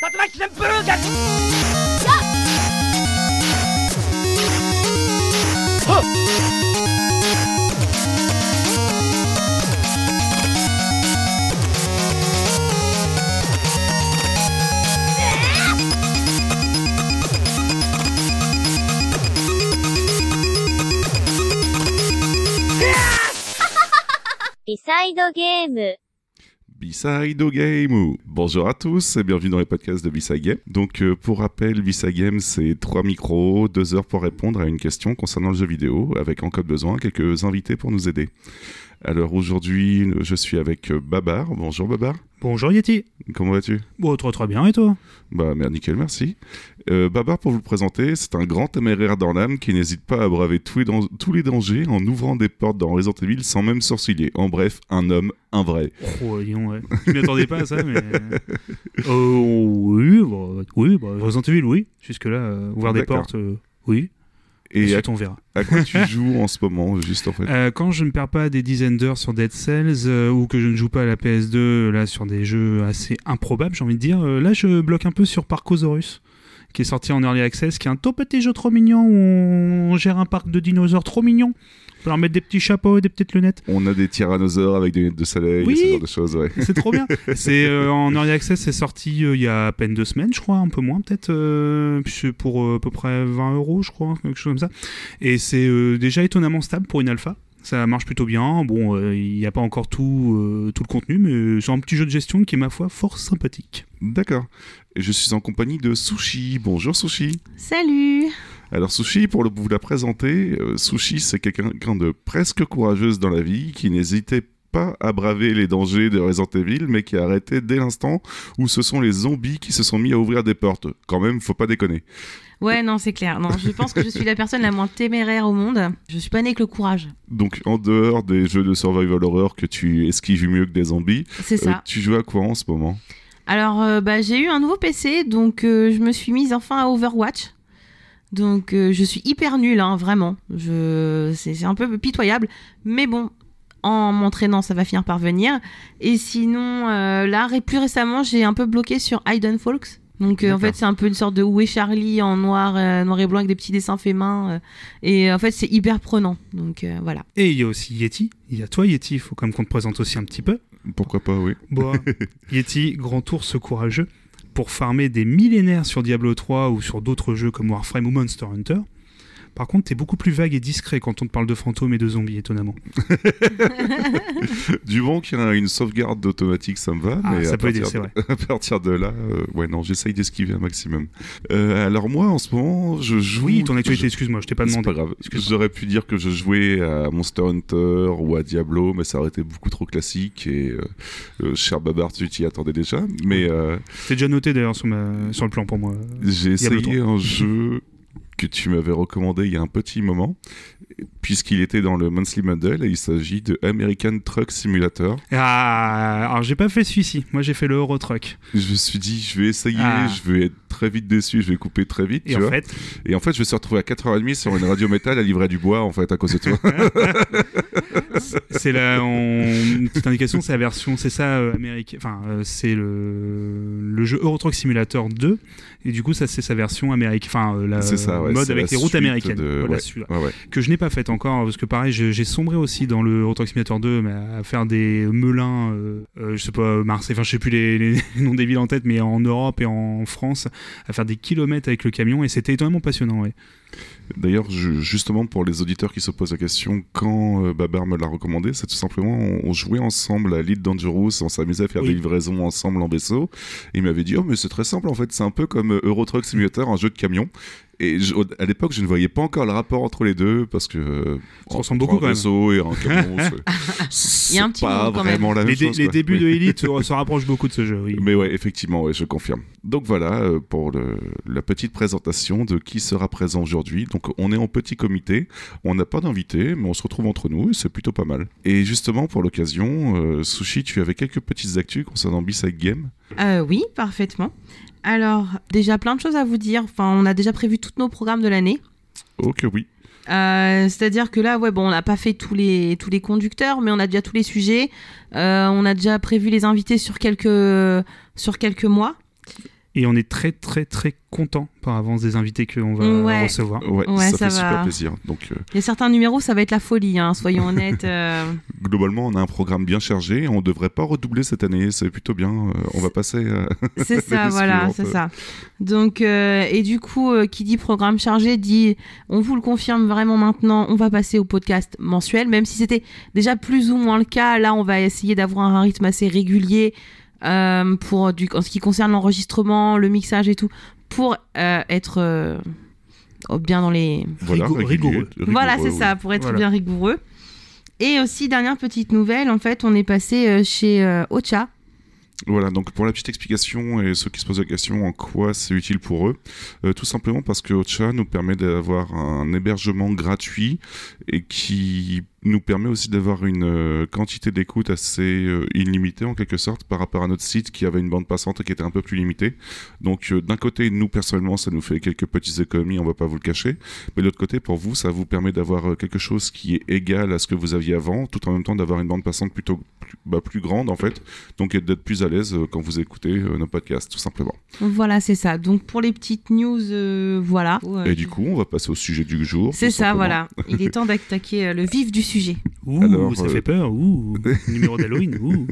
竜巻旋風が リサイドゲーム。B-Side Game. Bonjour à tous et bienvenue dans les podcasts de B-Side Game. Donc euh, pour rappel, B-Side Game c'est trois micros, deux heures pour répondre à une question concernant le jeu vidéo, avec en cas de besoin quelques invités pour nous aider. Alors aujourd'hui, je suis avec euh, Babar. Bonjour Babar. Bonjour Yeti. Comment vas-tu? Bon, très très bien, et toi? Bah nickel, merci. Euh, Babar, pour vous le présenter, c'est un grand téméraire dans l'âme qui n'hésite pas à braver tous les, dan- tous les dangers en ouvrant des portes dans Resident Evil sans même sourciller. En bref, un homme, un vrai. Oh, disons, ouais. Je m'y attendais pas à ça, mais. Euh, oui, bah, oui, bah, Resident Evil, oui. Jusque-là, euh, ouvrir des portes, euh, oui. Et à, Ensuite, on verra. à quoi tu joues en ce moment, juste en fait? Euh, quand je ne perds pas des dizaines d'heures sur Dead Cells euh, ou que je ne joue pas à la PS2 là sur des jeux assez improbables, j'ai envie de dire, euh, là je bloque un peu sur Parcosaurus qui est sorti en early access, qui est un tout petit jeu trop mignon où on gère un parc de dinosaures trop mignon. On peut leur mettre des petits chapeaux et des petites lunettes. On a des tyrannosaures avec des lunettes de soleil Oui. et ce genre de choses, ouais. C'est trop bien. C'est euh, en early access, c'est sorti euh, il y a à peine deux semaines, je crois, un peu moins peut-être, euh, pour à peu près 20 euros, je crois, quelque chose comme ça. Et c'est déjà étonnamment stable pour une alpha. Ça marche plutôt bien. Bon, euh, il n'y a pas encore tout, euh, tout le contenu, mais c'est un petit jeu de gestion qui est, ma foi, fort sympathique. D'accord. Et je suis en compagnie de Sushi. Bonjour Sushi. Salut Alors Sushi, pour le- vous la présenter, euh, Sushi c'est quelqu'un quelqu'un de presque courageuse dans la vie, qui n'hésitait pas à braver les dangers de Resident Evil, mais qui a arrêté dès l'instant où ce sont les zombies qui se sont mis à ouvrir des portes. Quand même, faut pas déconner. Ouais, non, c'est clair. Non, je pense que je suis la personne la moins téméraire au monde. Je suis pas née avec le courage. Donc en dehors des jeux de survival horror que tu esquives mieux que des zombies, C'est euh, ça. tu joues à quoi en ce moment? Alors, euh, bah, j'ai eu un nouveau PC, donc euh, je me suis mise enfin à Overwatch. Donc, je suis hyper nulle, hein, vraiment. Je... C'est un peu pitoyable. Mais bon, en m'entraînant, ça va finir par venir. Et sinon, là, plus récemment, j'ai un peu bloqué sur Hidden Folks. Donc, euh, en fait, c'est un peu une sorte de Où est Charlie en noir, euh, noir et blanc avec des petits dessins faits main. euh, et en fait, c'est hyper prenant. Donc, euh, voilà. Et il y a aussi Yeti. Il y a toi, Yeti. Il faut quand même qu'on te présente aussi un petit peu. Pourquoi pas, oui. Bon, Yeti, grand ours courageux, pour farmer des millénaires sur Diablo 3 ou sur d'autres jeux comme Warframe ou Monster Hunter. Par contre, t'es beaucoup plus vague et discret quand on te parle de fantômes et de zombies, étonnamment. Du bon qu'il y a une sauvegarde automatique, ça me va. Ah, mais ça à peut aider, c'est vrai. À partir de là, euh, ouais, non, j'essaye d'esquiver un maximum. Euh, alors moi, en ce moment, je joue... Oui, ton actualité, je- excuse-moi, je t'ai pas C'est demandé. pas grave. J'aurais pu dire que je jouais à Monster Hunter ou à Diablo, mais ça aurait été beaucoup trop classique et euh, euh, cher Babar, tu t'y attendais déjà. Mais C'est déjà noté d'ailleurs sur, ma- sur le plan pour moi. j'ai essayé un jeu que tu m'avais recommandé il y a un petit moment, puisqu'il était dans le Monthly Bundle et il s'agit de American Truck Simulator. Ah, alors j'ai pas fait celui-ci. Moi j'ai fait le Euro Truck. Je me suis dit, je vais essayer, Ah. je vais être très vite déçu, je vais couper très vite, Et tu en vois. fait, Et en fait, je me suis retrouvé à 4h30 sur une radio métal à livrer du bois, en fait, à cause de toi. c'est la on- une petite indication, c'est la version, c'est ça, euh, américaine. Enfin, euh, c'est le, le jeu Euro Truck Simulator 2. Et du coup, ça c'est sa version américaine. Enfin, euh, la ça, ouais, mode avec les routes américaines. de- Voilà, ouais. ouais, ouais. que je n'ai pas fait encore parce que pareil j'ai sombré aussi dans le Euro Truck Simulator 2 mais à faire des meulins euh, euh, je sais pas Marseille enfin je sais plus les, les noms des villes en tête mais en Europe et en France à faire des kilomètres avec le camion et c'était étonnamment passionnant ouais. D'ailleurs, justement, pour les auditeurs qui se posent la question, quand euh, Babar me l'a recommandé, c'est tout simplement, on, jouait ensemble à Lead Dangerous, on s'amusait à faire Oui. des livraisons ensemble en vaisseau. Et il m'avait dit, oh, mais c'est très simple, en fait, c'est un peu comme euh, Euro Truck Simulator, un jeu de camion. Et je- à l'époque, je ne voyais pas encore le rapport entre les deux, parce que... Ça ressemble beaucoup, quand même. vaisseau et un camion, c'est- Il y a un petit pas monde, quand même. vraiment la même les, chose. les quoi. débuts Oui. de Elite se, rapprochent beaucoup de ce jeu oui. Mais ouais, effectivement, ouais, je confirme. Donc voilà euh, pour le- la petite présentation de qui sera présent aujourd'hui. Donc on est en petit comité, on n'a pas d'invité, mais on se retrouve entre nous et c'est plutôt pas mal. Et justement pour l'occasion, euh, Sushi, tu avais quelques petites actus concernant B-Side Game? Euh, oui, parfaitement. Alors, déjà plein de choses à vous dire. Enfin, on a déjà prévu tous nos programmes de l'année. Que oui. Euh, C'est-à-dire que là, ouais, bon, on n'a pas fait tous les, tous les conducteurs, mais on a déjà tous les sujets. Euh, on a déjà prévu les invités sur quelques, sur quelques mois. Et on est très très très content par avance des invités qu'on va Ouais. recevoir. Ouais, Ouais, ça, ça fait super va. plaisir. Donc, euh, Il y a certains numéros, ça va être la folie, hein, soyons honnêtes. euh. globalement, on a un programme bien chargé. On devrait pas redoubler cette année. C'est plutôt bien. Euh, on va passer. à- C'est ça, voilà, c'est ça. Donc, euh, et du coup, euh, qui dit programme chargé dit, on vous le confirme vraiment maintenant, on va passer au podcast mensuel, même si c'était déjà plus ou moins le cas. Là, on va essayer d'avoir un rythme assez régulier euh, pour du, en ce qui concerne l'enregistrement, le mixage et tout, pour euh, être euh, bien dans les. Voilà, rigoureux. voilà, c'est oui. ça, pour être Voilà. bien rigoureux. Et aussi, dernière petite nouvelle, en fait, on est passé euh, chez euh, Ocha. Voilà, donc pour la petite explication et ceux qui se posent la question en quoi c'est utile pour eux, euh, tout simplement parce que Ocha nous permet d'avoir un hébergement gratuit et qui nous permet aussi d'avoir une euh, quantité d'écoute assez euh, illimitée en quelque sorte par rapport à notre site qui avait une bande passante qui était un peu plus limitée. Donc d'un côté, nous personnellement, ça nous fait quelques petites économies, on va pas vous le cacher, mais de l'autre côté, pour vous, ça vous permet d'avoir quelque chose qui est égal à ce que vous aviez avant, tout en même temps d'avoir une bande passante plutôt plus, bah, plus grande en fait, donc d'être plus à l'aise euh, quand vous écoutez euh, nos podcasts, tout simplement. Voilà, c'est ça. Donc, pour les petites news, euh, voilà. Et du coup, on va passer au sujet du jour. C'est ça, simplement. voilà. Il est temps d'attaquer le vif du sujet. Ouh, Alors, ça euh, fait peur. Ouh, numéro d'Halloween. Ouh.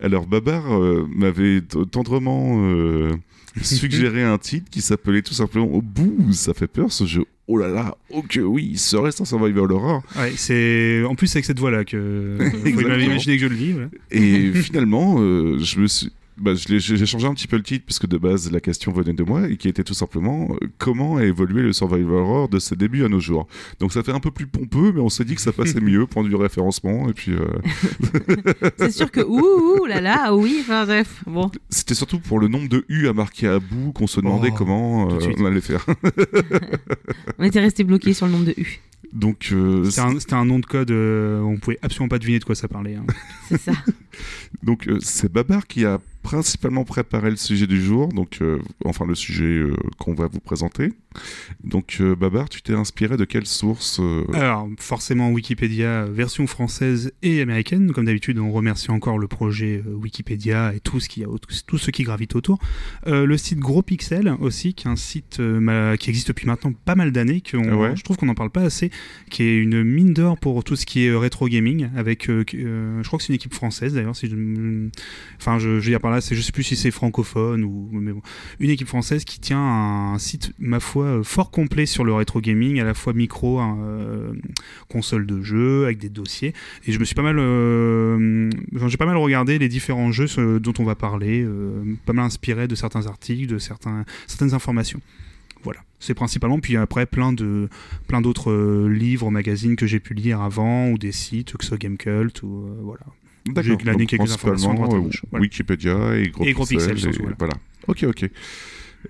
Alors Babar euh, m'avait tendrement euh, suggéré un titre qui s'appelait tout simplement Au bout, ça fait peur ce jeu. Oh là là, oh que oui, il serait un Survival Horror. Ouais, c'est en plus avec cette voix là que vous m'avez imaginé que je le vis. Et finalement, euh, je me suis. Bah, j'ai changé un petit peu le titre puisque de base la question venait de moi et qui était tout simplement euh, comment a évolué le survival horror de ses débuts à nos jours? Donc ça fait un peu plus pompeux, mais on s'est dit que ça passait mieux pour du référencement et puis euh, C'est sûr que ouh, ouh là là, oui, enfin bref. Bon, c'était surtout pour le nombre de U à marquer à bout qu'on se demandait Oh, comment euh, de on allait faire. on était resté bloqué sur le nombre de U. Donc euh, C'était un, nom de code, euh, on pouvait absolument pas deviner de quoi ça parlait. hein. C'est ça. Donc euh, c'est Babar qui a principalement préparé le sujet du jour, donc euh, enfin le sujet euh, qu'on va vous présenter. Donc euh, Babar, tu t'es inspiré de quelle source Alors, forcément, Wikipédia, version française et américaine. Comme d'habitude, on remercie encore le projet Wikipédia et tout ce, qui a, tout ce qui gravite autour. Le site Gros Pixel aussi, qui est un site qui existe depuis maintenant pas mal d'années, que Ouais. je trouve qu'on n'en parle pas assez, qui est une mine d'or pour tout ce qui est rétro gaming. Avec, je crois que c'est une équipe française d'ailleurs. Si je, enfin, je, dire par là, c'est, je sais plus si c'est francophone ou, mais une équipe française qui tient un site, ma foi, euh, fort complet sur le rétro gaming, à la fois micro, hein, euh, console de jeu, avec des dossiers. Et je me suis pas mal, euh, j'ai pas mal regardé les différents jeux dont on va parler, pas mal inspiré de certains articles, de certaines informations. Voilà, c'est principalement. Puis après, plein de plein d'autres livres, magazines que j'ai pu lire avant, ou des sites, que ce soit Gamecult, ou voilà. D'accord. glané quelques informations droite à euh, gauche. Voilà. Wikipédia et Gros Et Gros Pixel, et voilà. voilà. Ok, ok.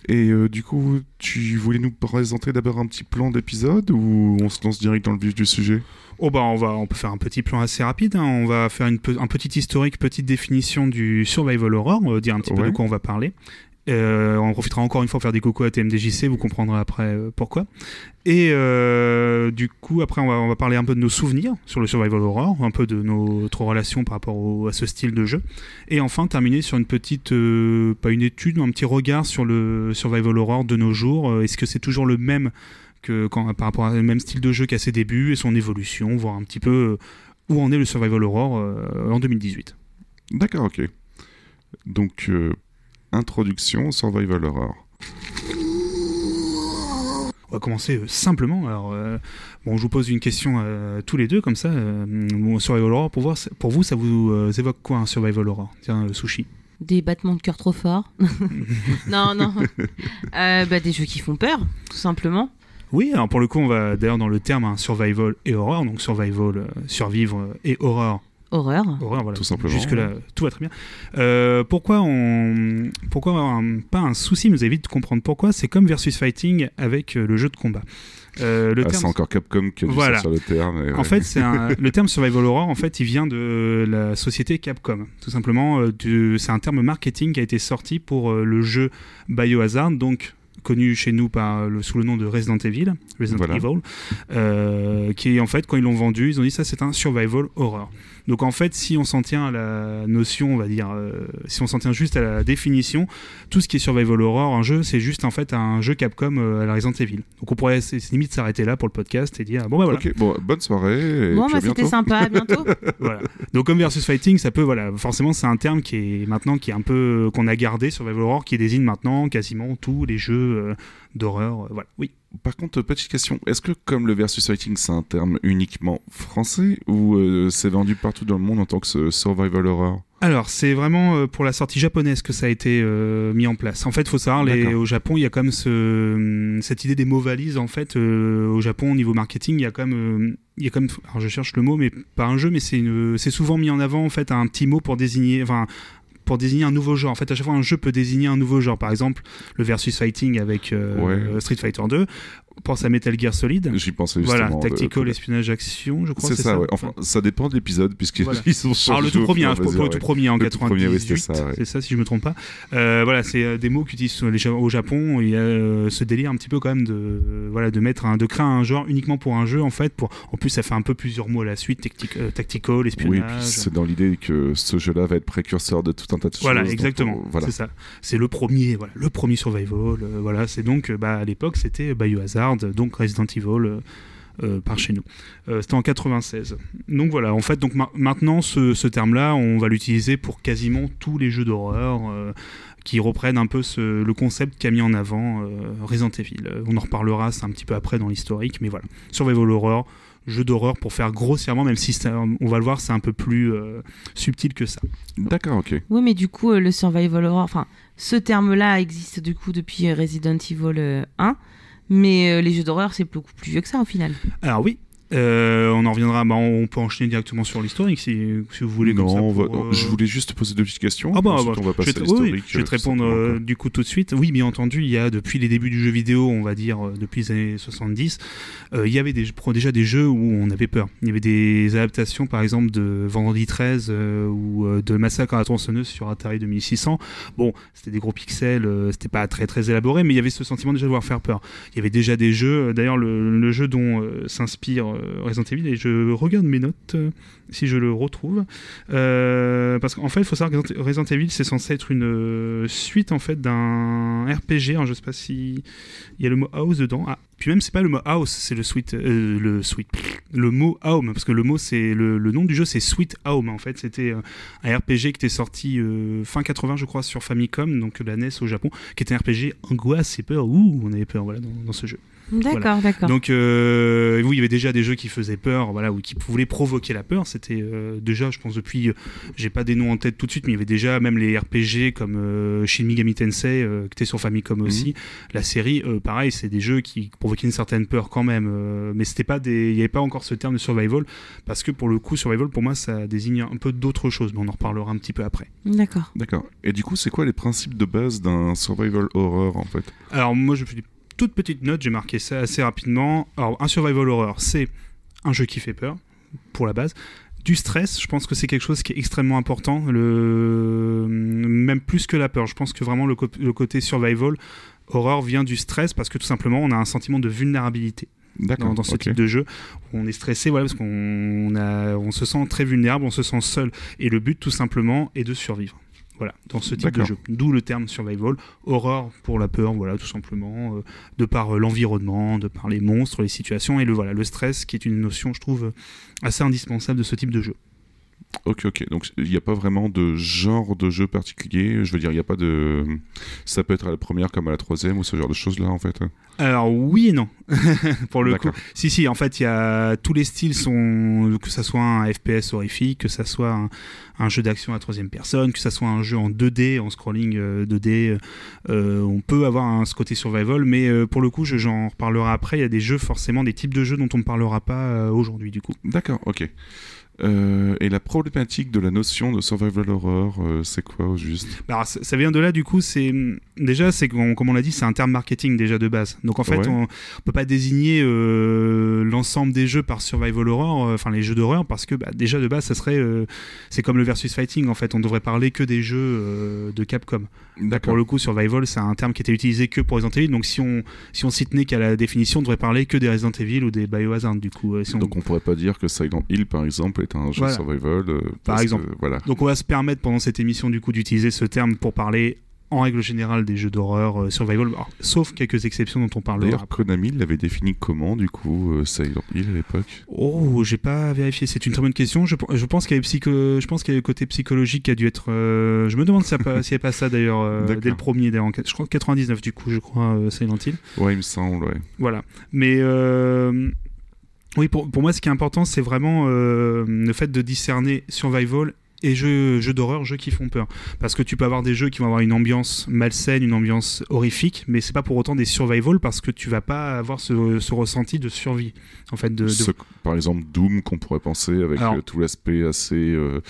Et euh, du coup, tu voulais nous présenter d'abord un petit plan d'épisode ou on se lance direct dans le vif du sujet? Oh bah on va on peut faire un petit plan assez rapide. hein. On va faire une un petit historique, petite définition du survival horror, on va dire un petit peu de quoi on va parler. Euh, on profitera encore une fois pour faire des cocos à TMDJC, vous comprendrez après euh, pourquoi. Et euh, du coup, après, on va, parler un peu de nos souvenirs sur le survival horror, un peu de notre relation par rapport à ce style de jeu. Et enfin, terminer sur une petite, euh, pas une étude, mais un petit regard sur le survival horror de nos jours. Est-ce que c'est toujours le même par rapport au même style de jeu qu'à ses débuts et son évolution, voir un petit peu où en est le survival horror en 2018. D'accord, ok. Donc, introduction Survival Horror. On va commencer euh, simplement. Alors, euh, bon, je vous pose une question à tous les deux, comme ça. Euh, bon, survival horror, pour, voir, pour vous, ça vous euh, évoque quoi un survival horror? Tiens, euh, sushi. Des battements de cœur trop forts. non, non. Euh, bah, des jeux qui font peur, tout simplement. Oui, alors pour le coup, on va d'ailleurs dans le terme un survival et horror. Donc, survival, euh, survivre euh, et horror, Horreur. horreur, voilà. Tout simplement. Jusque-là, tout va très bien. Euh, pourquoi on, pourquoi un- pas un souci, mais vous allez vite comprendre pourquoi. C'est comme versus fighting avec euh, le jeu de combat. Euh, le Ah, terme- c'est encore Capcom qui a dû Voilà. sortir le terme. En fait, c'est un- le terme survival horror, en fait, il vient de la société Capcom. Tout simplement, euh, du- c'est un terme marketing qui a été sorti pour le jeu Biohazard, donc connu chez nous par le, sous le nom de Resident Evil, Resident Voilà. Evil, euh, qui en fait, quand ils l'ont vendu, ils ont dit ça c'est un survival horror. Donc en fait, si on s'en tient à la notion, on va dire, euh, si on s'en tient juste à la définition, tout ce qui est survival horror, un jeu, c'est juste en fait un jeu Capcom euh, à la Resident Evil. Donc on pourrait limite s'arrêter là pour le podcast et dire bon bah voilà. Ok, bon, bonne soirée. Et Bon, puis bah, c'était sympa, à bientôt. voilà. Donc comme versus fighting, ça peut voilà, forcément c'est un terme qui est maintenant qui est un peu qu'on a gardé sur Survival Horror qui désigne maintenant quasiment tous les jeux euh, d'horreur, euh, voilà. Oui. Par contre, petite question, est-ce que comme le versus fighting, c'est un terme uniquement français ou euh, c'est vendu partout dans le monde en tant que survival horror? Alors, c'est vraiment euh, pour la sortie japonaise que ça a été euh, mis en place. En fait, il faut savoir, les, au Japon, il y a ce, hum, cette idée des mots valises. En fait, euh, au Japon, au niveau marketing, il y a comme, euh, il y a comme, alors je cherche le mot, mais pas un jeu, mais c'est souvent mis en avant en fait un petit mot pour désigner, enfin, pour désigner un nouveau genre. En fait, à chaque fois, un jeu peut désigner un nouveau genre. Par exemple, le versus fighting avec euh, Ouais. Street Fighter 2. Pense à Metal Gear Solid. J'y pensais justement. Voilà, de- tactical de- espionnage action, je crois. C'est ça, ouais. Enfin, ça dépend de l'épisode, puisqu'ils Voilà. ils ont changé. Alors le tout premier, hein, je le tout premier en Le tout premier, 98, oui, c'était ça, ouais. c'est ça si je me trompe pas. Euh, voilà, c'est euh, des mots qu'utilisent au Japon. Il y a euh, ce délire un petit peu quand même de euh, voilà de mettre un, de créer un genre uniquement pour un jeu en fait. Pour en plus ça fait un peu plusieurs mots à la suite, tactic- euh, tactical, Oui, espionnage. puis c'est dans l'idée que ce jeu-là va être précurseur de tout un tas de Voilà, choses. donc, exactement. euh, voilà. C'est ça. C'est le premier, voilà, le premier survival. euh, voilà, c'est donc, euh, bah, à l'époque, c'était Biohazard, donc Resident Evil. euh, euh, par chez nous. Euh, C'était en 96. Donc voilà, en fait, donc ma- maintenant ce, ce terme-là, on va l'utiliser pour quasiment tous les jeux d'horreur euh, qui reprennent un peu ce- le concept qu'a mis en avant euh, Resident Evil. On en reparlera, c'est un petit peu après dans l'historique, mais voilà. Survival horror, jeu d'horreur pour faire grossièrement, même si ça- on va le voir, c'est un peu plus euh, subtil que ça. D'accord, ok. Oui, mais du coup, euh, le survival horror, enfin, ce terme-là existe du coup depuis Resident Evil euh, 1, mais euh, les jeux d'horreur, c'est beaucoup plus vieux que ça au final. Alors oui, euh, on en reviendra, bah, on peut enchaîner directement sur l'historique si, si vous voulez. comme non, ça, on va- pour, euh, je voulais juste te poser deux petites questions. Ah bah, ensuite bah, on va je passer vais, à te, oui, l'historique. je vais te euh, répondre euh, quoi. du coup tout de suite. Oui, bien entendu, il y a depuis les débuts du jeu vidéo, on va dire depuis les années 70, euh, il y avait des, déjà des jeux où on avait peur. Il y avait des adaptations, par exemple, de Vendredi 13 euh, ou de Massacre à la tronçonneuse sur Atari 2600. Bon, c'était des gros pixels, c'était pas très très élaboré, mais il y avait ce sentiment déjà de voir faire peur. Il y avait déjà des jeux, d'ailleurs le, le jeu dont s'inspire Resident Evil, et je regarde mes notes euh, si je le retrouve, euh, parce qu'en fait il faut savoir que Resident Evil c'est censé être une euh, suite en fait d'un RPG, alors je sais pas si il y a le mot house dedans, ah, puis même c'est pas le mot house, c'est le euh, le sweet, le mot home, parce que le mot c'est le, nom du jeu c'est Sweet Home en fait, c'était euh, un RPG qui était sorti euh, fin 80 je crois sur Famicom, donc la NES au Japon, qui était un RPG angoisse et peur, ouh on avait peur voilà dans ce jeu. D'accord, d'accord. Donc euh, oui, il y avait déjà des jeux qui faisaient peur, voilà, ou qui voulaient provoquer la peur. C'était euh, déjà, je pense depuis, euh, j'ai pas des noms en tête tout de suite, mais il y avait déjà même les RPG comme euh, Shin Megami Tensei, euh, qui était sur Famicom aussi. La série, euh, pareil, c'est des jeux qui provoquaient une certaine peur quand même, euh, mais c'était pas des, il y avait pas encore ce terme de survival parce que pour le coup, survival pour moi, ça désigne un peu d'autres choses, mais on en reparlera un petit peu après. D'accord. D'accord. Et du coup, c'est quoi les principes de base d'un survival horror en fait? Alors moi je fais des toutes petites notes, j'ai marqué ça assez rapidement. Alors un survival horror, c'est un jeu qui fait peur, pour la base. Du stress, je pense que c'est quelque chose qui est extrêmement important, le... même plus que la peur. Je pense que vraiment le, côté survival horror vient du stress parce que tout simplement on a un sentiment de vulnérabilité dans, dans ce type de jeu. où On est stressé, voilà, parce qu'on on se sent très vulnérable, on se sent seul. Et le but, tout simplement, est de survivre. Voilà, dans ce type de jeu. D'où le terme survival, horreur pour la peur, voilà, tout simplement, euh, de par euh, l'environnement, de par les monstres, les situations, et le, voilà, le stress, qui est une notion, je trouve, assez indispensable de ce type de jeu. Ok, ok. Donc il n'y a pas vraiment de genre de jeu particulier. Je veux dire, il n'y a pas de. Ça peut être à la première comme à la troisième ou ce genre de choses là en fait. Alors oui et non, pour le coup. Si si, en fait, il y a tous les styles sont que ça soit un FPS horrifique, que ça soit un, un jeu d'action à troisième personne, que ça soit un jeu en 2D, en scrolling euh, 2D, euh, on peut avoir un, ce côté survival, mais euh, pour le coup, je- j'en reparlerai après. Il y a des jeux forcément, des types de jeux dont on ne parlera pas euh, aujourd'hui du coup. D'accord, ok. Euh, et la problématique de la notion de survival horror, euh, c'est quoi au juste? Alors, ça vient de là, du coup, c'est déjà, c'est comme on l'a dit, c'est un terme marketing déjà de base. Donc en fait, Ouais. on, on peut pas désigner euh, l'ensemble des jeux par survival horror, enfin les jeux d'horreur, parce que bah, déjà de base, ça serait, c'est comme le versus fighting. En fait, on devrait parler que des jeux de Capcom. Pour le coup, survival, c'est un terme qui était utilisé que pour Resident Evil. Donc si on si on s'y tenait qu'à la définition, on devrait parler que des Resident Evil ou des Biohazard. Du coup, euh, si on- Donc on pourrait pas dire que Silent Hill, par exemple, est un jeu Voilà. survival. euh, que, exemple. voilà. Donc on va se permettre pendant cette émission du coup d'utiliser ce terme pour parler en règle générale des jeux d'horreur euh, survival, Alors, sauf quelques exceptions dont on parlera. D'ailleurs, Konami l'avait défini comment, du coup, euh, Silent Hill à l'époque? Oh, j'ai pas vérifié. C'est une très bonne question. Je, je pense qu'il y a le psycho- je pense qu'il y a le côté psychologique qui a dû être. euh, Je me demande s'il n'y a, y a pas ça d'ailleurs dès le premier. d'ailleurs, en- Je crois 99 du coup, je crois Silent Hill. Ouais, il me semble, ouais. Voilà. Mais oui, pour, pour moi, ce qui est important, c'est vraiment euh, le fait de discerner survival et jeux, jeux d'horreur, jeux qui font peur. Parce que tu peux avoir des jeux qui vont avoir une ambiance malsaine, une ambiance horrifique, mais c'est pas pour autant des survival parce que tu vas pas avoir ce, ce ressenti de survie. En fait, de, de- Ce- par exemple, Doom, qu'on pourrait penser avec Alors- euh, tout l'aspect assez euh,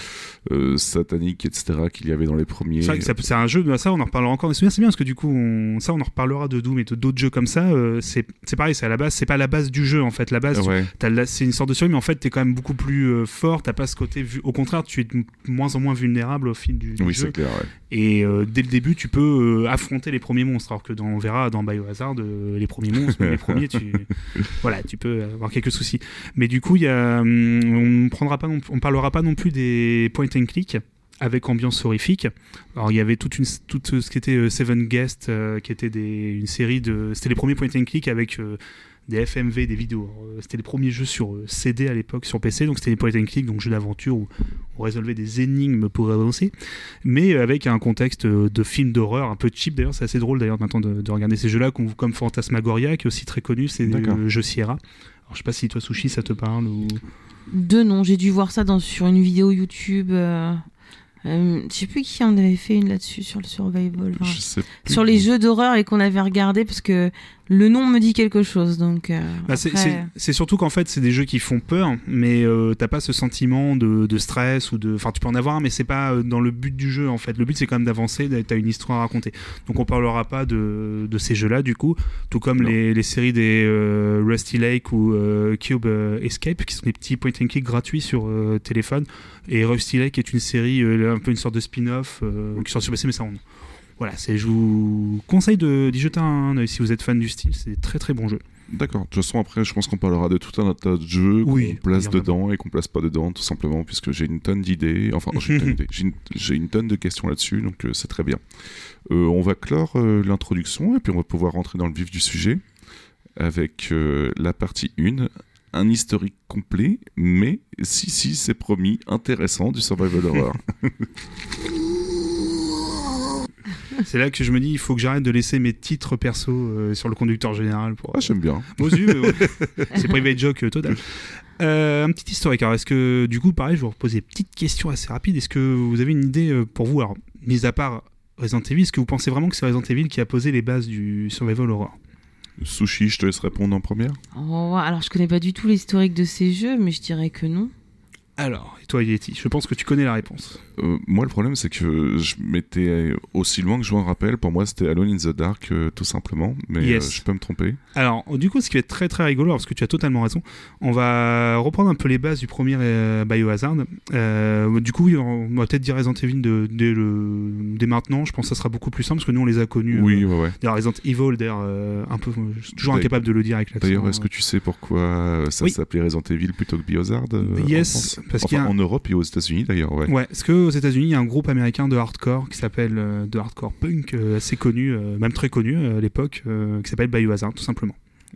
euh, satanique, etc., qu'il y avait dans les premiers. C'est un jeu, bah, ça on en reparlera encore souvenirs, c'est bien parce que du coup, on- ça on en reparlera de Doom et d'autres jeux comme ça. euh, c'est pareil, c'est à la base, c'est pas la base du jeu en fait. La base, ouais. C'est une sorte de survie, mais en fait, t'es quand même beaucoup plus fort. T'as pas ce côté. vu- Au contraire, tu es moins en moins vulnérable au fil du, du Oui, jeu. c'est clair, ouais. Et euh, dès le début, tu peux euh, affronter les premiers monstres. Alors que dans, on verra dans Biohazard, euh, les premiers monstres, les premiers, tu, voilà, tu peux avoir quelques soucis. Mais du coup, y a, hum, on prendra pas, non, on parlera pas non plus des point and click avec ambiance horrifique. Alors il y avait toute une tout ce qui était euh, Seven Guests, euh, qui était des, une série de, c'était les premiers point and click avec des FMV, des vidéos. Euh, C'était les premiers jeux sur euh, CD à l'époque, sur PC, donc c'était des point and click, donc jeux d'aventure où on résolvait des énigmes pour avancer, mais avec un contexte euh, de film d'horreur un peu cheap d'ailleurs. C'est assez drôle d'ailleurs maintenant de, de regarder ces jeux-là, comme, comme Phantasmagoria, qui est aussi très connu, c'est le jeu Sierra. Alors je sais pas si toi Sushi ça te parle ou. Deux noms, j'ai dû voir ça dans, sur une vidéo YouTube. euh, euh, je sais plus qui en avait fait une là-dessus sur le survival. enfin, Je sais plus. sur les jeux d'horreur et qu'on avait regardé parce que le nom me dit quelque chose. Donc, euh, Bah, c'est- après- c'est c'est surtout qu'en fait, c'est des jeux qui font peur, mais euh, t'as pas ce sentiment de, de stress ou de. Enfin, tu peux en avoir, mais c'est pas euh, dans le but du jeu en fait. Le but, c'est quand même d'avancer, t'as une histoire à raconter. Donc, on parlera pas de, de ces jeux-là, du coup, tout comme les, les séries des euh, Rusty Lake ou euh, Cube euh, Escape, qui sont des petits point and click gratuits sur euh, téléphone. Et Rusty Lake est une série, euh, un peu une sorte de spin-off euh, qui sort sur PC, mais ça, on. Voilà, c'est, je vous conseille de- d'y jeter un œil si vous êtes fan du style, c'est très très bon jeu. D'accord. De toute façon, après, je pense qu'on parlera de tout un tas de jeux Oui, qu'on place dedans et qu'on place pas dedans, tout simplement, puisque j'ai une tonne d'idées. Enfin, j'ai une, une- tonne de questions là-dessus, donc euh, c'est très bien. Euh, on va clore euh, l'introduction et puis on va pouvoir rentrer dans le vif du sujet avec la partie 1. Un historique complet, mais si, si, c'est promis, intéressant du survival horror. C'est là que je me dis, il faut que j'arrête de laisser mes titres perso euh, sur le conducteur général. Pour... ah, j'aime bien. Bon, zut, mais ouais. c'est private joke euh, total. Euh, un petit historique. Alors, est-ce que, du coup, pareil, je vais vous poser une petite question assez rapide. Est-ce que vous avez une idée euh, pour vous, alors, mis à part Resident Evil, est-ce que vous pensez vraiment que c'est Resident Evil qui a posé les bases du survival horror? Sushi, je te laisse répondre en première. Oh, alors, je connais pas du tout l'historique de ces jeux, mais je dirais que non. Alors, toi, Yeti, je pense que tu connais la réponse. Euh, moi, le problème, c'est que je m'étais aussi loin que je m'en rappelle. Pour moi, c'était Alone in the Dark, euh, tout simplement. Mais Yes. euh, je peux me tromper. Alors, du coup, ce qui va être très très rigolo, parce que tu as totalement raison, on va reprendre un peu les bases du premier Biohazard. Du coup, oui, on va peut-être dire Resident Evil de- dès, le, dès maintenant. Je pense que ça sera beaucoup plus simple, parce que nous, on les a connus. Oui, ouais, ouais. D'ailleurs, Resident Evil, d'ailleurs, un peu, je suis toujours incapable de le dire avec l'accent. D'ailleurs, est-ce que tu sais pourquoi ça Oui. s'appelait Resident Evil plutôt que Biohazard Yes, parce Enfin, qu'il y a en Europe et aux États-Unis, d'ailleurs, ouais. Ouais, parce qu'aux États-Unis, il y a un groupe américain de hardcore qui s'appelle euh, de hardcore punk euh, assez connu, euh, même très connu à l'époque, qui s'appelle Biohazard, tout simplement.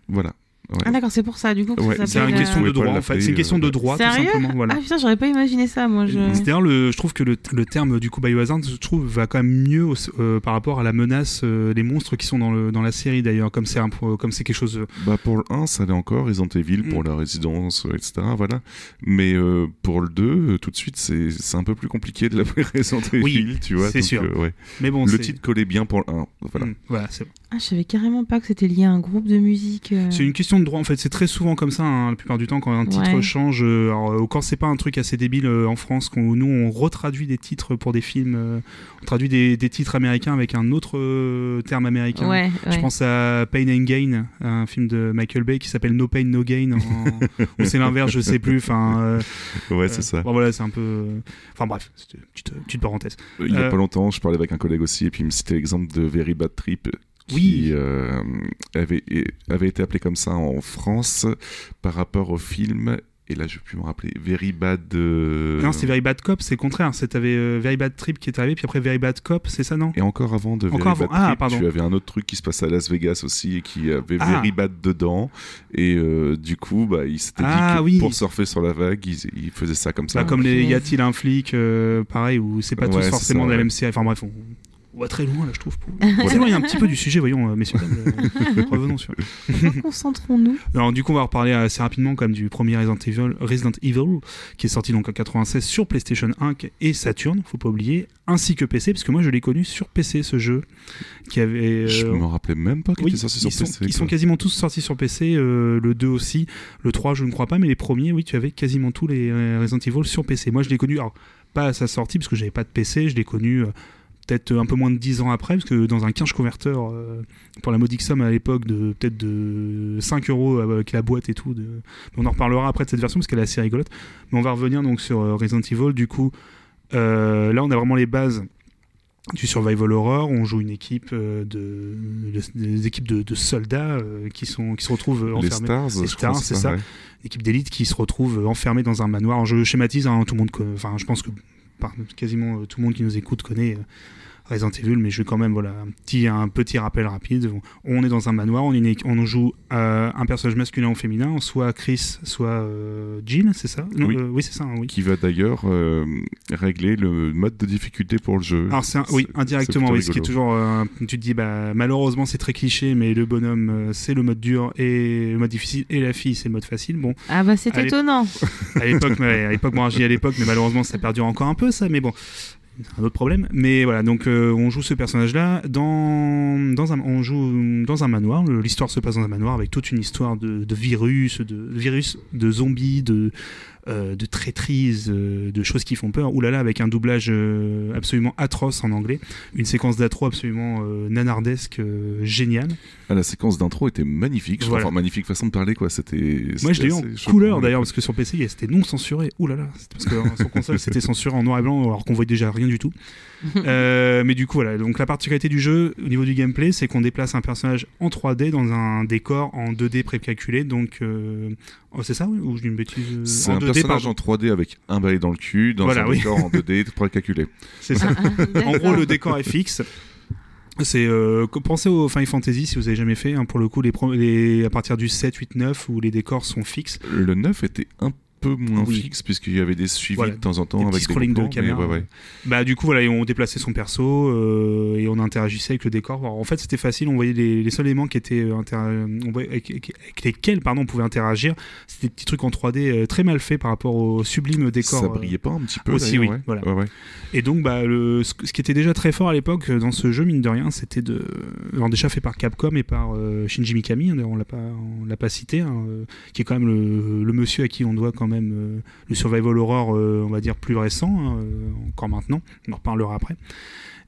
Voilà. Ouais. Ah, d'accord, c'est pour ça, du coup. Ouais, C'est une question euh, de droit, en fait. C'est une question de droit, tout simplement. Voilà. Ah putain, j'aurais pas imaginé ça, moi. Je... Le, je trouve que le, le terme du coup Biohazard, je trouve, va quand même mieux euh, par rapport à la menace euh, des monstres qui sont dans, le, dans la série d'ailleurs, comme c'est comme c'est quelque chose. euh, Bah, pour le 1, ça allait encore, Resident Evil, pour Mm. la résidence, euh, etc. Voilà. Mais euh, pour le 2, euh, tout de suite, c'est c'est un peu plus compliqué de l'appeler Resident Oui, tu vois. c'est sûr. euh, ouais. Mais bon, Le titre collait bien pour le 1. Voilà. Mm, voilà, c'est bon. Ah, je savais carrément pas que c'était lié à un groupe de musique. euh. C'est une question de droit en fait, c'est très souvent comme ça hein, la plupart du temps quand un titre Ouais. change. euh, alors, euh, quand c'est pas un truc assez débile euh, en France, qu'on nous on retraduit des titres pour des films, euh, on traduit des, des titres américains avec un autre euh, terme américain. Ouais, Je pense à Pain and Gain, un film de Michael Bay qui s'appelle No Pain No Gain, en- ou c'est l'inverse, je sais plus. Enfin, euh, Ouais, euh, c'est ça. Bon, voilà, c'est un peu. Enfin bref, c'était une petite, petite parenthèse. Il y a Euh, pas longtemps, je parlais avec un collègue aussi, et puis il me citait l'exemple de Very Bad Trip, qui Oui. euh, avait, avait été appelé comme ça en France par rapport au film. Et là, je vais plus me rappeler. Very Bad. euh, Non, c'est Very Bad Cop, c'est le contraire. T'avais euh, Very Bad Trip qui est arrivé, puis après Very Bad Cop, c'est ça non? Et encore avant de Encore Very avant. Bad Ah, Trip, pardon. tu avais un autre truc qui se passait à Las Vegas aussi et qui avait Ah. Very Bad dedans. Et euh, du coup, bah, il s'était Ah, dit que oui. pour surfer sur la vague, il, il faisait ça comme ça. Bah, comme les. Y a-t-il un flic, euh, pareil, où c'est pas Ouais, tous forcément de la même série. Enfin bref, on, on va très loin là, je trouve. pour- On s'éloigne un petit peu du sujet, voyons, euh, messieurs. dames, euh, revenons sur. Concentrons-nous. Alors du coup, on va reparler assez rapidement comme du premier Resident Evil, Resident Evil, qui est sorti donc en 96 sur PlayStation 1 et Saturn, faut pas oublier, ainsi que PC, parce que moi je l'ai connu sur PC ce jeu, qui avait. Je euh, me rappelais même pas qu'il oui, était sorti sur ils, sont, PC. ils sont quasiment tous sortis sur PC, euh, le 2 aussi, le 3 je ne crois pas, mais les premiers, oui, tu avais quasiment tous les Resident Evil sur PC. Moi je l'ai connu, alors pas à sa sortie, parce que j'avais pas de PC, je l'ai connu euh, peut-être un peu moins de 10 ans après, parce que dans un 15 converteur, euh, pour la modique somme à l'époque de peut-être de 5 euros avec la boîte et tout, de... on en reparlera après de cette version, parce qu'elle est assez rigolote. Mais on va revenir donc sur euh, Resident Evil, du coup, euh, là on a vraiment les bases du survival horror, on joue une équipe de, de- des équipes de, de soldats qui sont qui se retrouvent enfermés, Les Stars, c'est ça. ouais. une équipe d'élite qui se retrouvent euh, enfermés dans un manoir. Alors, je schématise, hein, tout le monde, enfin je pense que quasiment euh, tout le monde qui nous écoute connaît euh, Resident Evil, mais je vais quand même voilà un petit un petit rappel rapide. On est dans un manoir, on, est joue euh, un personnage masculin ou féminin, soit Chris, soit euh, Jill, c'est ça? Non, Oui. euh, oui c'est ça, hein, oui. Qui va d'ailleurs euh, régler le mode de difficulté pour le jeu. Alors c'est oui indirectement oui, ce qui est toujours euh, tu te dis bah malheureusement c'est très cliché mais le bonhomme c'est le mode dur et le mode difficile et la fille c'est le mode facile bon Ah bah c'est étonnant. à l'époque à l'époque moi dis à l'époque mais malheureusement ça perdure encore un peu ça mais bon un autre problème mais voilà donc euh, on joue ce personnage là dans dans un on joue dans un manoir l'histoire se passe dans un manoir avec toute une histoire de, virus de, virus de zombies de euh, de traîtrises, euh, de choses qui font peur. Ouh là là, avec un doublage euh, absolument atroce en anglais, une séquence d'atro absolument nanardesque, géniale. Ah, la séquence d'intro était magnifique. Je Voilà. Enfin, magnifique façon de parler, quoi. C'était. Moi, je l'ai eu en couleur d'ailleurs, parce que sur PC, c'était non censuré. Ouh là là, c'était parce que euh, sur console, c'était censuré en noir et blanc, alors qu'on voyait déjà rien du tout. Euh, mais du coup, voilà. Donc, la particularité du jeu, au niveau du gameplay, c'est qu'on déplace un personnage en 3D dans un décor en 2D précalculé. Donc, euh, oh, c'est ça, oui Ou je dis une bêtise euh, C'est un 2D, personnage pardon. en 3D avec un balai dans le cul, dans Voilà, un oui. décor en 2D précalculé. C'est ça. En gros, le décor est fixe. C'est euh, pensez au Final Fantasy si vous avez jamais fait. hein, pour le coup, les, les- à partir du 7, 8, 9 où les décors sont fixes. Le 9 était un peu moins Oui. fixe, puisqu'il y avait des suivis Voilà, de temps en temps des avec petits des scrolling de caméra. ouais, ouais. Bah du coup voilà, et on déplaçait son perso euh, et on interagissait avec le décor. Alors, en fait, c'était facile. On voyait les, les seuls éléments qui étaient euh, inter- on voyait- avec, lesquels pardon on pouvait interagir. C'était des petits trucs en 3D euh, très mal faits par rapport au sublime décor. Ça brillait pas un petit peu aussi, oui, ouais. voilà. Et donc, bah, le, ce, ce qui était déjà très fort à l'époque dans ce jeu, mine de rien, c'était de. Alors, déjà fait par Capcom et par euh, Shinji Mikami, hein, on l'a pas, on l'a pas cité, hein, qui est quand même le, le monsieur à qui on doit quand même euh, le survival horror, euh, on va dire, plus récent, hein, euh, encore maintenant. On en reparlera après.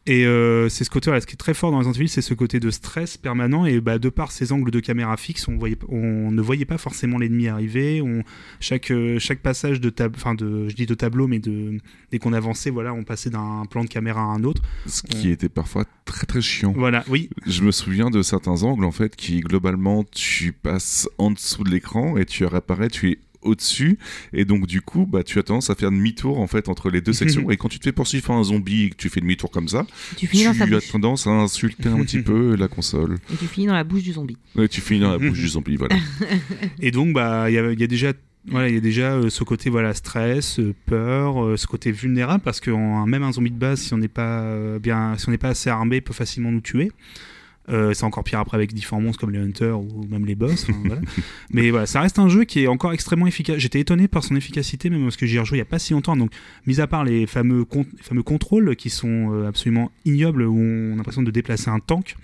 Et euh, c'est ce côté, là, ce qui est très fort dans Resident Evil, c'est ce côté de stress permanent. Et bah, de par ces angles de caméra fixe, on, voyait, on ne voyait pas forcément l'ennemi arriver. On, chaque, chaque passage de tab, enfin de, je dis de tableau, mais de, dès qu'on avançait, voilà, on passait d'un plan de caméra à un autre. Ce qui était parfois très très chiant. Voilà, oui, Je me souviens de certains angles en fait qui globalement tu passes en dessous de l'écran et tu réapparais, tu es au-dessus et donc du coup bah tu as tendance à faire demi-tour en fait entre les deux sections et quand tu te fais poursuivre par un zombie et que tu fais demi-tour comme ça Tu finis dans sa tu as bouche. tendance à insulter un petit peu la console Et tu finis dans la bouche du zombie. et tu finis dans la bouche du zombie voilà Et donc, bah, il y, a- il y a déjà, voilà, il y a déjà euh, ce côté, voilà, stress, euh, peur, euh, ce côté vulnérable, parce que en- même un zombie de base, si on n'est pas euh, bien, si on n'est pas assez armé, peut facilement nous tuer. Euh, c'est encore pire après avec différents monstres comme les hunters ou même les boss. Mais voilà, ça reste un jeu qui est encore extrêmement efficace. J'étais étonné par son efficacité, même parce que j'y ai il n'y a pas si longtemps. Donc, mis à part les fameux, les fameux contrôles qui sont euh, absolument ignobles, où on a l'impression de déplacer un tank.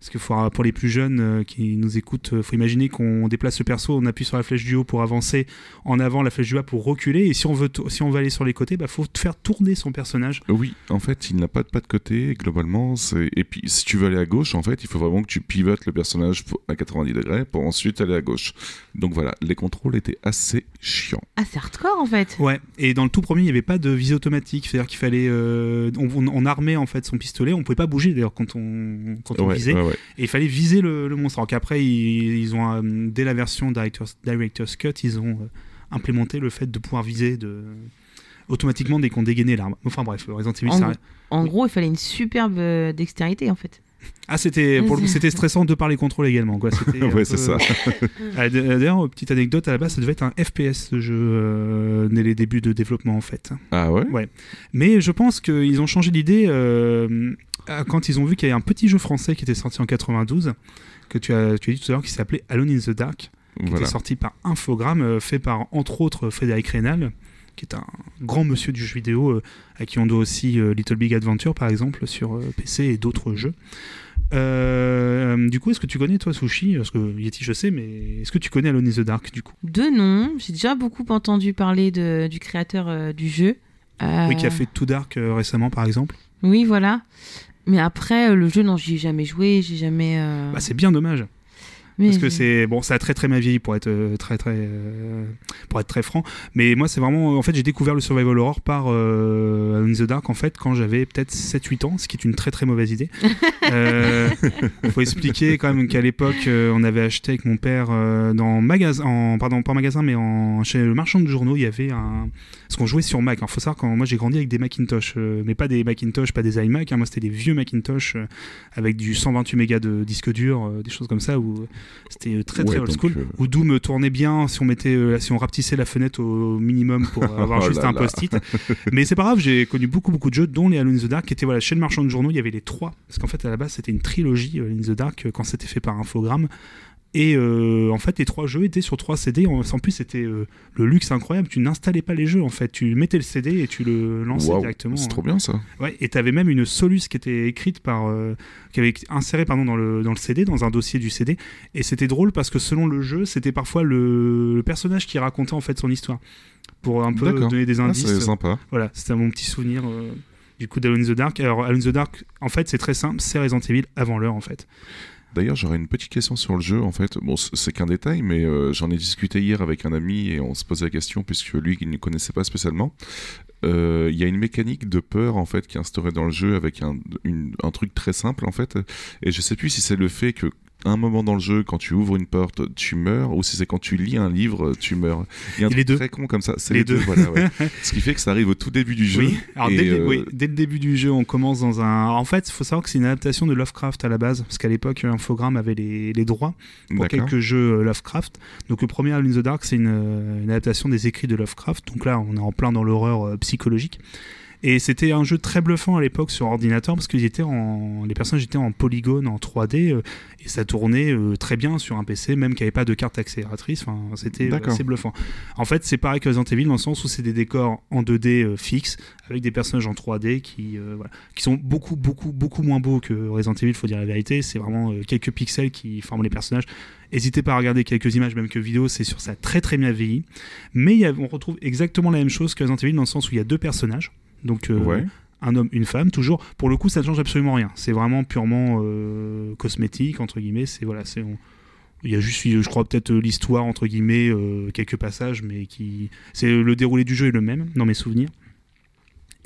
Parce que faut- pour les plus jeunes euh, qui nous écoutent, euh, faut imaginer qu'on déplace le perso, on appuie sur la flèche du haut pour avancer en avant, la flèche du bas pour reculer. Et si on veut, si on veut aller sur les côtés, bah faut faire tourner son personnage. Oui, en fait, il n'a pas de pas de côté, globalement. Et puis, si tu veux aller à gauche, en fait, il faut vraiment que tu pivotes le personnage à 90 degrés pour ensuite aller à gauche. Donc voilà, les contrôles étaient assez chiants. C'est hardcore en fait. Ouais. Et dans le tout premier, il n'y avait pas de visée automatique, c'est-à-dire qu'il fallait, euh, on, on- on armait en fait son pistolet, on pouvait pas bouger d'ailleurs quand on quand on Ouais, visait. ouais, ouais. Et il fallait viser le, le monstre. Alors qu'après, ils, ils ont, euh, dès la version Director's, Director's Cut, ils ont euh, implémenté le fait de pouvoir viser de... automatiquement dès qu'on dégainait l'arme. Enfin bref, Resident Evil, En ça... gros. En gros, il fallait une superbe euh, dextérité en fait. Ah, c'était, pour le c'était stressant de par les contrôles également. Quoi. Ouais, peu- c'est ça. Ah, D'ailleurs, petite anecdote, à la base, ça devait être un FPS, ce jeu, euh, dès les débuts de développement en fait. Ah ouais? Mais je pense qu'ils ont changé d'idée euh, quand ils ont vu qu'il y avait un petit jeu français qui était sorti en 92, que tu as, tu as dit tout à l'heure, qui s'appelait Alone in the Dark, qui Voilà. était sorti par Infogrames, euh, fait par entre autres Frédéric Rénal, qui est un grand monsieur du jeu vidéo, euh, à qui on doit aussi euh, Little Big Adventure par exemple sur euh, PC et d'autres jeux. Euh, du coup, est-ce que tu connais toi Sushi? Parce que Yeti, je sais, mais est-ce que tu connais Alone in the Dark du coup? De nom, j'ai déjà beaucoup entendu parler de, du créateur euh, du jeu. Oui, qui a fait Too Dark récemment par exemple. Oui, voilà. Mais après, le jeu, non, j'y ai jamais joué, j'ai jamais. Bah, c'est bien dommage. Parce que c'est bon, ça a très très mal vieilli pour être euh, très très euh, pour être très franc. Mais moi, c'est vraiment en fait, j'ai découvert le survival horror par euh, in the Dark en fait quand j'avais peut-être 7-8 ans, ce qui est une très très mauvaise idée. euh, faut expliquer quand même qu'à l'époque, euh, on avait acheté avec mon père euh, dans magasin, en, pardon pas en magasin, mais en chez le marchand de journaux, il y avait un parce qu'on jouait sur Mac. Il faut savoir quand moi j'ai grandi avec des Macintosh, euh, mais pas des Macintosh, pas des iMac. hein. moi, c'était des vieux Macintosh euh, avec du 128 mégas de disque dur, euh, des choses comme ça où c'était très très Ouais, old school. Où Doom tournait bien si on mettait, si on rapetissait la fenêtre au minimum pour avoir Oh juste là un post-it. Mais c'est pas grave, j'ai connu beaucoup beaucoup de jeux, dont les Alone in the Dark, qui étaient voilà chez le marchand de journaux. Il y avait les trois, parce qu'en fait à la base c'était une trilogie in the Dark quand c'était fait par Infogrames. Et euh, en fait, les trois jeux étaient sur trois CD. En, en plus, c'était euh, le luxe incroyable. Tu n'installais pas les jeux, en fait. Tu mettais le CD et tu le lançais directement. C'est hein. trop bien ça. Ouais, et tu avais même une soluce qui était écrite par. euh, qui avait insérée pardon, dans, le, dans le CD, dans un dossier du CD. Et c'était drôle parce que selon le jeu, c'était parfois le, le personnage qui racontait en fait son histoire. Pour un peu donner des Ah, indices. c'est sympa. voilà, c'était mon petit souvenir du coup d'Alone in the Dark. Alors, Alone the Dark, en fait, c'est très simple c'est Resident Evil avant l'heure en fait. D'ailleurs, j'aurais une petite question sur le jeu. En fait, bon, c'est qu'un détail, mais euh, j'en ai discuté hier avec un ami et on se posait la question puisque lui, il ne connaissait pas spécialement. Euh, Il y a une mécanique de peur en fait qui est instaurée dans le jeu avec un, une- un truc très simple en fait. Et je sais plus si c'est le fait que un moment dans le jeu, quand tu ouvres une porte, tu meurs, ou si c'est quand tu lis un livre, tu meurs. Il y a un truc deux. très con comme ça. C'est Les les, deux. deux. voilà, ouais. Ce qui fait que ça arrive au tout début du jeu. Oui, alors dès, euh, oui, dès le début du jeu, on commence dans un. En fait, il faut savoir que c'est une adaptation de Lovecraft à la base, parce qu'à l'époque, Infogrames avait les, les droits pour quelques jeux euh, Lovecraft. Donc le premier Alone in the Dark, c'est une, euh, une adaptation des écrits de Lovecraft. Donc là, on est en plein dans l'horreur psychologique. Et c'était un jeu très bluffant à l'époque sur ordinateur parce étaient en, les personnages étaient en polygone, en 3D, euh, et ça tournait euh, très bien sur un PC, même qui avait pas de carte accélératrice. Enfin, c'était euh, assez bluffant. En fait, c'est pareil que Resident Evil dans le sens où c'est des décors en 2D euh, fixes avec des personnages en 3D qui, voilà, qui sont beaucoup, beaucoup, beaucoup moins beaux que Resident Evil. Faut dire la vérité. C'est vraiment quelques pixels qui forment les personnages. N'hésitez pas à regarder quelques images, même que vidéo, c'est sur ça très très bien vieilli. Mais il y a- on retrouve exactement la même chose que Resident Evil dans le sens où il y a deux personnages. Donc euh, Ouais. un homme, une femme, toujours. Pour le coup, ça ne change absolument rien. C'est vraiment purement euh, cosmétique, entre guillemets. C'est voilà, c'est on- il y a juste, je crois, peut-être euh, l'histoire, entre guillemets, euh, quelques passages, mais qui. C'est le déroulé du jeu est le même, dans mes souvenirs.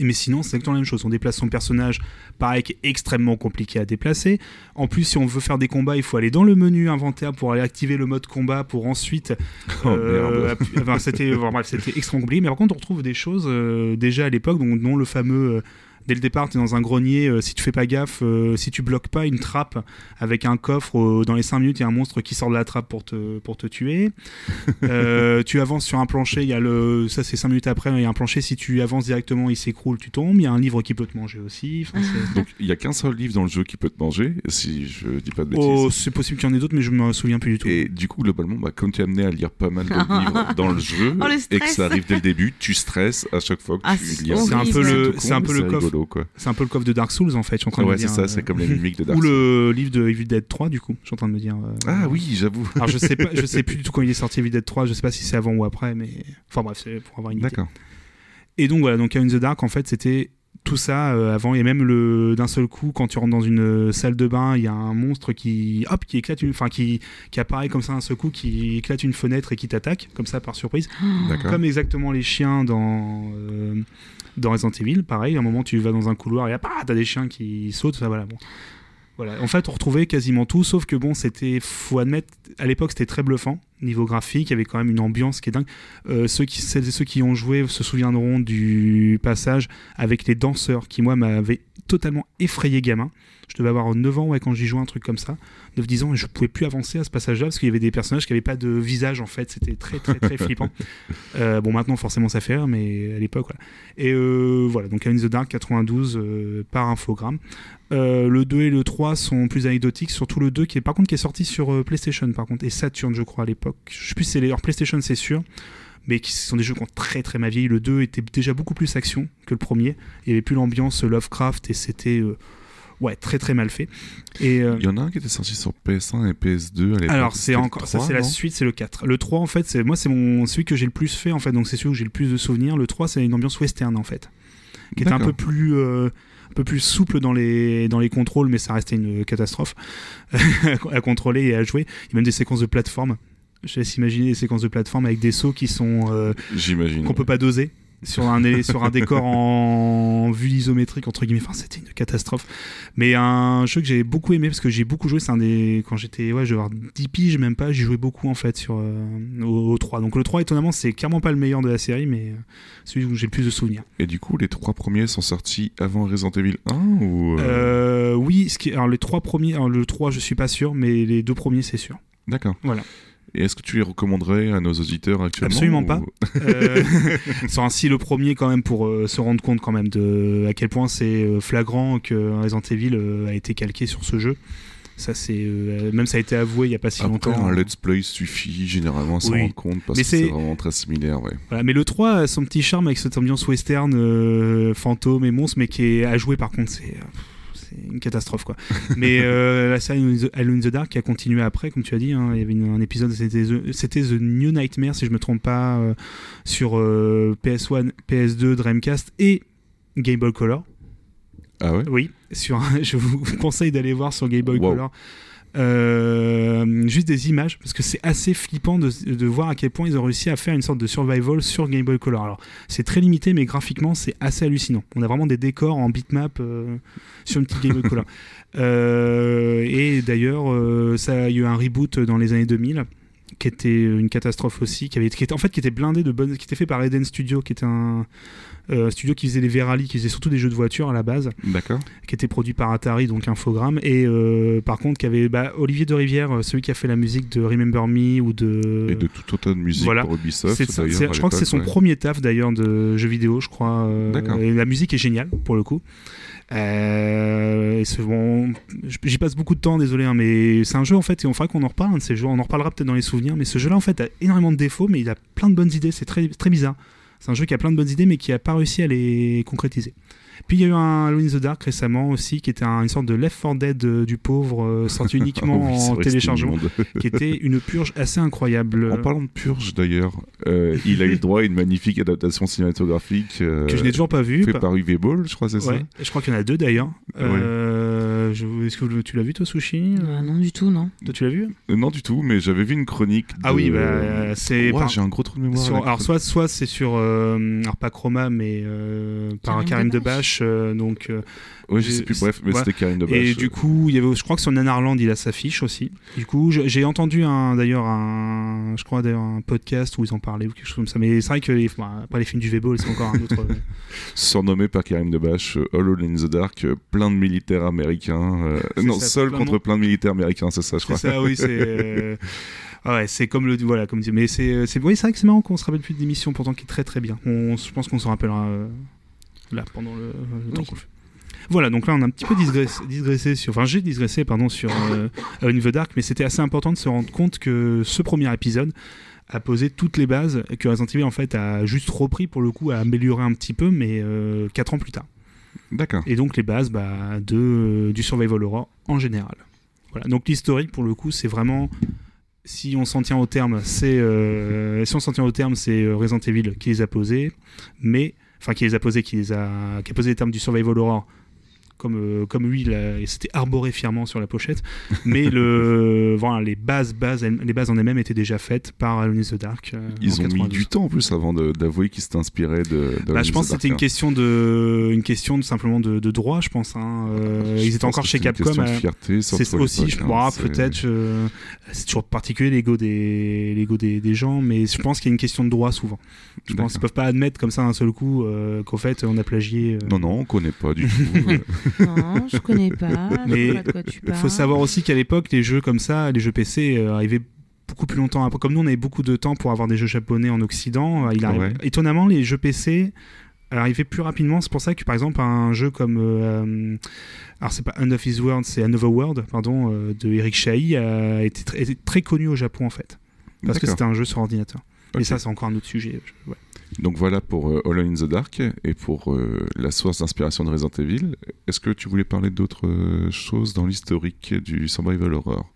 Mais sinon, c'est exactement la même chose. On déplace son personnage, pareil, qui est extrêmement compliqué à déplacer. En plus, si on veut faire des combats, il faut aller dans le menu inventaire pour aller activer le mode combat pour ensuite. Oh, euh, enfin, c'était enfin, bref, c'était extrêmement compliqué. Mais par contre, on retrouve des choses euh, déjà à l'époque, dont, dont le fameux. Dès le départ, tu es dans un grenier, euh, si tu fais pas gaffe, euh, si tu bloques pas une trappe avec un coffre, euh, dans les 5 minutes, il y a un monstre qui sort de la trappe pour te, pour te tuer. Euh, tu avances sur un plancher, il y a le, ça c'est 5 minutes après, il y a un plancher, si tu avances directement, il s'écroule, tu tombes. Il y a un livre qui peut te manger aussi. Donc il y a qu'un seul livre dans le jeu qui peut te manger, si je dis pas de bêtises. oh, c'est possible qu'il y en ait d'autres, mais je me souviens plus du tout. Et du coup, globalement, bah, comme tu es amené à lire pas mal de livres dans le jeu Oh, le et que stress. ça arrive dès le début, tu stresses à chaque fois que Ah, tu c'est lis un c'est un horrible. peu le, c'est un peu le coffre rigolo, quoi. C'est un peu le coffre de Dark Souls en fait. Je suis en train de Ouais, c'est ça, euh, c'est comme les mimiques de Dark Ou Souls. le livre de Evil Dead 3 du coup. Je suis en train de me dire. euh, Ah oui, j'avoue. Alors je sais pas, je sais plus du tout quand il est sorti Evil Dead 3. Je sais pas si c'est avant ou après, mais enfin bref, c'est pour avoir une idée. D'accord. Et donc voilà, donc in the Dark, en fait, c'était tout ça euh, avant. Et même le d'un seul coup, quand tu rentres dans une euh, salle de bain, il y a un monstre qui, hop, qui éclate une, enfin qui, qui apparaît comme ça d'un seul coup, qui éclate une fenêtre et qui t'attaque comme ça par surprise. Comme exactement les chiens dans euh, dans Resident Evil, pareil. À un moment, tu vas dans un couloir et ah, t'as des chiens qui sautent. Ça, voilà, bon. En fait, on retrouvait quasiment tout, sauf que bon, c'était, faut admettre, à l'époque, c'était très bluffant. Niveau graphique, il y avait quand même une ambiance qui est dingue. Euh, ceux, qui, celles et ceux qui ont joué se souviendront du passage avec les danseurs qui, moi, m'avaient totalement effrayé gamin. Je devais avoir 9 ans ouais, quand j'y jouais, un truc comme ça. 9-10 ans, et je pouvais plus avancer à ce passage-là parce qu'il y avait des personnages qui n'avaient pas de visage, en fait. C'était très, très, très flippant. Euh, bon, maintenant, forcément, ça fait rire, mais à l'époque, voilà. Et euh, voilà, donc In the Dark 92 euh, par infogramme. Le 2 et le 3 sont plus anecdotiques, surtout le 2 qui est par contre qui est sorti sur PlayStation par contre et Saturn je crois à l'époque. Je sais plus si c'est les alors, PlayStation c'est sûr, mais qui sont des jeux qui ont très très mal vieilli. Le 2 était déjà beaucoup plus action que le premier. Il y avait plus l'ambiance Lovecraft et c'était euh, ouais très très mal fait. Et euh, Il y en a un qui était sorti sur PS1 et PS2 à l'époque. alors c'est encore ça 3, c'est la suite, c'est le 4. Le 3 en fait, c'est moi c'est mon celui que j'ai le plus fait en fait, donc c'est celui où j'ai le plus de souvenirs. Le 3 c'est une ambiance western en fait, qui était un peu plus euh, un peu plus souple dans les dans les contrôles, mais ça restait une catastrophe à contrôler et à jouer. Il y a même des séquences de plateforme. Je laisse imaginer des séquences de plateforme avec des sauts qui sont euh, J'imagine. qu'on peut pas doser sur un sur un décor en vue isométrique entre guillemets. Enfin c'était une catastrophe. Mais un jeu que j'ai beaucoup aimé parce que j'ai beaucoup joué c'est un des quand j'étais ouais je vais avoir 10 piges même pas j'y jouais beaucoup en fait sur euh, au, au 3 donc le 3 étonnamment c'est clairement pas le meilleur de la série mais euh, celui où j'ai le plus de souvenirs. Et du coup, les trois premiers sont sortis avant Resident Evil 1 ou... euh, Euh, oui ce qui alors les trois premiers alors le 3 je suis pas sûr mais les deux premiers c'est sûr. D'accord. Voilà. Et est-ce que tu les recommanderais à nos auditeurs actuellement Absolument ou- pas. Euh, sur ainsi le premier quand même pour euh, se rendre compte quand même de à quel point c'est euh, flagrant que Resident Evil euh, a été calqué sur ce jeu. Ça c'est euh, même ça a été avoué il y a pas si Après, longtemps. un let's play suffit généralement à s'en Oui. rendre compte parce Mais que c'est vraiment très similaire, ouais. Voilà, mais le 3 a son petit charme avec cette ambiance western euh, fantôme et monstre mais qui est à jouer par contre c'est c'est une catastrophe quoi. mais euh, la série Alone in the- Dark qui a continué après comme tu as dit hein, il y avait une- un épisode c'était The, The New Nightmare si je me trompe pas euh, sur euh, PS1, PS2, Dreamcast et Game Boy Color. Ah ouais? Oui, sur je vous conseille d'aller voir sur Game Boy Wow. Color. Euh, juste des images parce que c'est assez flippant de, de voir à quel point ils ont réussi à faire une sorte de survival sur Game Boy Color. Alors c'est très limité mais graphiquement c'est assez hallucinant. On a vraiment des décors en bitmap euh, sur une petite Game Boy Color. Euh, et d'ailleurs ça a eu un reboot dans les années 2000 qui était une catastrophe aussi, qui avait, qui était en fait qui était blindé de bonnes, qui était fait par Eden Studio, qui était un euh, studio qui faisait les V-Rally, qui faisait surtout des jeux de voiture à la base D'accord. qui était produit par Atari, donc Infogrames, et euh, par contre qui avait bah, Olivier de Rivière, euh, celui qui a fait la musique de Remember Me ou de. Et de tout autant de musique voilà. pour Ubisoft, je crois que c'est son ouais. premier taf d'ailleurs de jeux vidéo, je crois. euh, D'accord. Et la musique est géniale pour le coup. Euh, j'y passe beaucoup de temps, désolé, hein, mais c'est un jeu en fait, et on fera qu'on en reparle un de ces jeux, on en reparlera peut-être dans les souvenirs, mais ce jeu-là en fait a énormément de défauts, mais il a plein de bonnes idées, c'est très, très bizarre. C'est un jeu qui a plein de bonnes idées, mais qui a pas réussi à les concrétiser. Puis il y a eu un Alone in the Dark récemment aussi, qui était un- une sorte de Left 4 Dead euh, du pauvre, euh, sorti uniquement Ah oui, c'est en téléchargement, qui était une purge assez incroyable. En parlant de Purge d'ailleurs, euh, il a eu le droit à une magnifique adaptation cinématographique euh, que je n'ai toujours pas vu. fait pas- par UV Ball, je crois, c'est Ouais, je crois qu'il y en a deux d'ailleurs. Ouais. Euh, je- Est-ce que tu l'as vu toi, Sushi? Euh, non, du tout, non. Toi, tu l'as vu? Ça Euh, Non, du tout, mais j'avais vu une chronique. Ah oui, bah, c'est Ouah, par- j'ai un gros trou de mémoire. sur- alors soit soit c'est sur euh, alors pas Chroma mais euh, par Karim Karim Debache. Euh, donc euh, Ouais, je sais plus, bref, mais ouais. c'était Karine Debache. et du coup il y avait je crois que sur Nanarland il a sa fiche aussi du coup j'ai entendu d'ailleurs un je crois d'ailleurs un podcast où ils en parlaient ou quelque chose comme ça mais c'est vrai que les, après les films du V-Ball c'est encore un autre euh, Surnommé par Karim Debache, euh, All in the Dark, euh, plein de militaires américains. euh, C'est non, ça, seul contre plein de militaires américains, c'est ça, je C'est crois. ça, oui, c'est. euh, ah ouais, c'est comme le. Voilà, comme. Mais c'est. c'est- Oui, c'est vrai que c'est marrant qu'on se rappelle plus de l'émission, pourtant qui est très très bien. On, je pense qu'on se rappellera euh, là, pendant le, le temps Oui. qu'on fait. Voilà, donc là on a un petit peu digressé, digressé sur. Enfin, j'ai digressé, pardon, sur euh, the Dark, mais c'était assez important de se rendre compte que ce premier épisode a posé toutes les bases et que Resident Evil en fait a juste repris pour le coup, a amélioré un petit peu, mais 4 ans plus tard. D'accord. Et donc les bases bah, de, du survival horror en général. Voilà. Donc l'historique pour le coup c'est vraiment si on s'en tient au terme c'est euh, si on s'en tient au terme c'est euh, Resident Evil qui les a posés mais enfin qui les a posés qui les a qui a posé les termes du survival horror comme, euh, comme lui, c'était arboré fièrement sur la pochette. Mais le, voilà, les bases, bases, les bases en elles-mêmes étaient déjà faites par Alone in the Dark. euh, Ils ont mis 92. du temps en plus avant d'avouer qu'ils s'étaient inspirés de. de Bah, je pense que c'était une question question de, une question de simplement de, de droit, je pense. hein. Euh, ils étaient encore chez Capcom. C'est aussi, je hein, ah, c'est- peut-être, euh, c'est toujours particulier l'ego des, l'ego des, des gens, mais je pense qu'il y a une question de droit souvent. Je pense qu'ils peuvent pas admettre comme ça d'un seul coup euh, qu'au fait on a plagié. Non, non, on connaît pas du tout. euh, Non, je connais pas. Mais sais pas de quoi tu Il faut savoir aussi qu'à l'époque, les jeux comme ça, les jeux PC euh, arrivaient beaucoup plus longtemps après. Comme nous, on avait beaucoup de temps pour avoir des jeux japonais en Occident, euh, il arrive... Ouais. étonnamment, les jeux PC arrivaient plus rapidement. C'est pour ça que, par exemple, un jeu comme. euh, alors, c'est pas End of His World, c'est Another World, pardon, euh, de Eric Chahi, a été, tr- été très connu au Japon, en fait. Parce que c'était un jeu sur ordinateur. Ok. Et ça, c'est encore un autre sujet. je- ouais. Donc voilà pour euh, Hollow in the Dark et pour euh, la source d'inspiration de Resident Evil. Est-ce que tu voulais parler d'autres euh, choses dans l'historique du survival horror?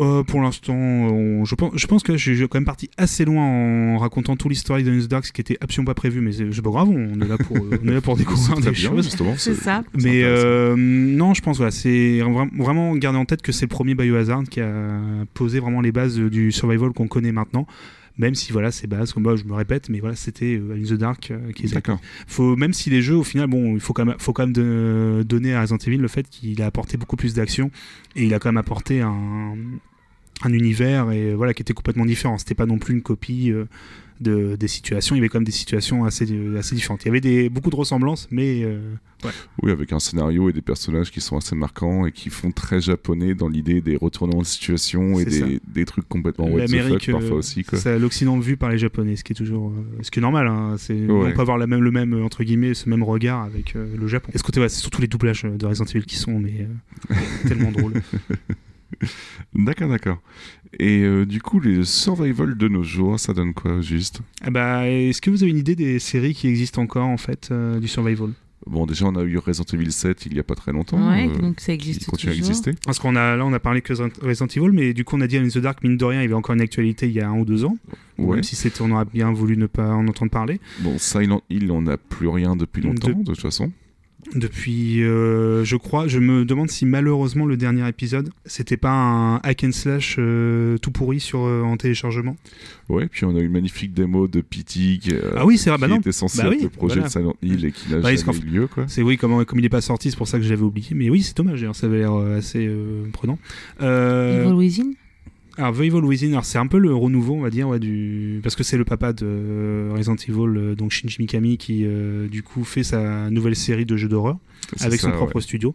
Euh, pour l'instant, on- je pense, je pense que j'ai quand même parti assez loin en racontant tout l'historique de News Dark, ce qui était absolument pas prévu, mais c'est pas grave, on est là pour, on est là pour découvrir des bien, choses. justement. C'est ça. Mais euh, non, je pense voilà, c'est vra- vraiment garder en tête que c'est le premier Biohazard qui a posé vraiment les bases du survival qu'on connaît maintenant. Même si voilà ces bases, comme moi je me répète, mais voilà c'était euh, In the Dark euh, qui les a D'accord. faut même si les jeux au final bon il faut quand même faut quand même de- donner à Resident Evil le fait qu'il a apporté beaucoup plus d'action et il a quand même apporté un un univers et voilà qui était complètement différent c'était pas non plus une copie euh, de, des situations. Il y avait quand même des situations assez assez différentes. Il y avait des beaucoup de ressemblances mais euh, Oui, avec un scénario et des personnages qui sont assez marquants et qui font très japonais dans l'idée des retournements de situation et des, des trucs complètement what the fuck parfois euh, aussi. C'est l'Occident vu par les Japonais ce qui est toujours euh, ce qui est normal hein, c'est Ouais. on peut avoir la même le même entre guillemets ce même regard avec euh, le Japon. Et ce côté ouais, c'est surtout les doublages de Resident Evil qui sont mais euh, tellement drôles. D'accord, d'accord. Et euh, du coup, les survival de nos jours, ça donne quoi juste? Ah bah, est-ce que vous avez une idée des séries qui existent encore en fait euh, du survival? Bon, déjà, on a eu Resident Evil 7 il y a pas très longtemps. Ouais, euh, donc ça existe continue à exister. Parce qu'on a là on a parlé que Resident Evil, mais du coup on a dit In the Dark mine de rien il y avait encore une actualité il y a un ou deux ans. Ouais. Même si c'était on aurait bien voulu ne pas en entendre parler. Bon, Silent Hill, on n'a plus rien depuis longtemps, De- de toute façon. Depuis, euh, je crois, je me demande si malheureusement le dernier épisode, c'était pas un hack and slash euh, tout pourri sur euh, en téléchargement? Ouais, puis on a eu une magnifique démo de Pity qui, euh, ah oui, c'est vrai, bah qui non. était censé Bah être oui, le projet voilà. de Silent Hill et qui n'a Bah, jamais eu lieu, quoi. C'est oui, comme, comme il est pas sorti, c'est pour ça que je l'avais oublié. Mais oui, c'est dommage, d'ailleurs, ça avait l'air assez euh, prenant. Euh, Evil Within? Alors, The Evil Within, alors, c'est un peu le renouveau, on va dire, ouais, du... parce que c'est le papa de euh, Resident Evil, euh, donc Shinji Mikami, qui euh, du coup fait sa nouvelle série de jeux d'horreur avec ça, son propre ouais. studio.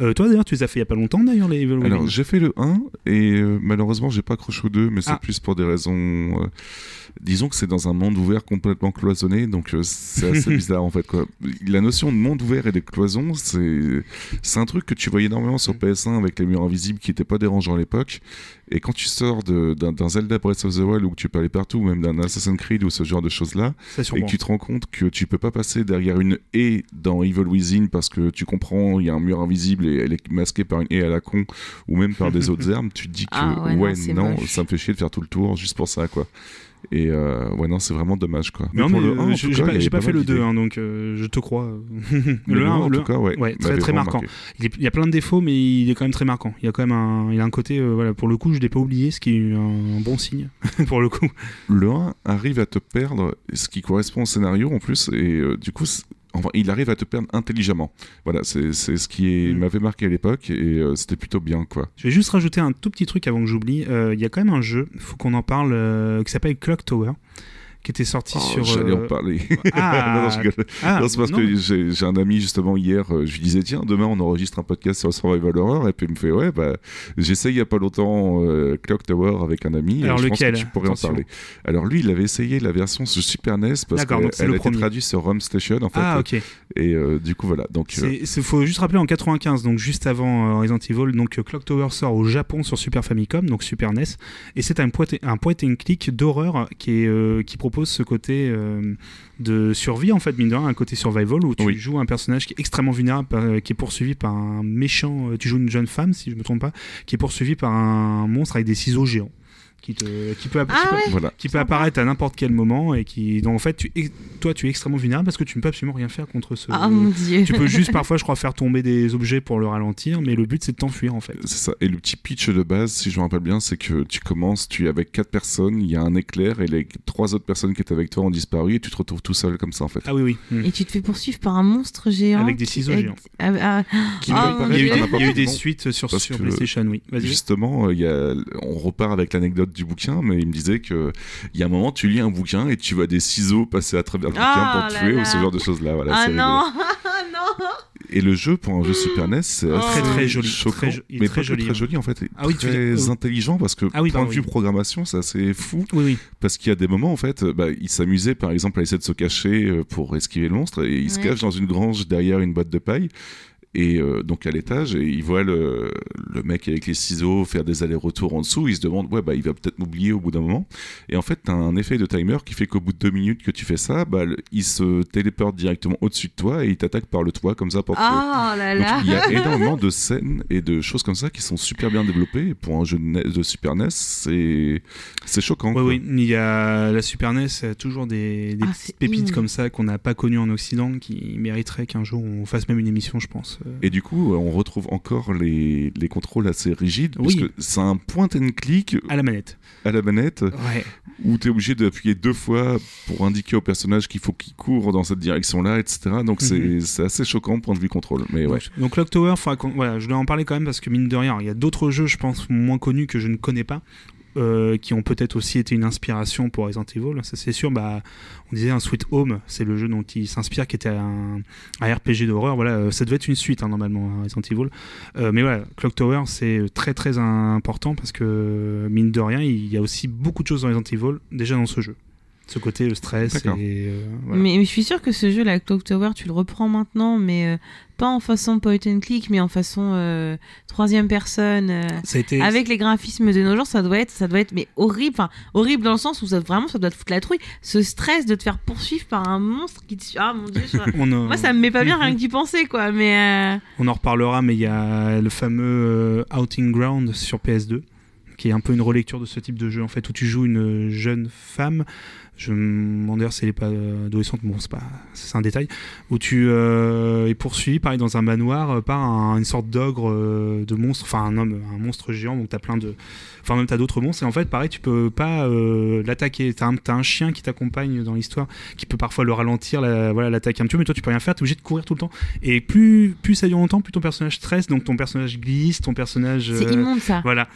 Euh, toi d'ailleurs, tu les as fait il y a pas longtemps d'ailleurs, les Evil Alors, j'ai fait le 1 et euh, malheureusement, j'ai pas accroché au 2, mais c'est Ah. plus pour des raisons. euh, disons que c'est dans un monde ouvert complètement cloisonné, donc euh, c'est assez bizarre en fait. Quoi. La notion de monde ouvert et de cloison, c'est un truc que tu voyais énormément sur PS1 avec les murs invisibles qui n'étaient pas dérangeants à l'époque. Et quand tu sors d'un Zelda Breath of the Wild où tu peux aller partout, ou même d'un Assassin's Creed ou ce genre de choses-là, et que tu te rends compte que tu peux pas passer derrière une haie dans Evil Within parce que tu comprends, il y a un mur invisible et elle est masquée par une haie à la con ou même par des autres armes, tu te dis que Ah ouais, ouais, non, non, ça me fait chier de faire tout le tour juste pour ça quoi. Et euh, ouais, non, c'est vraiment dommage quoi. Mais le 1, euh, j'ai pas, fait le 2, d'idées. hein, donc euh, je te crois. Mais le 1, en le tout cas, ouais, ouais, très, très marquant. il, est- il y a plein de défauts, mais il est quand même très marquant. Il y a quand même un, il a un côté, euh, voilà, pour le coup, je l'ai pas oublié, ce qui est un bon signe pour le coup. Le 1 arrive à te perdre, ce qui correspond au scénario en plus, et du coup, enfin, il arrive à te perdre intelligemment. Voilà, c'est ce qui Mm. m'avait marqué à l'époque, et euh, c'était plutôt bien, quoi. Je vais juste rajouter un tout petit truc avant que j'oublie. Euh, Il y a quand même un jeu, faut qu'on en parle, euh, qui s'appelle Clock Tower, qui était sorti Oh, sur. J'allais euh, en parler. Ah, non, non, je rigole. ah, Non, c'est parce non. que j'ai un ami justement hier, euh, je lui disais tiens demain on enregistre un podcast sur le survival horror et puis il me fait ouais bah j'essaye il y a pas longtemps euh, Clock Tower avec un ami Alors, et je pense que tu pourrais Attention. en parler. Alors lui il avait essayé la version sur Super NES parce qu'elle le a été traduite sur Rum Station en fait Ah, ok. et euh, du coup voilà donc euh, c'est- faut juste rappeler en 95, donc juste avant euh, Resident Evil, donc euh, Clock Tower sort au Japon sur Super Famicom, donc Super NES, et c'est un point, un point and click d'horreur qui, est, euh, qui propose propose ce côté euh, de survie, en fait, mine de rien, un côté survival où tu Oui. joues un personnage qui est extrêmement vulnérable, par- qui est poursuivi par un méchant. euh, Tu joues une jeune femme, si je me trompe pas, qui est poursuivi par un monstre avec des ciseaux géants. Qui, te, qui peut, app- Ah qui peut- ouais Voilà. qui peut apparaître à n'importe quel moment et qui donc en fait tu, toi tu es extrêmement vulnérable parce que tu ne peux absolument rien faire contre ce Ah mon dieu. tu peux juste parfois je crois faire tomber des objets pour le ralentir mais le but c'est de t'enfuir en fait C'est ça. Et le petit pitch de base, si je me rappelle bien, c'est que tu commences, tu es avec quatre personnes, il y a un éclair et les trois autres personnes qui étaient avec toi ont disparu et tu te retrouves tout seul comme ça en fait. ah oui oui. Et tu te fais poursuivre par un monstre géant. Avec des ciseaux avec- géants. Ah, il y a eu des, suites sur, sur PlayStation oui Justement, euh, il y a, on repart avec l'anecdote du bouquin, mais il me disait que il y a un moment, tu lis un bouquin et tu vois des ciseaux passer à travers le bouquin Ah pour tuer là. ou ce genre de choses-là. Voilà, ah c'est rigolo. non, Ah non. Et le jeu, pour un jeu Super NES, c'est Oh. assez Très, très joli, choquant, très jo- il est mais très joli, très hein. joli en fait, et Ah oui, très euh, intelligent parce que Ah oui, point de vue oui. programmation, c'est assez fou oui oui parce qu'il y a des moments en fait, bah, il s'amusait par exemple à essayer de se cacher euh, pour esquiver le monstre et il se cache dans une grange derrière une boîte de paille. Et euh, donc à l'étage, et il voit le, le mec avec les ciseaux faire des allers-retours en dessous. Il se demande, ouais, bah il va peut-être m'oublier au bout d'un moment. Et en fait, t'as un effet de timer qui fait qu'au bout de deux minutes que tu fais ça, bah, le- il se téléporte directement au-dessus de toi et il t'attaque par le toit comme ça pour te tuer. Oh là Donc, là. il y a énormément de scènes et de choses comme ça qui sont super bien développées. Pour un jeu de, de Super NES, c'est c'est choquant. oui quoi. oui il y a la Super NES a toujours des, des Ah, pépites comme ça qu'on n'a pas connues en Occident qui mériteraient qu'un jour on fasse même une émission je pense Et du coup, on retrouve encore les, les contrôles assez rigides, Oui. parce que c'est un point and click à la manette à la manette ouais où tu es obligé d'appuyer deux fois pour indiquer au personnage qu'il faut qu'il court dans cette direction-là, etc. Donc c'est- Mhm. c'est assez choquant point de vue contrôle. Mais ouais. Donc, donc Clock Tower, voilà, je dois en parler quand même parce que mine de rien, il y a d'autres jeux, je pense, moins connus que je ne connais pas. Euh, qui ont peut-être aussi été une inspiration pour Resident Evil, ça c'est sûr. Bah, on disait un Sweet Home, c'est le jeu dont il s'inspire, qui était un, RPG d'horreur. Voilà, euh, ça devait être une suite hein, normalement, à Resident Evil. Euh, mais voilà, Clock Tower c'est très très important parce que mine de rien, il y a aussi beaucoup de choses dans Resident Evil déjà dans ce jeu. Ce côté euh, stress et euh, voilà. Mais, mais je suis sûre que ce jeu, la Clock Tower, tu le reprends maintenant, mais euh, pas en façon point and click, mais en façon euh, troisième personne. euh, ça a été Avec les graphismes de nos jours, ça doit être, ça doit être, mais horrible, enfin horrible dans le sens où ça vraiment, ça doit te foutre la trouille. Ce stress de te faire poursuivre par un monstre qui te, suit- ah mon dieu, je- on a- moi ça me met pas bien rien que d'y penser quoi. Mais euh, On en reparlera, mais il y a le fameux euh, Outing Ground sur PS2, qui est un peu une relecture de ce type de jeu, en fait, où tu joues une jeune femme. Je me demande d'ailleurs si elle est pas adolescente, bon, c'est pas, c'est un détail, où tu euh, es poursuivi, pareil, dans un manoir euh, par un- une sorte d'ogre euh, de monstre, enfin un homme, un monstre géant, donc t'as plein de, enfin même t'as d'autres monstres, et en fait, pareil, tu peux pas euh, l'attaquer. T'as un, t'as un chien qui t'accompagne dans l'histoire, qui peut parfois le ralentir, la- voilà, l'attaquer un petit peu, mais toi tu peux rien faire, t'es obligé de courir tout le temps. Et plus, plus ça dure longtemps, plus ton personnage stresse, donc ton personnage glisse, ton personnage. c'est immonde ça. Voilà.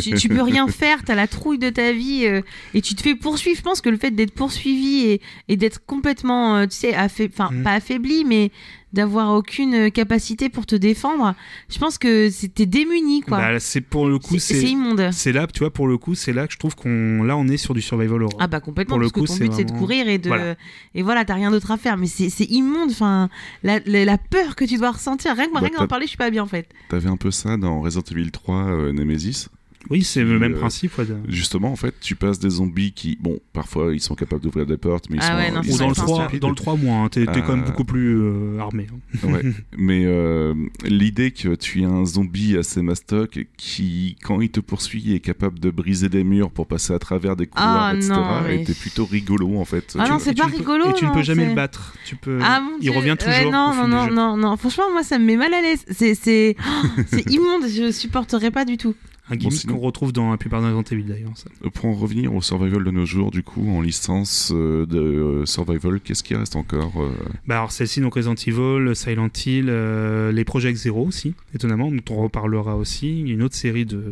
Tu, tu peux rien faire, t'as la trouille de ta vie et tu te fais poursuivre. Je pense que le fait d'être poursuivi et, et d'être complètement, euh, tu sais, Mhm. pas affaibli, mais d'avoir aucune euh, capacité pour te défendre, je pense que c'était démuni quoi. Bah, c'est pour le coup, c'est immonde. C'est là, tu vois, pour le coup, c'est là que je trouve qu'on. Là, on est sur du survival horror. Ah bah complètement, Pour le parce coup, que ton c'est but c'est de courir et de Voilà. et voilà, t'as rien d'autre à faire. Mais c'est c'est immonde, enfin la, la, la peur que tu dois ressentir. Rien que, Bah, rien d'en parler, je suis pas bien en fait. T'avais un peu ça dans Resident Evil 3 euh, Nemesis. Oui, c'est le même euh, principe. ouais, Justement, en fait, tu passes des zombies qui, bon, parfois ils sont capables d'ouvrir des portes, mais ils Ah sont, ouais, non, ils sont dans le, vrai, assez 3, stupides. dans le 3 moins, hein, t'es quand même Euh, beaucoup plus euh, armé. hein. Ouais. mais euh, l'idée que tu es un zombie assez mastoc qui, quand il te poursuit, est capable de briser des murs pour passer à travers des couloirs, Ah, etc., non, mais- était plutôt rigolo en fait. Ah Tu non, c'est pas rigolo, Et tu ne peux jamais le battre. Tu peux... Ah mon il Dieu. revient Ouais, toujours. non, non, non, non, non. Franchement, moi, ça me met mal à l'aise. C'est, c'est, c'est immonde. Je supporterais pas du tout. Un gimmick sinon- qu'on retrouve dans la plupart des Resident Evil d'ailleurs. ça. Pour en revenir au survival de nos jours, du coup, en licence euh, de euh, survival, qu'est-ce qui reste encore euh, Bah alors celle-ci, donc Resident Evil, Silent Hill, euh, les Project Zero aussi, étonnamment, dont on reparlera aussi. Il y a une autre série de...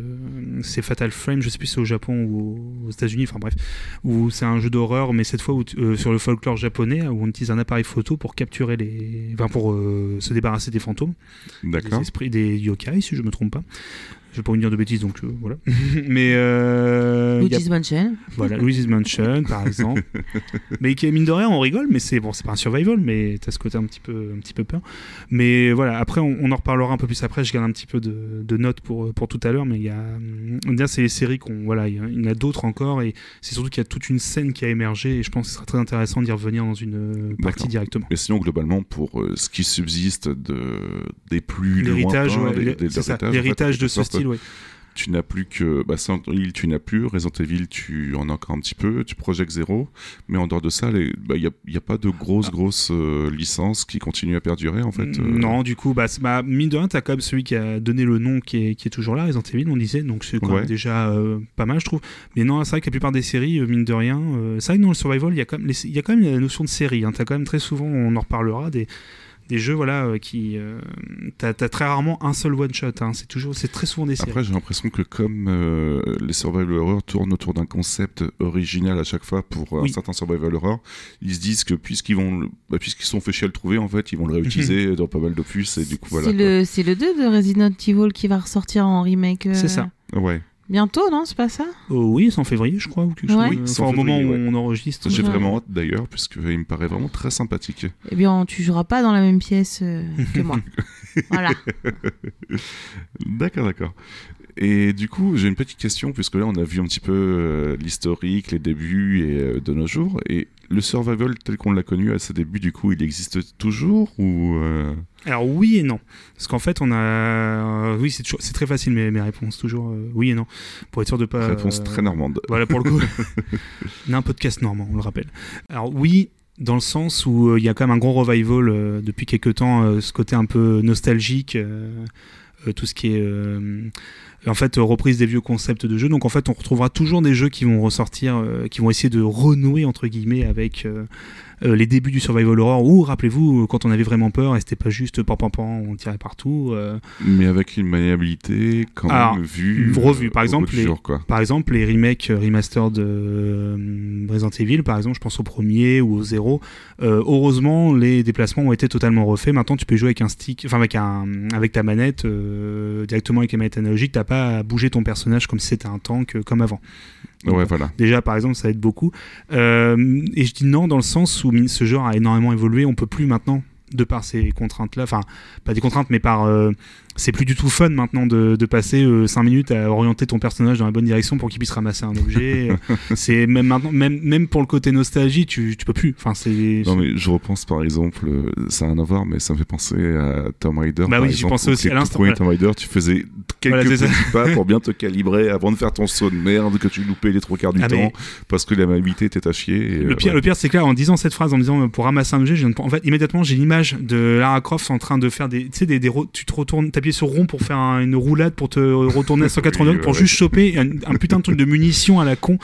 C'est Fatal Frame, je sais plus si c'est au Japon ou aux États-Unis, enfin bref, où c'est un jeu d'horreur, mais cette fois où euh, sur le folklore japonais, où on utilise un appareil photo pour capturer les... Enfin pour euh, se débarrasser des fantômes, des esprits, des yokai si je me trompe pas. Je vais pas vous dire de bêtises, donc euh, voilà. Mais euh, a- Mansion. voilà, Luigi's Mansion, par exemple. mais qui, mine de rien, on rigole, mais c'est bon, c'est pas un survival, mais t'as ce côté un petit peu, un petit peu peur. Mais voilà, après, on, on en reparlera un peu plus après. Je garde un petit peu de, de notes pour, pour tout à l'heure, mais il y a, là, c'est les séries qu'on, voilà, il y, en a d'autres encore, et c'est surtout qu'il y a toute une scène qui a émergé, et je pense que ce sera très intéressant d'y revenir dans une euh, partie directement. Et sinon, globalement, pour euh, ce qui subsiste de, des plus L'héritage, lointains, ouais, des- l'héritage, de ce sorte, Tu n'as plus que bah, Silent Hill, tu n'as plus Resident Evil, tu en as encore un petit peu, tu Project Zero, mais en dehors de ça, il n'y a, y a pas de grosses Ah. grosses euh, licences qui continuent à perdurer en fait. euh. Non, du coup, bah, bah, mine de rien, t'as quand même celui qui a donné le nom qui est, qui est toujours là, Resident Evil, on disait, donc c'est quand Ouais. même déjà euh, pas mal, je trouve. Mais non, c'est vrai que la plupart des séries, mine de rien, c'est vrai que dans le survival, il y, a quand même les- il y a quand même la notion de série. Hein. T'as quand même très souvent, on en reparlera, des, des jeux voilà, euh, qui. euh, t'as t'as très rarement un seul one-shot, hein. c'est toujours, c'est très souvent des séries. Après, j'ai l'impression que comme euh, les survival horror tournent autour d'un concept original à chaque fois pour un Oui. certain survival horror, ils se disent que puisqu'ils vont, le- bah, puisqu'ils sont fait chier à le trouver, en fait, ils vont le réutiliser dans pas mal d'opus et du coup voilà. c'est le, c'est le 2 de Resident Evil qui va ressortir en remake. euh, C'est ça. Ouais. Bientôt, non C'est pas ça? Oh, oui, c'est en février, je crois, ou quelque Ouais. chose. Oui, euh, c'est enfin, en au moment où ouais. on enregistre. J'ai Ouais. vraiment hâte d'ailleurs, puisqu'il me paraît vraiment très sympathique. Eh bien, tu joueras pas dans la même pièce euh, que moi. voilà. D'accord, d'accord. Et du coup, j'ai une petite question, puisque là, on a vu un petit peu euh, l'historique, les débuts et, euh, de nos jours. Et le survival tel qu'on l'a connu à ses débuts, du coup, il existe toujours ou euh, Alors oui et non. Parce qu'en fait, on a... oui, c'est toujours- c'est très facile mes, mes réponses, toujours oui et non. Pour être sûr de pas... réponse très normande Voilà, pour le coup. on a un podcast normand, on le rappelle. Alors oui, dans le sens où il y a quand même un gros revival depuis quelques temps, ce côté un peu nostalgique, tout ce qui est... euh, en fait, euh, reprise des vieux concepts de jeux. Donc, en fait, on retrouvera toujours des jeux qui vont ressortir, euh, qui vont essayer de renouer, entre guillemets, avec euh, les débuts du survival horror. Ou, rappelez-vous, euh, quand on avait vraiment peur, et c'était pas juste pan pan pan, on tirait partout. euh, mais avec une maniabilité quand Alors, même vue. revue, par exemple, les- jour, quoi. Par exemple, les remakes remastered de Resident Evil, par exemple, je pense au premier ou au zéro. heureusement, les déplacements ont été totalement refaits. Maintenant, tu peux jouer avec un stick, enfin avec un, avec ta manette directement avec les manettes analogiques. T'as pas à bouger ton personnage comme si c'était un tank, comme avant. Donc, Ouais, voilà. Déjà, par exemple, ça aide beaucoup. Euh, et je dis non dans le sens où ce genre a énormément évolué. On peut plus maintenant, de par ces contraintes-là, enfin, pas des contraintes, mais par. euh, c'est plus du tout fun maintenant de, de passer 5 minutes à orienter ton personnage dans la bonne direction pour qu'il puisse ramasser un objet. Euh, c'est même maintenant, même, même pour le côté nostalgie, tu, tu peux plus. Enfin, c'est. Non, mais je repense par exemple, euh, ça n'a rien à voir, mais ça me fait penser à Tomb Raider. Bah par oui, j'y pensais aussi à l'instant, voilà. Tomb Raider, tu faisais quelques Voilà, petits pas pour bien te calibrer avant de faire ton saut de merde que tu loupais les trois quarts du Ah, temps mais- parce que la maniabilité était à chier. et, Le euh, pire, ouais. le pire c'est que là, en disant cette phrase, en disant euh, pour ramasser un objet, je viens de- en fait, immédiatement, j'ai l'image de Lara Croft en train de faire des. Tu sais, des, tu te retournes, t'appuies sur rond pour faire un- une roulade, pour te retourner à 180 Oui, pour ouais, juste choper un, un putain de truc de munitions à la con.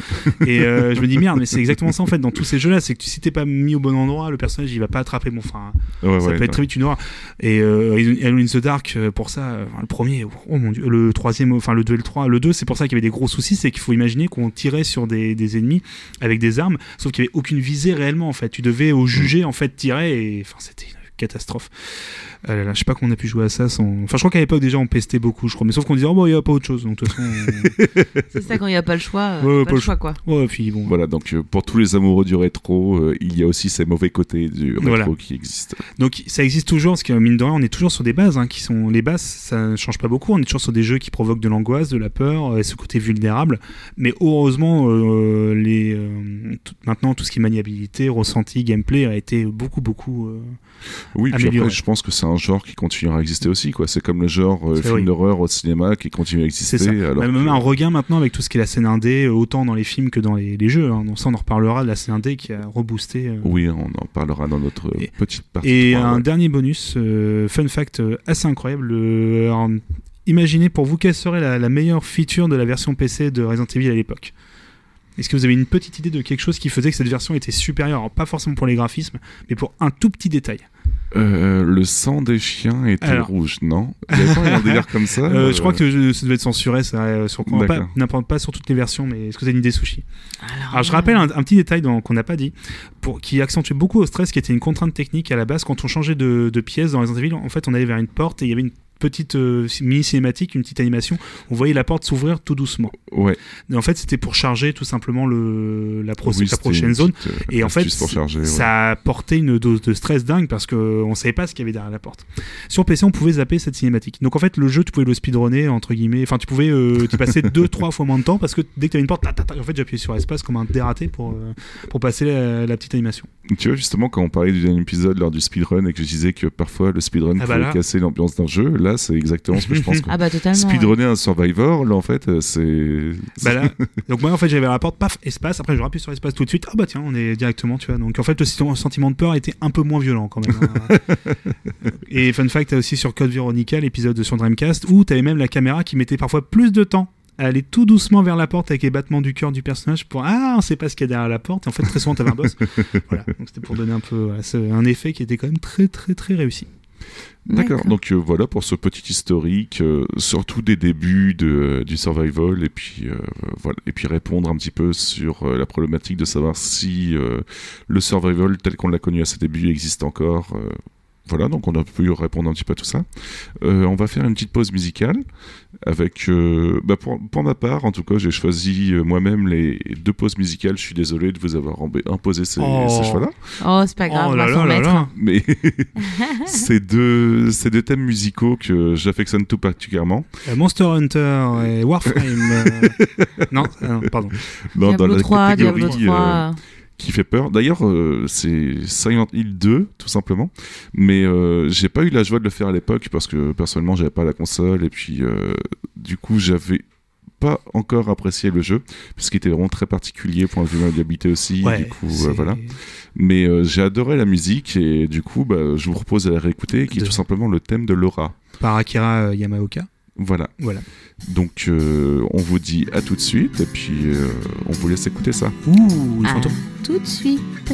Et euh, je me dis merde, mais c'est exactement ça en fait dans tous ces jeux-là, c'est que si t'es pas mis au bon endroit, le personnage il va pas attraper. Bon, enfin, Ouais, ça ouais, peut être très vite une horreur. Et euh, Alone in the Dark, euh, pour ça, euh, enfin, le premier, oh mon dieu, le troisième, enfin le 2 et le 3, le 2, c'est pour ça qu'il y avait des gros soucis, c'est qu'il faut imaginer qu'on tirait sur des, des ennemis avec des armes, sauf qu'il n'y avait aucune visée réellement en fait. Tu devais au juger en fait tirer et enfin c'était une catastrophe. Ah là là, je sais pas comment on a pu jouer à ça sans. Enfin, je crois qu'à l'époque déjà on pestait beaucoup, je crois, mais sauf qu'on disait oh bon, il y a pas autre chose. Donc de toute façon, on- C'est ça quand il n'y a pas le choix. euh, Ouais, pas, le choix, quoi. ouais, puis bon. Voilà, donc euh, pour tous les amoureux du rétro, euh, il y a aussi ces mauvais côtés du rétro Voilà. qui existent. Donc ça existe toujours, parce que mine de rien, on est toujours sur des bases hein, qui sont les bases, ça ne change pas beaucoup. On est toujours sur des jeux qui provoquent de l'angoisse, de la peur, euh, et ce côté vulnérable. Mais heureusement, euh, les euh, maintenant tout ce qui est maniabilité, ressenti, gameplay a été beaucoup beaucoup. euh, Oui, puis Amélioré. après, je pense que c'est un genre qui continuera à exister aussi. quoi. C'est comme le genre euh, film d'horreur au cinéma qui continue à exister. Ça. Alors Même que- un regain maintenant avec tout ce qui est la scène indé, euh, autant dans les films que dans les, les jeux. Hein. Donc ça, on en reparlera de la scène indé qui a reboosté. euh, Oui, on en parlera dans notre Et- petite partie. Et un ouais. dernier bonus, fun fact assez incroyable. alors, imaginez pour vous quelle serait la, la meilleure feature de la version PC de Resident Evil à l'époque? Est-ce que vous avez une petite idée de quelque chose qui faisait que cette version était supérieure? Alors, Pas forcément pour les graphismes, mais pour un tout petit détail. Euh, le sang des chiens était Alors. rouge, non? Il y avait pas un délire comme ça Euh, euh, Je crois que je- ça devait être censuré, ça, euh, sur, n'importe pas sur toutes les versions, mais est-ce que vous avez une idée, Sushi? Alors, Alors je rappelle un, un petit détail dans- qu'on n'a pas dit, pour, qui accentuait beaucoup au stress, qui était une contrainte technique à la base. Quand on changeait de, de pièce dans Resident Evil, en fait on allait vers une porte et il y avait une petite euh, mini cinématique, une petite animation. On voyait la porte s'ouvrir tout doucement. Ouais. Et en fait, c'était pour charger tout simplement le, la, pro- Oui, la c'était prochaine zone. petite, euh, Et en fait, charger, ouais. ça apportait une dose de stress dingue parce qu'on savait pas ce qu'il y avait derrière la porte. Sur PC, on pouvait zapper cette cinématique. Donc en fait, le jeu, tu pouvais le speedrunner, entre guillemets. Enfin, tu pouvais euh, y passer deux, trois fois moins de temps parce que dès que tu avais une porte, ta, ta, ta, en fait, j'appuyais sur espace comme un dératé pour, euh, pour passer la, la petite animation. Tu vois, justement, quand on parlait du dernier épisode lors du speedrun et que je disais que parfois le speedrun Ah bah pouvait là. casser l'ambiance d'un jeu, là, c'est exactement ce que je pense. quoi. Ah bah totalement. Speedrunner un Survivor, là, en fait, euh, c'est. Bah là, donc moi en fait j'avais la porte, paf, espace, après je rappuie sur espace tout de suite, ah bah tiens, on est directement, tu vois. Donc en fait le sen- sentiment de peur était un peu moins violent quand même. hein. Et fun fact, t'as aussi sur Code Veronica, l'épisode sur Dreamcast, où t'avais même la caméra qui mettait parfois plus de temps à aller tout doucement vers la porte avec les battements du cœur du personnage pour ah on sait pas ce qu'il y a derrière la porte et en fait très souvent t'avais un boss voilà donc c'était pour donner un peu voilà, un effet qui était quand même très très très réussi D'accord, donc euh, voilà pour ce petit historique, euh, surtout des débuts de, euh, du survival, et puis, euh, voilà, et puis répondre un petit peu sur euh, la problématique de savoir si euh, le survival tel qu'on l'a connu à ses débuts existe encore. Voilà, donc on a pu répondre un petit peu à tout ça. Euh, on va faire une petite pause musicale avec, euh, bah, pour, pour ma part, en tout cas, j'ai choisi euh, moi-même les deux pauses musicales. Je suis désolé de vous avoir imposé ces, Oh. ces choix-là. Oh, c'est pas grave, oh on là va là là Mais c'est deux, c'est deux thèmes musicaux que j'affectionne tout particulièrement. Euh, Monster Hunter et Warframe euh, non, non, pardon Non, dans Diablo la 3, catégorie Diablo euh, 3. Qui fait peur. D'ailleurs, euh, c'est Silent Hill 2, tout simplement. Mais euh, j'ai pas eu la joie de le faire à l'époque parce que personnellement, j'avais pas la console et puis euh, du coup, j'avais pas encore apprécié le jeu puisqu'il était vraiment très particulier point de vue maniabilité aussi. Ouais, du coup, euh, voilà. Mais j'ai adoré la musique et du coup, bah, je vous propose de la réécouter, qui est tout simplement le thème de Laura. par Akira Yamaoka? Voilà. voilà Donc, euh, on vous dit à tout de suite et puis euh, on vous laisse écouter ça. ouh les fantômes tout de suite.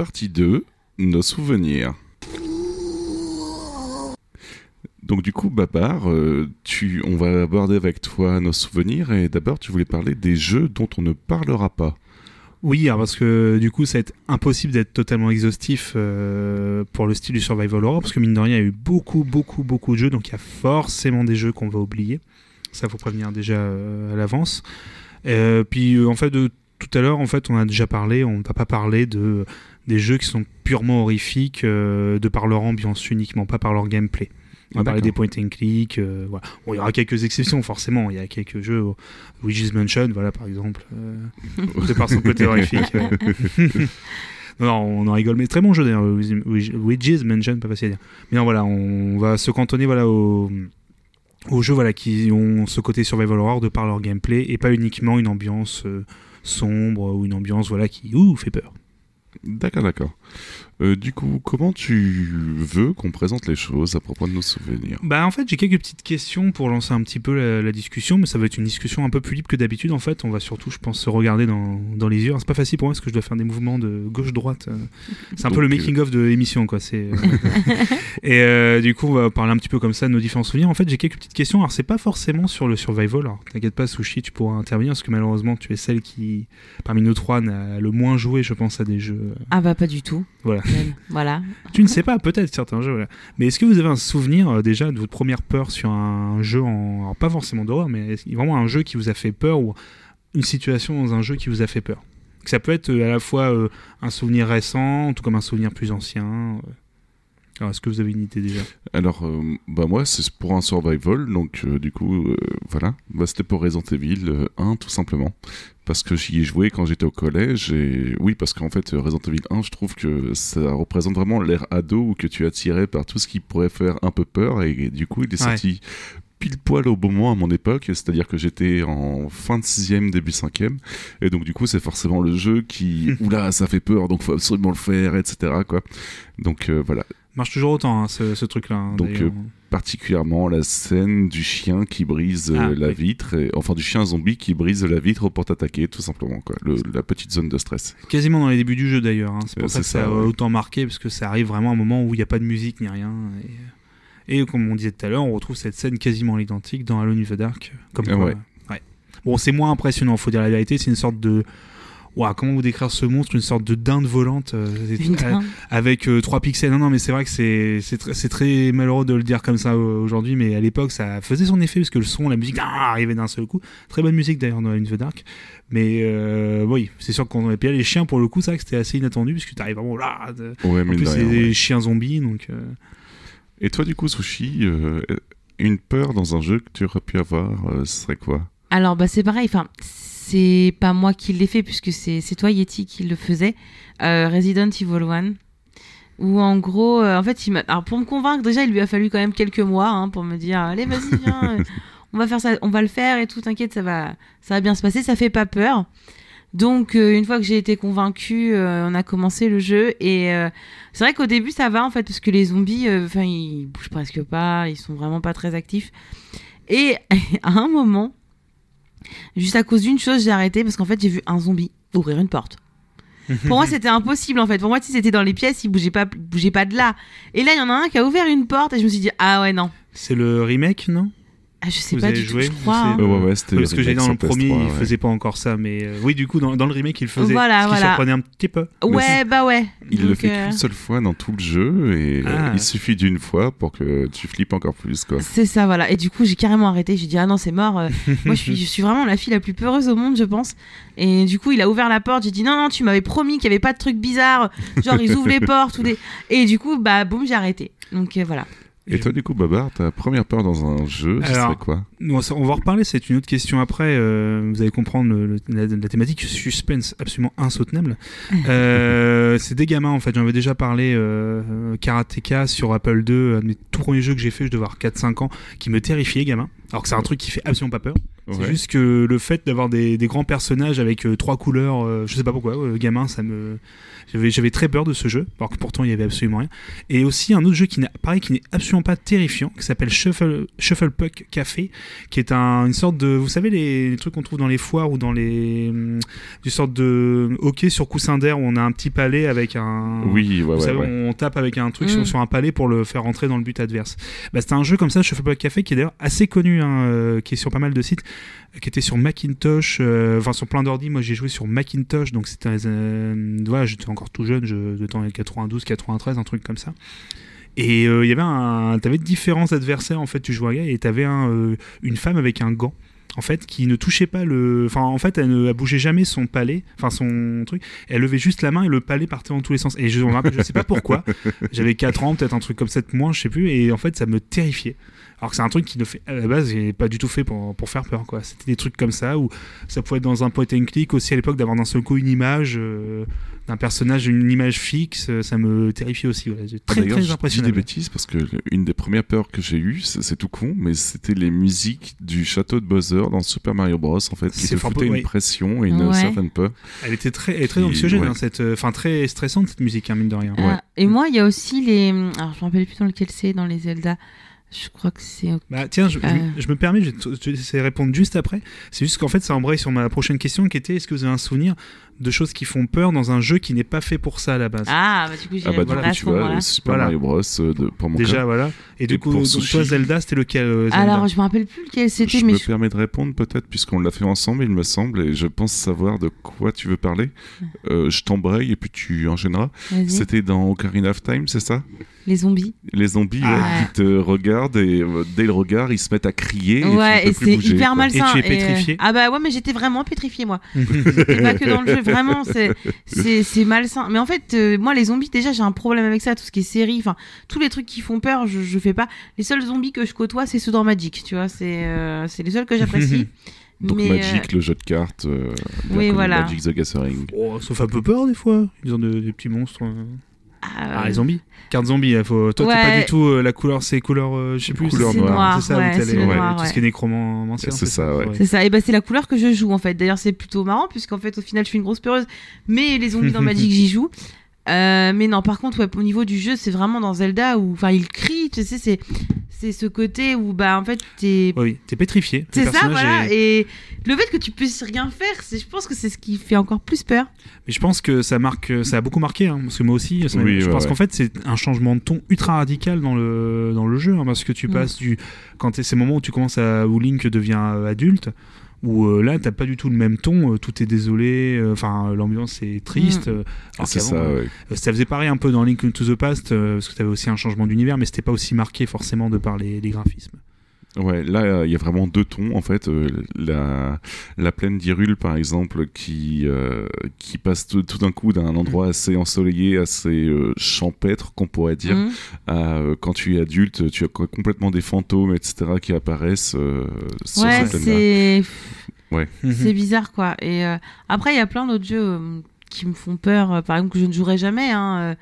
Partie 2, nos souvenirs. Donc du coup, Babar, euh, on va aborder avec toi nos souvenirs et d'abord tu voulais parler des jeux dont on ne parlera pas. Oui, parce que du coup, ça va être impossible d'être totalement exhaustif euh, pour le style du survival horror, parce que mine de rien, il y a eu beaucoup, beaucoup, beaucoup de jeux, donc il y a forcément des jeux qu'on va oublier. Ça, faut prévenir déjà euh, à l'avance. Puis en fait, de tout à l'heure, en fait, on a déjà parlé, on ne va pas parler de des jeux qui sont purement horrifiques euh, de par leur ambiance uniquement, pas par leur gameplay. On va Ah, parler des point and click. euh, voilà. Bon, il y aura quelques exceptions, forcément. Il y a quelques jeux, euh, Luigi's Mansion, voilà, par exemple, euh, de par son côté horrifique. non, non, on en rigole, mais très bon jeu d'ailleurs, Luigi- Luigi- Luigi's Mansion, pas facile à dire. Mais non, voilà, on va se cantonner voilà, aux, aux jeux voilà, qui ont ce côté survival horror de par leur gameplay et pas uniquement une ambiance euh, sombre ou une ambiance voilà, qui ouh, fait peur. D'accord, d'accord. Euh, du coup, comment tu veux qu'on présente les choses à propos de nos souvenirs Bah en fait j'ai quelques petites questions pour lancer un petit peu la, la discussion, mais ça va être une discussion un peu plus libre que d'habitude en fait. On va surtout je pense se regarder dans, dans les yeux. Alors, C'est pas facile pour moi parce que je dois faire des mouvements de gauche-droite. euh. C'est un peu le making-of de l'émission quoi. C'est, euh, Et euh, du coup on va parler un petit peu comme ça de nos différents souvenirs. En fait j'ai quelques petites questions. Alors c'est pas forcément sur le survival. Alors t'inquiète pas Sushi tu pourras intervenir parce que malheureusement tu es celle qui parmi nous trois n'a le moins joué je pense à des jeux euh, Ah bah pas du tout. Voilà. Même. Voilà. tu ne sais pas, peut-être certains jeux. voilà. Mais est-ce que vous avez un souvenir euh, déjà de votre première peur sur un jeu en. Alors, pas forcément d'horreur, mais vraiment un jeu qui vous a fait peur ou une situation dans un jeu qui vous a fait peur? Ça peut être euh, à la fois euh, un souvenir récent, tout comme un souvenir plus ancien. Alors, est-ce que vous avez une idée déjà? Alors, euh, bah moi, c'est pour un survival, donc euh, du coup, euh, voilà. Bah, C'était pour Resident Evil euh, 1, tout simplement. Parce que j'y ai joué quand j'étais au collège, et oui, parce qu'en fait, Resident Evil 1, je trouve que ça représente vraiment l'air ado, où que tu es attiré par tout ce qui pourrait faire un peu peur, et, du coup, il est Ouais. sorti pile poil au bon moment à mon époque, c'est-à-dire que j'étais en fin de sixième, début cinquième, et donc du coup, c'est forcément le jeu qui, oula, ça fait peur, donc faut absolument le faire, etc., quoi. Donc euh, voilà, Marche toujours autant, hein, ce, ce truc-là. hein, Donc, d'ailleurs. particulièrement la scène du chien qui brise euh, Ah, la oui. vitre, et- enfin du chien zombie qui brise la vitre pour t'attaquer, tout simplement, quoi. Le- la petite zone de stress. Quasiment dans les débuts du jeu d'ailleurs. hein. C'est Euh, pour ça c'est que ça, ça, a autant marqué, parce que ça arrive vraiment à un moment où il n'y a pas de musique ni rien. Et, et comme on disait tout à l'heure, on retrouve cette scène quasiment identique dans Alone in the Dark. Comme Ah quoi, ouais. ouais. Bon, c'est moins impressionnant, faut dire la vérité. C'est une sorte de. Ouah, comment vous décrire ce monstre Une sorte de dinde volante euh, Une euh, dinde. avec 3 pixels. Non, non, mais c'est vrai que c'est c'est tr- c'est très malheureux de le dire comme ça euh, aujourd'hui, mais à l'époque ça faisait son effet parce que le son, la musique ah, arrivait d'un seul coup. Très bonne musique d'ailleurs dans In the Dark. Mais euh, oui, c'est sûr qu'on puis là, les chiens pour le coup, c'est vrai que c'était assez inattendu parce que tu arrives vraiment là. de- Ouais, En mine plus, c'est des ouais. chiens zombies donc. euh, Et toi, du coup, Sushi, euh, une peur dans un jeu que tu aurais pu avoir, euh, ce serait quoi? Alors bah c'est pareil. Enfin c'est pas moi qui l'ai fait puisque c'est c'est toi Yeti qui le faisait. Euh, Resident Evil 1. Où en gros, euh, en fait, il m'a- alors pour me convaincre, déjà, il lui a fallu quand même quelques mois hein, pour me dire, allez, vas-y, viens, on va faire ça, on va le faire et tout, t'inquiète, ça va, ça va bien se passer, ça fait pas peur. Donc, euh, une fois que j'ai été convaincue, on a commencé le jeu et c'est vrai qu'au début ça va en fait parce que les zombies, enfin, ils bougent presque pas, ils sont vraiment pas très actifs. Et à un moment, juste à cause d'une chose, j'ai arrêté parce qu'en fait, j'ai vu un zombie ouvrir une porte. Pour moi, c'était impossible en fait. Pour moi, si c'était dans les pièces, il bougeait pas, bougeait pas de là. Et là, il y en a un qui a ouvert une porte et je me suis dit ah ouais non. C'est le remake, non? Ah, je sais Vous pas avez du joué, tout, je crois. hein. Ouais, ouais, Parce que j'ai dans le premier, PS3, il ouais. faisait pas encore ça, mais euh, oui, du coup, dans, dans le remake, il le faisait. Voilà, ce qui voilà. surprenait un petit peu. Ouais, bah ouais. Il le Donc, fait euh, qu'une seule fois dans tout le jeu, et Ah. il suffit d'une fois pour que tu flippes encore plus, quoi. C'est ça, voilà. Et du coup, j'ai carrément arrêté. J'ai dit, ah non, c'est mort. Euh, Moi, je suis, je suis vraiment la fille la plus peureuse au monde, je pense. Et du coup, il a ouvert la porte. J'ai dit, non, non, tu m'avais promis qu'il n'y avait pas de trucs bizarres. Genre, ils ouvrent les portes ou des. Et du coup, bah, boum, j'ai arrêté. Donc euh, voilà. Et toi, du coup, Babar, ta première peur dans un jeu, ce Alors, serait quoi on va en reparler, c'est une autre question après. euh, vous allez comprendre le- le- la, la thématique suspense absolument insoutenable. Euh, c'est des gamins en fait, j'en avais déjà parlé. Euh, Karateka sur Apple II, un de mes tout premiers jeux que j'ai fait, je devais avoir 4-5 ans, qui me terrifiait, gamin. Alors que c'est un truc qui fait absolument pas peur. C'est juste que le fait d'avoir des, des grands personnages avec euh, trois couleurs, euh, je sais pas pourquoi, euh, gamin, ça me. J'avais, j'avais très peur de ce jeu, alors que pourtant il y avait absolument rien. Et aussi un autre jeu qui n'est, pareil, qui n'est absolument pas terrifiant, qui s'appelle Shuffle, Shuffle Puck Café, qui est un- une sorte de. Vous savez, les, les trucs qu'on trouve dans les foires ou dans les. hum, Une sorte de hockey sur coussin d'air où on a un petit palais avec un. Oui, ouais, Vous ouais. savez, ouais. on tape avec un truc Mm. sur, sur un palais pour le faire rentrer dans le but adverse. Bah, c'était un jeu comme ça, Shufflebug Café, qui est d'ailleurs assez connu, hein, euh, qui est sur pas mal de sites, qui était sur Macintosh, euh, enfin sur plein d'ordi. Moi, j'ai joué sur Macintosh, donc c'était, euh, voilà, j'étais encore tout jeune, je, de temps 92, 93, un truc comme ça. Et euh, il y avait un, t'avais différents adversaires en fait, tu jouais à et t'avais un, euh, une femme avec un gant. En fait, qui ne touchait pas le. Enfin, en fait, elle ne bougeait jamais son palais, enfin son truc. Elle levait juste la main et le palais partait dans tous les sens. Et je me rappelle, je sais pas pourquoi. J'avais 4 ans, peut-être un truc comme ça, peut-être moins, je sais plus. Et en fait, ça me terrifiait. Alors que c'est un truc qui ne fait à la base n'est pas du tout fait pour, pour faire peur quoi. C'était des trucs comme ça où ça pouvait être dans un point and click aussi à l'époque d'avoir d'un seul coup une image euh, d'un personnage, une image fixe, euh, ça me terrifiait aussi. J'ai Ah, Très très je dis des impressionnant. bêtises parce que une des premières peurs que j'ai eues, c'est tout con, mais c'était les musiques du château de Bowser dans Super Mario Bros. En fait, qui C'est te une ouais. pression et une Ouais. certaine peur. Elle était très, elle est très Qui- anxiogène, ouais. hein, cette, euh, enfin très stressante cette musique, hein, mine de rien. Ouais. Ah, et moi, il y a aussi les. Alors, je me rappelle plus dans lequel c'est, dans les Zelda. Je crois que c'est. Bah, tiens, je, je- Euh. je me permets, je vais te- te laisser répondre juste après. C'est juste qu'en fait, ça embraye sur ma prochaine question qui était est-ce que vous avez un souvenir de choses qui font peur dans un jeu qui n'est pas fait pour ça à la base Ah, bah du coup, Ah j'irai bah du voir coup, à tu vois, moment-là. Super Voilà. Mario Bros. euh, de, pour mon Déjà, cas. voilà. Et du coup, pour donc, toi, Zelda, c'était lequel euh, Zelda Alors, je me rappelle plus lequel c'était, Je mais me je- permets de répondre peut-être puisqu'on l'a fait ensemble, il me semble, et je pense savoir de quoi tu veux parler. Euh, je t'embraye et puis tu enchaîneras. C'était dans Ocarina of Time, c'est ça? Les zombies. Les zombies ouais, Ah. qui te regardent et euh, dès le regard, ils se mettent à crier. ouais, et, et c'est hyper quoi. malsain. Et tu es pétrifié Ah bah ouais, mais j'étais vraiment pétrifiée, moi. C'était pas que dans le jeu, vraiment, c'est- malsain. Mais en fait, euh, moi, les zombies, déjà, j'ai un problème avec ça, tout ce qui est série, enfin, tous les trucs qui font peur, je, je fais pas. Les seuls zombies que je côtoie, c'est ceux dans Magic, tu vois, c'est euh, c'est les seuls que j'apprécie. Donc mais, euh, Magic, le jeu de cartes, euh, oui, voilà. Magic the Gathering. Oh, ça fait un peu peur des fois. Ils ont de- des petits monstres. euh. Ah, Ah, les zombies. Carte zombie, il faut... toi, t'es Ouais. pas du tout euh, la couleur, c'est couleur, euh, je sais plus. Couleur C'est noire. noir, C'est ça, ouais, c'est ouais, tout ce qui est nécromancien. C'est ça, ouais. C'est ça, et bah c'est la couleur que je joue en fait. D'ailleurs, c'est plutôt marrant puisqu'en fait, au final, je suis une grosse peureuse, mais les zombies dans Magic, j'y joue. Euh, mais non, par contre, ouais, au niveau du jeu, c'est vraiment dans Zelda où, enfin, il crie, tu sais, c'est c'est ce côté où, bah, en fait, t'es Oui, t'es pétrifié. C'est ça, voilà. est- Et le fait que tu puisses rien faire, c'est, je pense que c'est ce qui fait encore plus peur. Mais je pense que ça marque, ça a beaucoup marqué, hein, parce que moi aussi, ça- Oui, je ouais, pense ouais. qu'en fait c'est un changement de ton ultra radical dans le dans le jeu, hein, parce que tu Mm. passes du quand t'es- ces moments où tu commences à où Link devient euh, adulte, où euh, là t'as pas du tout le même ton, euh, tout est désolé, euh, enfin l'ambiance est triste. Mm. euh, alors C'est ça, euh, ouais. ça faisait pareil un peu dans Link to the Past, euh, parce que t'avais aussi un changement d'univers, mais c'était pas aussi marqué forcément de par les, les graphismes. Ouais, là, euh, il y a vraiment deux tons, en fait. Euh, la, la plaine d'Hyrule, par exemple, qui, euh, qui passe tout, tout d'un coup d'un endroit assez ensoleillé, assez euh, champêtre, qu'on pourrait dire, Mhm. à euh, quand tu es adulte, tu as co- complètement des fantômes, etc., qui apparaissent sur Ouais, cette plaine-là. c'est Mhm. c'est bizarre quoi. Et après, il y a plein d'autres jeux qui me font peur, par exemple, que je ne jouerai jamais. Hein,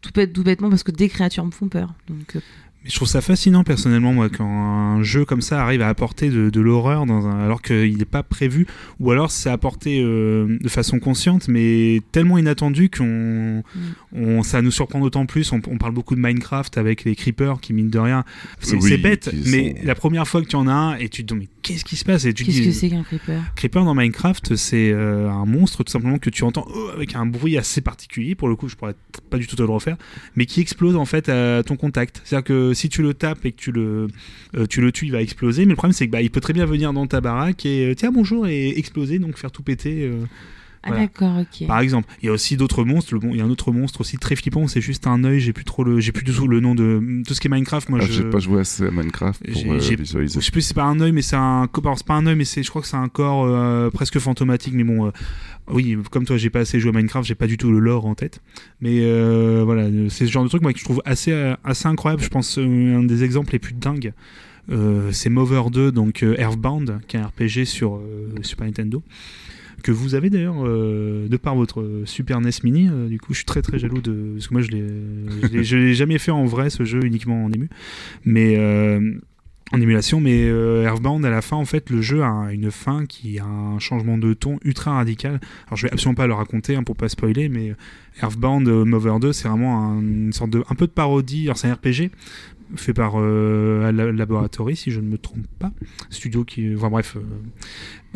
tout, bête, tout bêtement parce que des créatures me font peur. Donc, je trouve ça fascinant personnellement moi quand un jeu comme ça arrive à apporter de, de l'horreur dans un, alors qu'il n'est pas prévu ou alors c'est apporté euh, de façon consciente mais tellement inattendu qu'on on, ça nous surprend d'autant plus. On, on parle beaucoup de Minecraft avec les creepers qui mine de rien c'est Oui, bête mais sont- la première fois que tu en as un et tu te dis mais qu'est-ce qui se passe et tu te qu'est-ce que c'est qu'un creeper? Creeper dans Minecraft, c'est euh, un monstre tout simplement que tu entends euh, avec un bruit assez particulier. Pour le coup, je pourrais pas du tout te le refaire, mais qui explose en fait à ton contact. C'est-à-dire que si tu le tapes et que tu le, euh, tu le tues, il va exploser. Mais le problème, c'est que bah, il peut très bien venir dans ta baraque et euh, tiens bonjour et exploser, donc faire tout péter. euh, Ah, Voilà. d'accord, ok. par exemple, il y a aussi d'autres monstres. Le bon- Il y a un autre monstre aussi très flippant. C'est juste un œil. J'ai plus trop le, j'ai plus du tout le nom de tout ce qui est Minecraft. Moi, Ah, je J'ai pas joué assez à Minecraft pour euh, visualiser. je sais plus si c'est pas un œil, mais c'est un C'est pas un œil, mais c'est, je crois que c'est un corps euh, presque fantomatique. Mais bon, euh, oui, comme toi, j'ai pas assez joué à Minecraft, j'ai pas du tout le lore en tête. Mais euh, voilà, c'est ce genre de truc moi que je trouve assez assez incroyable. Je pense euh, un des exemples les plus dingues. euh, c'est Mover 2, donc euh, Earthbound, qui est un RPG sur euh, Super Nintendo, que vous avez d'ailleurs euh, de par votre Super NES Mini. euh, du coup, je suis très très jaloux de parce que moi je l'ai je l'ai- jamais fait en vrai ce jeu, uniquement en ému. Mais euh, en émulation, mais Earthbound à la fin, en fait, le jeu a une fin qui a un changement de ton ultra radical. Alors, je vais absolument pas le raconter hein, pour pas spoiler, mais Earthbound Mover 2, c'est vraiment un- une sorte de un peu de parodie. Alors, c'est un RPG fait par euh, La- Laboratory, si je ne me trompe pas, studio qui, enfin bref, euh,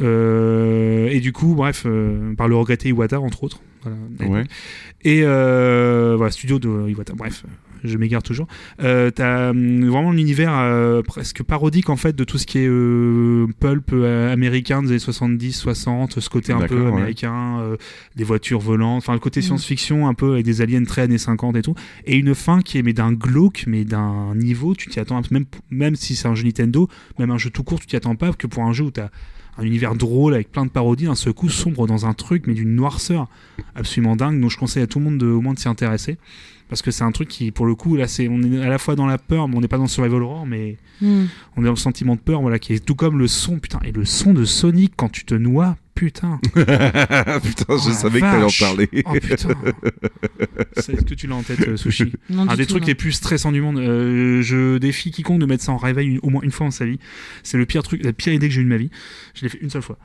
euh, et du coup, bref, euh, par le regretté Iwata entre autres. Voilà. Ouais. Et euh, voilà, studio de Iwata. Bref, je m'égare toujours. Euh, T'as hum, vraiment l'univers euh, presque parodique en fait de tout ce qui est euh, pulp euh, américain des années 70, 60, ce côté un peu ouais. américain, euh, des voitures volantes, enfin le côté Mm. science-fiction un peu avec des aliens très années 50 et tout. Et une fin qui est mais d'un glauque, mais d'un niveau, tu t'y attends même même si c'est un jeu Nintendo, même un jeu tout court, tu t'y attends pas que pour un jeu où t'as un univers drôle avec plein de parodies, d'un seul coup sombre dans un truc, mais d'une noirceur absolument dingue. Donc je conseille à tout le monde de, au moins de s'y intéresser. Parce que c'est un truc qui, pour le coup, là, c'est, on est à la fois dans la peur, mais on n'est pas dans le survival horror, mais Hmm. on est dans le sentiment de peur, voilà, qui est tout comme le son, putain. Et le son de Sonic quand tu te noies, putain. Putain, Oh, je la savais que t'allais en vache. parler. Oh putain. C'est- Est-ce que tu l'as en tête, euh, Sushi Non, Un des tout, trucs non. les plus stressants du monde. Euh, je défie quiconque de mettre ça en réveil une- au moins une fois dans sa vie. C'est le pire truc, la pire idée que j'ai eue de ma vie. Je l'ai fait une seule fois.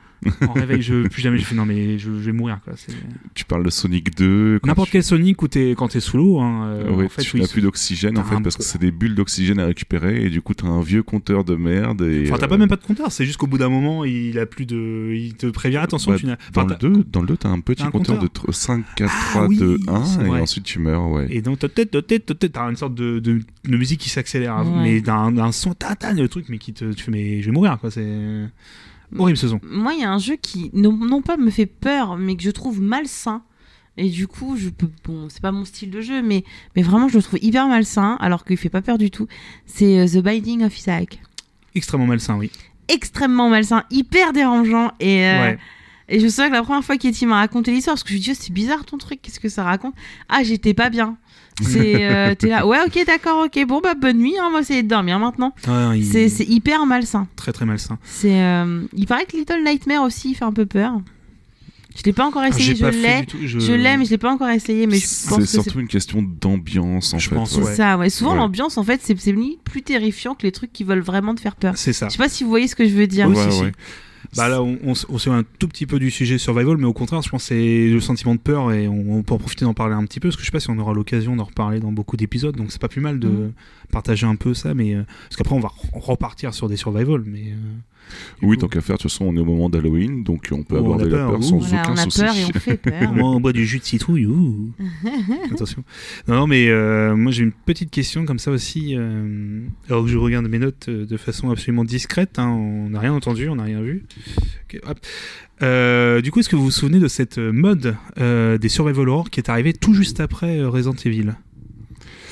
En réveil, je plus jamais. J'ai fait non mais je, je vais mourir quoi. Tu parles de Sonic 2. quand N'importe tu- quel Sonic où t'es quand t'es sous l'eau. Hein, euh, Ouais, en fait, tu oui, n'as plus d'oxygène en t'as fait parce que c'est des bulles d'oxygène à récupérer et du coup t'as un vieux compteur de merde et Enfin, t'as euh, pas même pas de compteur, c'est juste qu'au bout d'un moment, il a plus de. Il te prévient, attention, bah, tu n'as. dans Enfin, le t'as- 2 dans le 2 t'as un petit T'as un compteur, compteur de tr- 5 4 Ah 3 oui, 2 1 c'est et vrai. ensuite tu meurs ouais. Et donc, t'as tête, t'as tête, t'as tête, t'as une sorte de, de, de musique qui s'accélère, hein, Ouais. mais d'un son tata, le truc, mais qui te. Tu fais, mais je vais mourir, quoi, c'est. Horrible ce son. Moi, il y a un jeu qui, non, non pas me fait peur, mais que je trouve malsain. Et du coup, je peux. Bon, c'est pas mon style de jeu, mais, mais vraiment, je le trouve hyper malsain, alors qu'il fait pas peur du tout. C'est euh, The Binding of Isaac. Extrêmement malsain, oui. Extrêmement malsain, hyper dérangeant. Et, euh, Ouais. et je souviens que la première fois qu'Etty m'a raconté l'histoire, parce que je lui dis, oh, c'est bizarre ton truc, qu'est-ce que ça raconte? Ah, j'étais pas bien. C'est, euh, t'es là, ouais, ok, d'accord, ok, bon, bah, bonne nuit, hein, moi, c'est de dormir maintenant. Ouais, il- C'est, c'est hyper malsain. Très très malsain. C'est, euh, il paraît que Little Nightmare aussi il fait un peu peur. Je l'ai pas encore Ah, essayé, pas je fait l'ai. tout, je- Je l'ai, mais je l'ai pas encore essayé, mais je pense C'est que c'est surtout une question d'ambiance en Je fait. pense, c'est ouais. ça. Ouais. Souvent, Ouais. l'ambiance, en fait, c'est c'est plus terrifiant que les trucs qui veulent vraiment te faire peur. C'est ça. Je sais pas si vous voyez ce que je veux dire. Oui, Ouais, si, si. Bah là, on, on, on s'éloigne un tout petit peu du sujet survival, mais au contraire, je pense que c'est le sentiment de peur et on, on peut en profiter d'en parler un petit peu parce que je sais pas si on aura l'occasion d'en reparler dans beaucoup d'épisodes, donc c'est pas plus mal de Mhm. partager un peu ça, mais euh, parce qu'après on va re- repartir sur des survival, mais euh, Oui, coup, tant qu'à faire, de toute façon, on est au moment d'Halloween, donc on peut Oh, on aborder a la peur, peur ouh. sans Voilà, aucun on a souci. peur et on fait peur. Moi, on boit du jus de citrouille. ouh. Attention. Non, non, mais euh, moi j'ai une petite question comme ça aussi. euh, alors que je regarde mes notes euh, de façon absolument discrète. hein, on n'a rien entendu, on n'a rien vu. Hop. Euh, du coup, est-ce que vous vous souvenez de cette mode euh, des survival horror qui est arrivée tout juste après euh, Resident Evil?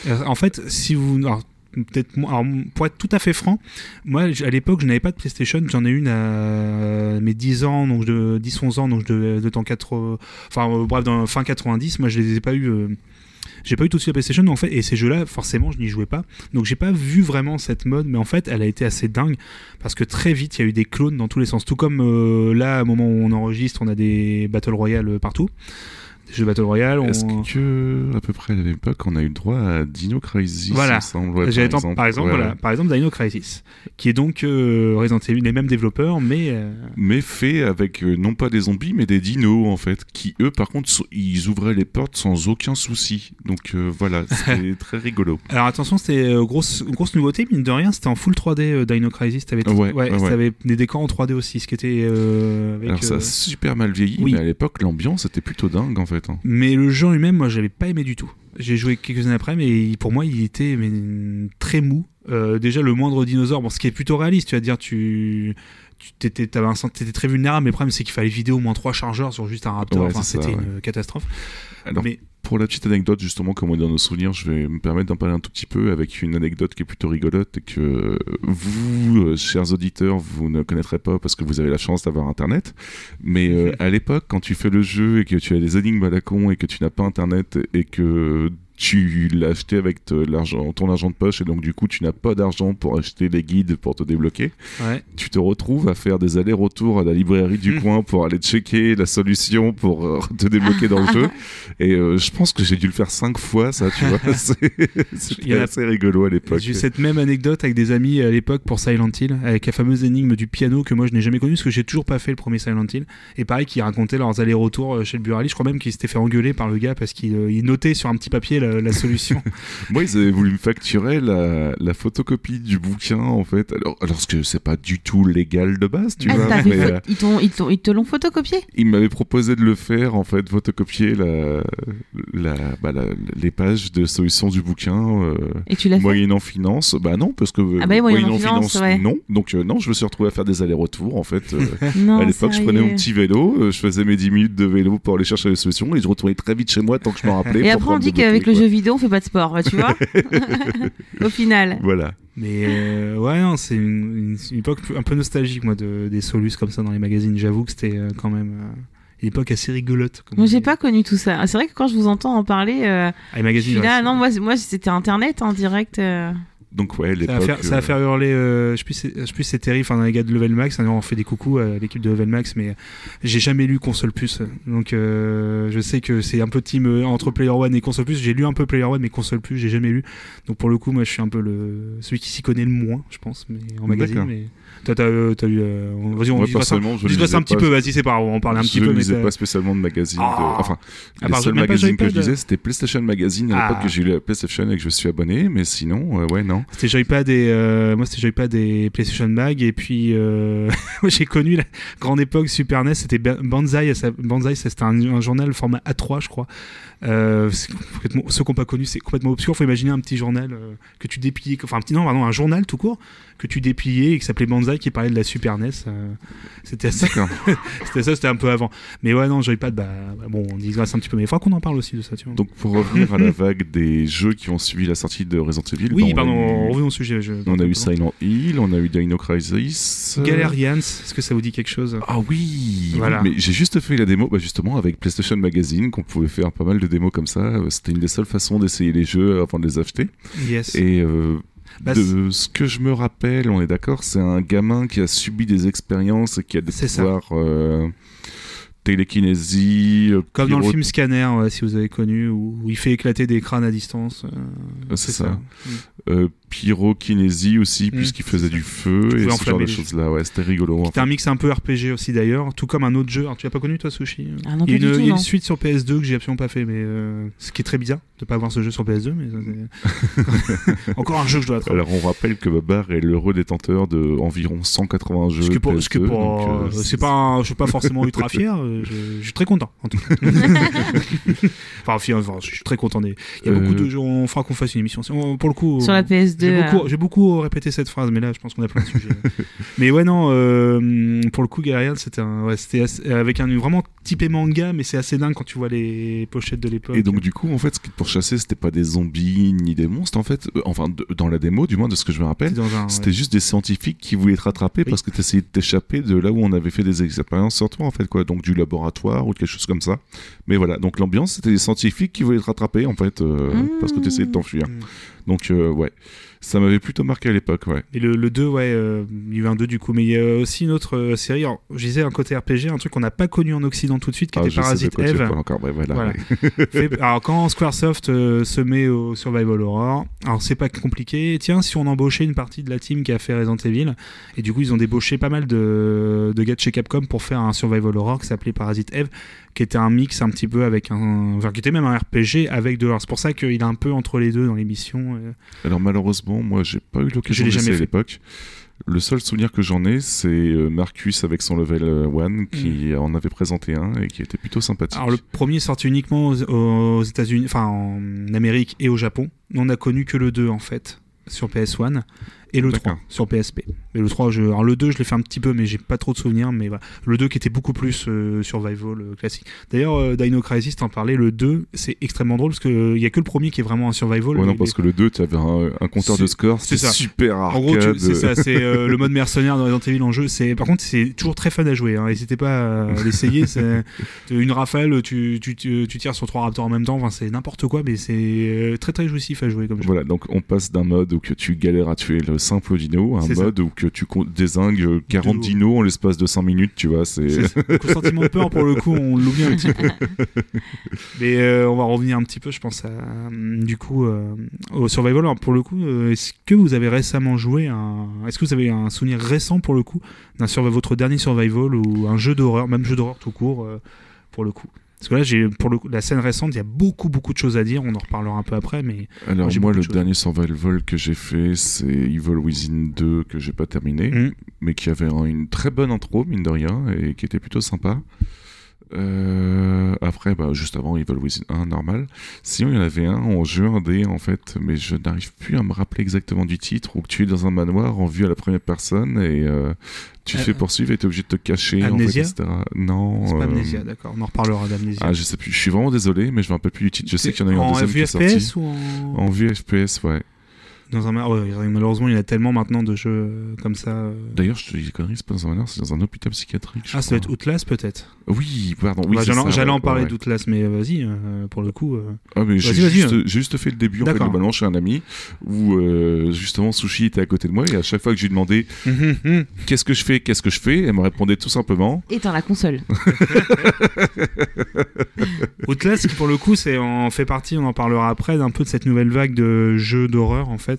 Euh, En fait, si vous. alors, Peut-être alors, pour être tout à fait franc, moi à l'époque je n'avais pas de PlayStation, j'en ai une à mes 10 ans, donc de 10-11 ans, donc devais de temps 4, enfin euh, bref dans fin 90 moi je les ai pas eu euh, j'ai pas eu tout de suite la PlayStation en fait et ces jeux là forcément je n'y jouais pas. Donc j'ai pas vu vraiment cette mode mais en fait elle a été assez dingue parce que très vite il y a eu des clones dans tous les sens. Tout comme euh, là au moment où on enregistre on a des battle royale euh, partout jeux battle royale on... Est-ce que, à peu près à la même époque, on a eu le droit à Dino Crisis Voilà. semble, ouais, par, exemple. par exemple, Ouais, voilà, ouais. par exemple Dino Crisis, qui est donc euh, Resident Evil, les mêmes développeurs, mais euh, Mais fait avec euh, non pas des zombies, mais des dinos en fait, qui eux par contre so- ils ouvraient les portes sans aucun souci. Donc euh, voilà, c'était très rigolo. alors attention, c'était grosse grosse nouveauté, mine de rien, c'était en full 3D euh, Dino Crisis, t'avais Ouais, ouais, des décors en 3D aussi, ce qui était avec, Alors ça a super mal vieilli, oui. mais à l'époque l'ambiance était plutôt dingue en fait. Hein. Mais le jeu en lui-même, moi, j'avais pas aimé du tout. J'ai joué quelques années après, mais pour moi, il était mais, très mou. Euh, déjà, le moindre dinosaure, bon, ce qui est plutôt réaliste, tu vas dire, tu. Tu sens- t'étais très vulnérable, mais le problème c'est qu'il fallait vider au moins trois chargeurs sur juste un raptor. Ouais, enfin, c'était ouais. une catastrophe. Alors mais pour la petite anecdote justement, comme on est dans nos souvenirs, je vais me permettre d'en parler un tout petit peu avec une anecdote qui est plutôt rigolote et que vous, euh, chers auditeurs, vous ne connaîtrez pas parce que vous avez la chance d'avoir Internet. Mais euh, à l'époque, quand tu fais le jeu et que tu as des énigmes à la con et que tu n'as pas Internet et que tu l'as acheté avec te- l'argent, ton argent de poche et donc du coup tu n'as pas d'argent pour acheter les guides pour te débloquer. Ouais. Tu te retrouves à faire des allers-retours à la librairie du Mhm. coin pour aller checker la solution pour euh, te débloquer dans le jeu. Et euh, je pense que j'ai dû le faire cinq fois ça, tu vois. C'est- C'était a- assez rigolo à l'époque. J'ai eu cette même anecdote avec des amis à l'époque pour Silent Hill, avec la fameuse énigme du piano que moi je n'ai jamais connue parce que j'ai toujours pas fait le premier Silent Hill. Et pareil, qui racontaient leurs allers-retours euh, chez le buraliste. Je crois même qu'ils s'étaient fait engueuler par le gars parce qu'il il notait sur un petit papier la, la solution. Moi, ils avaient voulu me facturer la, la photocopie du bouquin, en fait. Alors, alors que c'est pas du tout légal de base, tu Ah, vois. fait mais, euh, ils, t'ont- ils t'ont- ils te l'ont photocopié? ils m'avaient proposé de le faire, en fait, photocopier la, la, bah, la- les pages de solution du bouquin, euh, Et tu l'as fait? moyennant finance. Bah non, parce que euh, Ah bah moyennant finance, ouais. non. Donc euh, non, je me suis retrouvé à faire des allers-retours, en fait. euh, Non, à l'époque, je prenais mon petit vélo, euh, je faisais mes 10 minutes de vélo pour aller chercher les solutions, et je retournais très vite chez moi tant que je m'en rappelais. Et après, on dit qu'avec le. Jeu vidéo, on fait pas de sport, tu vois Au final. Voilà. Mais euh, ouais, non, c'est une, une- une époque un peu nostalgique, moi, de, des solus comme ça dans les magazines. J'avoue que c'était euh, quand même euh, une époque assez rigolote. comme Moi, j'ai pas connu tout ça. Ah, C'est vrai que quand je vous entends en parler, euh, Ah, les je magazines, suis ouais, là. c'est- Non, moi, c'était Internet en direct. euh. Donc ouais, Ça va, faire, ça va euh, faire hurler, euh, je sais plus, c'est- je plus c'est terrible, enfin les gars de Level Max, on fait des coucous à l'équipe de Level Max, mais j'ai jamais lu Console Plus, donc euh, je sais que c'est un peu team entre Player One et Console Plus, j'ai lu un peu Player One, mais Console Plus, j'ai jamais lu, donc pour le coup, moi je suis un peu le celui qui s'y connaît le moins, je pense, mais en magazine, mais t'as euh, t'as lu, euh, vas-y on Moi, personnellement, je lisais un petit peu, vas-y c'est pas on en parler un je petit peu, ne mais lisais pas spécialement de magazines. Ah. de... Enfin, À les seuls magazines que je lisais, c'était PlayStation Magazine à Ah. l'époque que j'ai eu la PlayStation et que je suis abonné, mais sinon, euh, ouais, non. C'était Joypad et euh, moi c'était Joypad et PlayStation Mag et puis j'ai connu la grande époque Super NES c'était Ba- Banzai ça- Banzai ça, c'était un, un journal format A3 je crois euh, ceux qui n'ont pas connu c'est complètement obscur faut imaginer un petit journal euh, que tu dépliais enfin un petit non pardon un journal tout court que tu dépliais et qui s'appelait Banzai qui parlait de la Super NES euh, c'était D'accord. c'était ça c'était un peu avant mais ouais non Joypad bah, bah, bon on digresse un petit peu mais il faudra qu'on en parle aussi de ça tu vois Donc pour revenir à la vague des jeux qui ont suivi la sortie de Resident Evil, oui bah, on pardon eu- revenons au sujet je- On a eu. Silent Hill, on a eu Dino Crisis. Galerians est-ce que ça vous dit quelque chose? Ah oui, Voilà. Mais j'ai juste fait la démo, bah justement avec PlayStation Magazine, qu'on pouvait faire pas mal de démos comme ça. Euh, C'était une des seules façons d'essayer les jeux avant de les acheter. yes Et euh, Bah, de ce que je me rappelle, on est d'accord, c'est un gamin qui a subi des expériences et qui a des pouvoirs euh, télékinésie. Comme dans le film Scanner, ouais, si vous avez connu, où, il fait éclater des crânes à distance. euh, Ah, c'est ça. Pyrokinésie aussi, Mm. puisqu'il faisait du feu et ce genre de choses-là. Ouais, c'était rigolo. C'était un mix un peu RPG aussi d'ailleurs, tout comme un autre jeu. Alors, tu l'as pas connu toi, Sushi? Ah non, Il y a une, du tout, il y a non. une suite sur PS2 que j'ai absolument pas fait, mais euh, ce qui est très bizarre de pas avoir ce jeu sur PS2. Mais ça, c'est- encore un jeu que je dois attraper. Alors on rappelle que Babar est l'heureux détenteur de environ 180 jeux. Ce qui est pas, ce qui est PS2, pas- donc, euh, c'est pas, un- je suis pas forcément ultra fier. euh, Je, je suis très content. En tout cas. enfin, enfin, je suis très content. Des... Il y a Euh, beaucoup de jeux. On fera qu'on fasse une émission. On- Pour le coup, Sur la PS2. J'ai euh, beaucoup, j'ai beaucoup répété cette phrase, mais là, je pense qu'on a plein de sujets. mais ouais, non, euh, pour le coup, Galerian, c'était un, ouais, c'était assez- avec un vraiment typé manga, mais c'est assez dingue quand tu vois les pochettes de l'époque. Et donc du coup, en fait, ce qui te pourchassait, c'était pas des zombies ni des monstres, en fait. Euh, enfin, de- dans la démo, du moins de ce que je me rappelle, C'était dans un- c'était ouais. juste des scientifiques qui voulaient te rattraper Oui. parce que tu essayais de t'échapper de là où on avait fait des expériences sur toi, en fait, quoi. Donc du laboratoire ou quelque chose comme ça. Mais voilà, donc l'ambiance, c'était des scientifiques qui voulaient te rattraper, en fait, euh, Mmh. parce que tu essayais de t'enfuir. Mm. Donc euh, ouais, ça m'avait plutôt marqué à l'époque, ouais. Et le, le 2, ouais, euh, il y a eu un 2 du coup, mais il y a aussi une autre euh, série. Alors, je disais un côté RPG, un truc qu'on n'a pas connu en Occident tout de suite, qui Ah, était Parasite Eve. encore, ouais, voilà. Voilà. ouais. Fait- alors quand Squaresoft euh, se met au Survival Horror, alors c'est pas compliqué. Tiens, si on embauchait une partie de la team qui a fait Resident Evil, et du coup ils ont débauché pas mal de, de gars de chez Capcom pour faire un Survival Horror qui s'appelait Parasite Eve, qui était un mix un petit peu avec un, enfin qui était même un RPG avec de l'horreur. C'est pour ça qu'il est un peu entre les deux dans l'émission. euh. Alors malheureusement, moi j'ai pas eu l'occasion de jamais l'essayer à l'époque. Le seul souvenir que j'en ai, c'est euh, Marcus avec son level 1 qui en avait présenté un et qui était plutôt sympathique. Mm. Alors le premier sorti uniquement aux, aux États-Unis, enfin en Amérique et au Japon. On n'a connu que le 2 en fait sur PS1 et le 3 D'accord. sur PSP. Mais le 3, je... Alors, le 2, je l'ai fait un petit peu, mais j'ai pas trop de souvenirs. Mais voilà. Le 2 qui était beaucoup plus euh, survival euh, classique. D'ailleurs, euh, Dino Crisis, t'en parlais, le 2, c'est extrêmement drôle parce qu'il y a que le premier qui est vraiment un survival. Ouais, non, parce que le 2, tu avais un, un compteur de score, c'est super En arcade. gros, tu- c'est ça, c'est euh, le mode mercenaire dans Resident Evil en jeu. Par contre, c'est toujours très fun à jouer. Hein. N'hésitez pas à l'essayer. Une rafale, tu, tu, tu, tires sur trois raptors en même temps. Enfin, c'est n'importe quoi, mais c'est euh, très très jouissif à jouer comme jeu. Voilà, donc on passe d'un mode où que tu galères à tuer le simple dino un ça. mode où que tu désingues 40 De- dinos en l'espace de 5 minutes, tu vois, c'est... Sentiment de peur, pour le coup, on l'oublie un petit peu. Mais euh, on va revenir un petit peu, je pense, à, euh, du coup, euh, au Survival. Alors, pour le coup, euh, est-ce que vous avez récemment joué un... Est-ce que vous avez un souvenir récent, pour le coup, d'un votre dernier Survival ou un jeu d'horreur, même jeu d'horreur tout court, euh, pour le coup? Parce que là, j'ai, pour le la scène récente, il y a beaucoup, beaucoup de choses à dire. On en reparlera un peu après, mais Alors moi, le de dernier survival que j'ai fait, c'est Evil Within 2 que j'ai pas terminé, Mm. mais qui avait un- une très bonne intro, mine de rien, et qui était plutôt sympa. Euh, après, bah, juste avant Evil Within 1, normal. Sinon, il y en avait un en jeu indé, en fait, mais je n'arrive plus à me rappeler exactement du titre, où tu es dans un manoir en vue à la première personne, et euh, tu te Euh, fais poursuivre et tu es obligé de te cacher, en fait, Amnesia etc. Non. c'est pas Amnesia, d'accord. On en reparlera d'Amnesia. Ah, je sais plus, je suis vraiment désolé, mais je me rappelle plus du titre. Je sais qu'il y en a eu un en deuxième qui est sorti. FPS ou en... En vue FPS, ouais. Dans un ouais, malheureusement, il y en a tellement maintenant de jeux euh, comme ça. euh. D'ailleurs, je te dis des conneries, c'est pas dans un manoir, c'est dans un hôpital psychiatrique. Ah, ça doit être. Outlast peut-être. Oui, pardon. Oui, Bah, J'allais en parler ouais. d'Outlast, mais euh, vas-y, euh, pour le coup. euh. Ah, mais j'ai Vas-y, vas-y, juste, hein. j'ai juste fait le début, en fait, globalement, chez un ami, où euh, justement Sushi était à côté de moi, et à chaque fois que je lui demandais qu'est-ce que je fais, qu'est-ce que je fais, elle me répondait tout simplement Éteins la console. Outlast, qui pour le coup, c'est en fait partie, on en parlera après, d'un peu de cette nouvelle vague de jeux d'horreur en fait.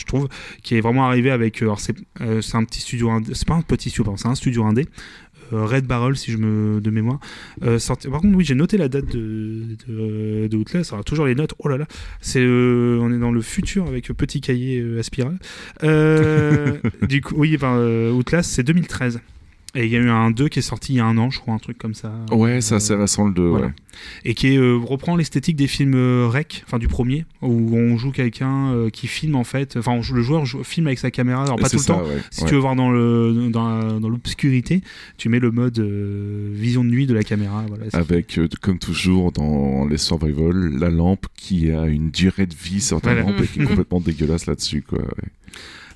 Je trouve qui est vraiment arrivé avec. euh, Alors c'est euh, c'est un petit studio, indé- c'est pas un petit studio, c'est un studio indé. euh, Red Barrel, si je me de mémoire. Euh, sorti- Par contre, oui, j'ai noté la date de, de, de Outlast. Alors, toujours les notes. Oh là là, c'est euh, on est dans le futur avec le petit cahier euh, à spirale. Du coup, oui, ben, Outlast, c'est 2013. Et il y a eu un 2 qui est sorti il y a un an, je crois, un truc comme ça. Ouais, c'est Euh, assez récent le 2, voilà. ouais. et qui est, euh, reprend l'esthétique des films euh, rec, enfin du premier, où on joue quelqu'un euh, qui filme en fait, enfin on joue- le joueur joue- filme avec sa caméra, alors pas tout le ça, temps. ouais. Si ouais. tu veux voir dans le dans, l'obscurité, tu mets le mode vision de nuit de la caméra. Voilà, Avec, comme toujours dans les survival, la lampe qui a une durée de vie sur ta lampe et qui est complètement dégueulasse là-dessus, quoi.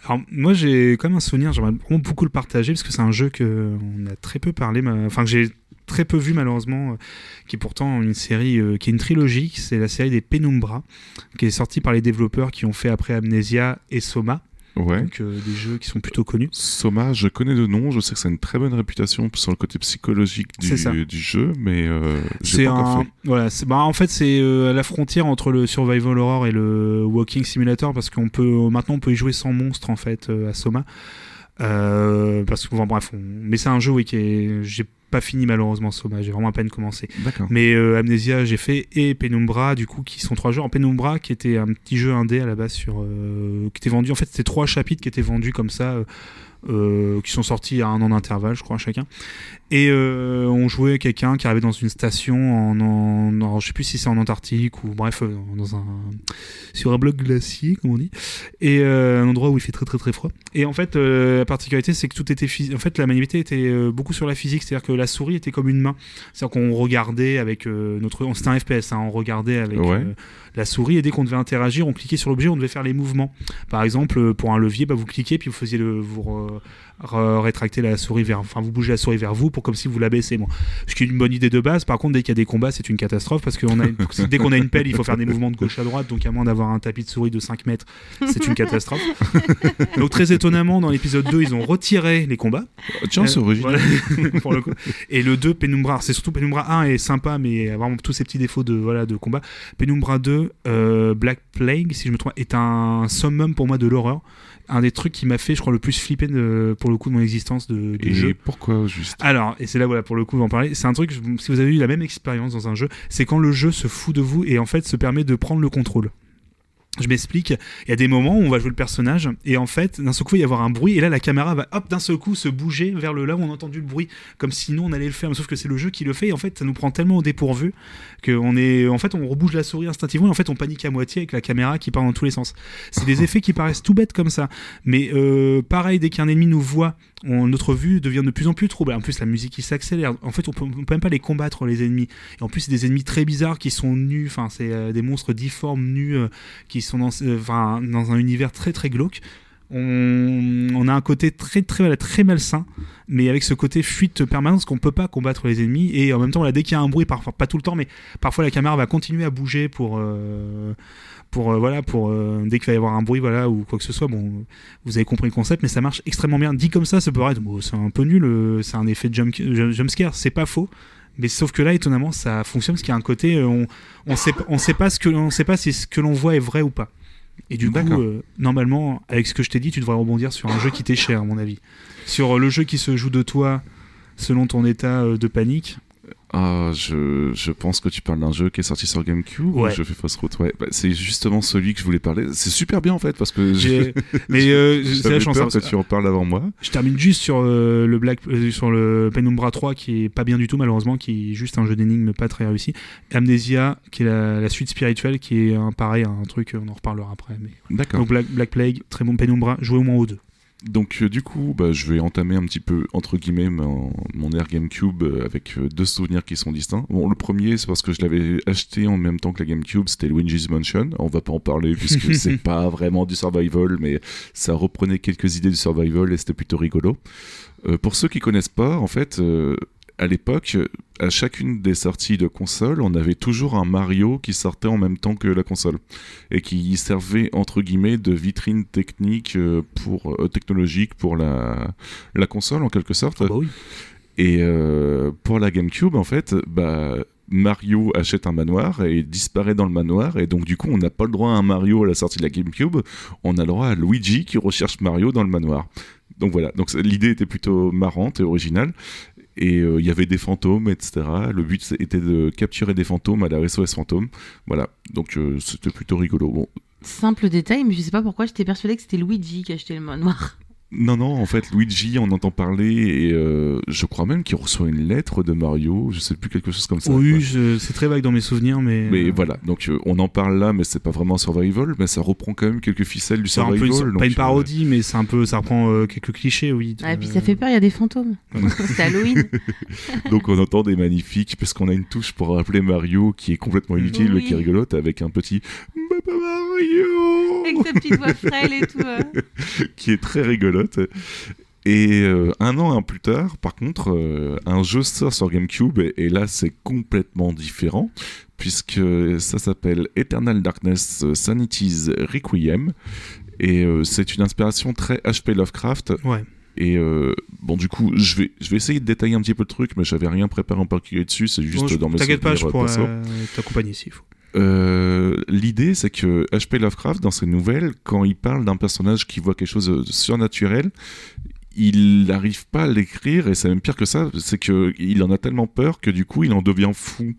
Alors moi j'ai quand même un souvenir, j'aimerais vraiment beaucoup le partager parce que c'est un jeu que on a très peu parlé, ma- enfin que j'ai très peu vu malheureusement, euh, qui est pourtant une série euh, qui est une trilogie, c'est la série des Penumbra, qui est sortie par les développeurs qui ont fait après Amnesia et Soma, Ouais. donc euh, des jeux qui sont plutôt connus. Soma, je connais de nom, je sais que ça a une très bonne réputation sur le côté psychologique du, du jeu, mais euh, C'est un, voilà, bah en fait c'est euh, la frontière entre le survival horror et le walking simulator parce qu'on peut maintenant on peut y jouer sans monstre en fait euh, à Soma. Euh, parce que bon, bref, on- mais c'est un jeu oui qui est j'ai pas fini malheureusement Soma, j'ai vraiment à peine commencé. Mais euh, Amnesia j'ai fait et Penumbra du coup qui sont trois jeux. En Penumbra qui était un petit jeu indé à la base sur euh, qui était vendu en fait c'était trois chapitres qui étaient vendus comme ça euh, qui sont sortis à un an d'intervalle je crois chacun et euh, on jouait quelqu'un qui arrivait dans une station en, en, en- je sais plus si c'est en Antarctique ou bref euh, dans un sur un bloc glacier comme on dit. Et euh, un endroit où il fait très très très froid. Et en fait euh, la particularité c'est que tout était en fait la maniabilité était beaucoup sur la physique c'est-à-dire que la souris était comme une main. C'est-à-dire qu'on regardait avec notre c'était un FPS hein, on regardait avec Ouais. la souris et dès qu'on devait interagir on cliquait sur l'objet on devait faire les mouvements. Par exemple pour un levier bah, vous cliquez puis vous faisiez le vous rétracter la souris vers enfin vous bougez la souris vers vous pour comme si vous la baissez ce qui est une bonne idée de base par contre dès qu'il y a des combats c'est une catastrophe parce que on a une- dès qu'on a une pelle il faut faire des mouvements de gauche à droite donc à moins d'avoir un tapis de souris de 5 mètres c'est une catastrophe donc très étonnamment dans l'épisode 2 ils ont retiré les combats Tiens, c'est euh, original. voilà. Et le 2, Penumbra, c'est surtout Penumbra 1 est sympa, mais vraiment tous ces petits défauts de, voilà, de combat. Penumbra 2, euh, Black Plague, si je me trompe, est un summum pour moi de l'horreur. Un des trucs qui m'a fait, je crois, le plus flipper de- pour le coup de mon existence de, de Et jeu. pourquoi juste? Alors, et c'est là, voilà, pour le coup, va en parler. C'est un truc, si vous avez eu la même expérience dans un jeu, c'est quand le jeu se fout de vous et en fait se permet de prendre le contrôle. Je m'explique, il y a des moments où on va jouer le personnage et en fait, d'un seul coup, il va y avoir un bruit et là, la caméra va hop, d'un seul coup, se bouger vers le là où on a entendu le bruit, comme sinon on allait le faire, sauf que c'est le jeu qui le fait et en fait, ça nous prend tellement au dépourvu qu'on est, en fait, on rebouge la souris instinctivement et en fait, on panique à moitié avec la caméra qui part dans tous les sens. C'est des effets qui paraissent tout bêtes comme ça, mais euh, pareil, dès qu'un ennemi nous voit, notre vue devient de plus en plus trouble. En plus, la musique s'accélère. En fait, on peut, peut même pas les combattre les ennemis. Et en plus, c'est des ennemis très bizarres qui sont nus. Enfin, c'est euh, des monstres difformes nus euh, qui sont dans, euh, dans un univers très très glauque. On, a un côté très très très malsain, mais avec ce côté fuite permanente qu'on peut pas combattre les ennemis. Et en même temps, là, dès qu'il y a un bruit, parfois pas tout le temps, mais parfois la caméra va continuer à bouger pour pour euh, voilà pour euh, dès qu'il va y avoir un bruit voilà ou quoi que ce soit. Bon, vous avez compris le concept, mais ça marche extrêmement bien. Dit comme ça, ça peut paraître bon, c'est un peu nul, euh, c'est un effet de jump, jump scare, c'est pas faux. Mais sauf que là, étonnamment, ça fonctionne parce qu'il y a un côté, on, on sait, on sait pas ce que, on sait pas si ce que l'on voit est vrai ou pas. Et du coup, normalement, avec ce que je t'ai dit, tu devrais rebondir sur un jeu qui t'est cher, à mon avis. Sur le jeu qui se joue de toi selon ton état de panique. Ah, je, je pense que tu parles d'un jeu qui est sorti sur GameCube. ou Ouais. Je fais fausse route? Ouais, bah, c'est justement celui que je voulais parler. C'est super bien en fait parce que J'ai- Mais euh, c'est la chance. peur hein, que tu en parles avant moi. Je termine juste sur euh, le Black, euh, sur le Penumbra 3 qui est pas bien du tout malheureusement, qui est juste un jeu d'énigmes pas très réussi. Amnesia qui est la, la suite spirituelle qui est un pareil un truc on en reparlera après. Mais D'accord. donc Black, Black Plague très bon Penumbra, jouez au moins aux deux. Donc euh, du coup, bah, je vais entamer un petit peu entre guillemets mon, mon Air GameCube euh, avec euh, deux souvenirs qui sont distincts. Bon, le premier, c'est parce que je l'avais acheté en même temps que la GameCube, c'était Luigi's Mansion. On va pas en parler puisque c'est pas vraiment du survival, mais ça reprenait quelques idées du survival et c'était plutôt rigolo. Pour ceux qui connaissent pas, en fait, à l'époque, à chacune des sorties de console, on avait toujours un Mario qui sortait en même temps que la console et qui servait entre guillemets de vitrine technique euh, pour euh, technologique pour la la console en quelque sorte. Ah bah oui. Et euh, pour la GameCube, en fait, bah Mario achète un manoir et disparaît dans le manoir et donc du coup on n'a pas le droit à un Mario à la sortie de la GameCube, on a le droit à Luigi qui recherche Mario dans le manoir. Donc voilà, donc l'idée était plutôt marrante et originale. Et euh, il y avait des fantômes, etc. Le but était de capturer des fantômes à la SOS fantôme. Voilà, donc euh, c'était plutôt rigolo. Bon, Simple détail, mais je sais pas pourquoi j'étais persuadée que c'était Luigi qui achetait le manoir. Non, non, en fait, Luigi, on entend parler et euh, je crois même qu'il reçoit une lettre de Mario, je sais plus, quelque chose comme ça. oui, je- c'est très vague dans mes souvenirs, mais. Mais euh, voilà, donc euh, on en parle là, mais c'est pas vraiment survival, mais ça reprend quand même quelques ficelles du C'est un peu survival. une, donc, pas une euh, parodie, mais c'est un peu, ça reprend euh, quelques clichés, oui. Ah, et puis ça fait peur, il y a des fantômes. c'est Halloween. donc on entend des magnifiques, parce qu'on a une touche pour rappeler Mario qui est complètement inutile, mais Oui. qui est rigolote, avec un petit Papa Mario Avec sa petite voix frêle et tout. euh. qui est très rigolote. Et euh, un an plus tard, par contre, euh, un jeu sort sur GameCube et, et là c'est complètement différent puisque ça s'appelle Eternal Darkness euh, Sanity's Requiem et euh, c'est une inspiration très HP Lovecraft Ouais. et euh, bon du coup je vais je vais essayer de détailler un petit peu le truc mais j'avais rien préparé en particulier dessus c'est juste Bon, je- dans mes T'inquiète pas, je souvenirs, pourrais euh, t'accompagner s'il faut. Euh, L'idée, c'est que H.P. Lovecraft, dans ses nouvelles, quand il parle d'un personnage qui voit quelque chose de surnaturel, il n'arrive pas à l'écrire, et c'est même pire que ça, c'est qu'il en a tellement peur que du coup, il en devient fou.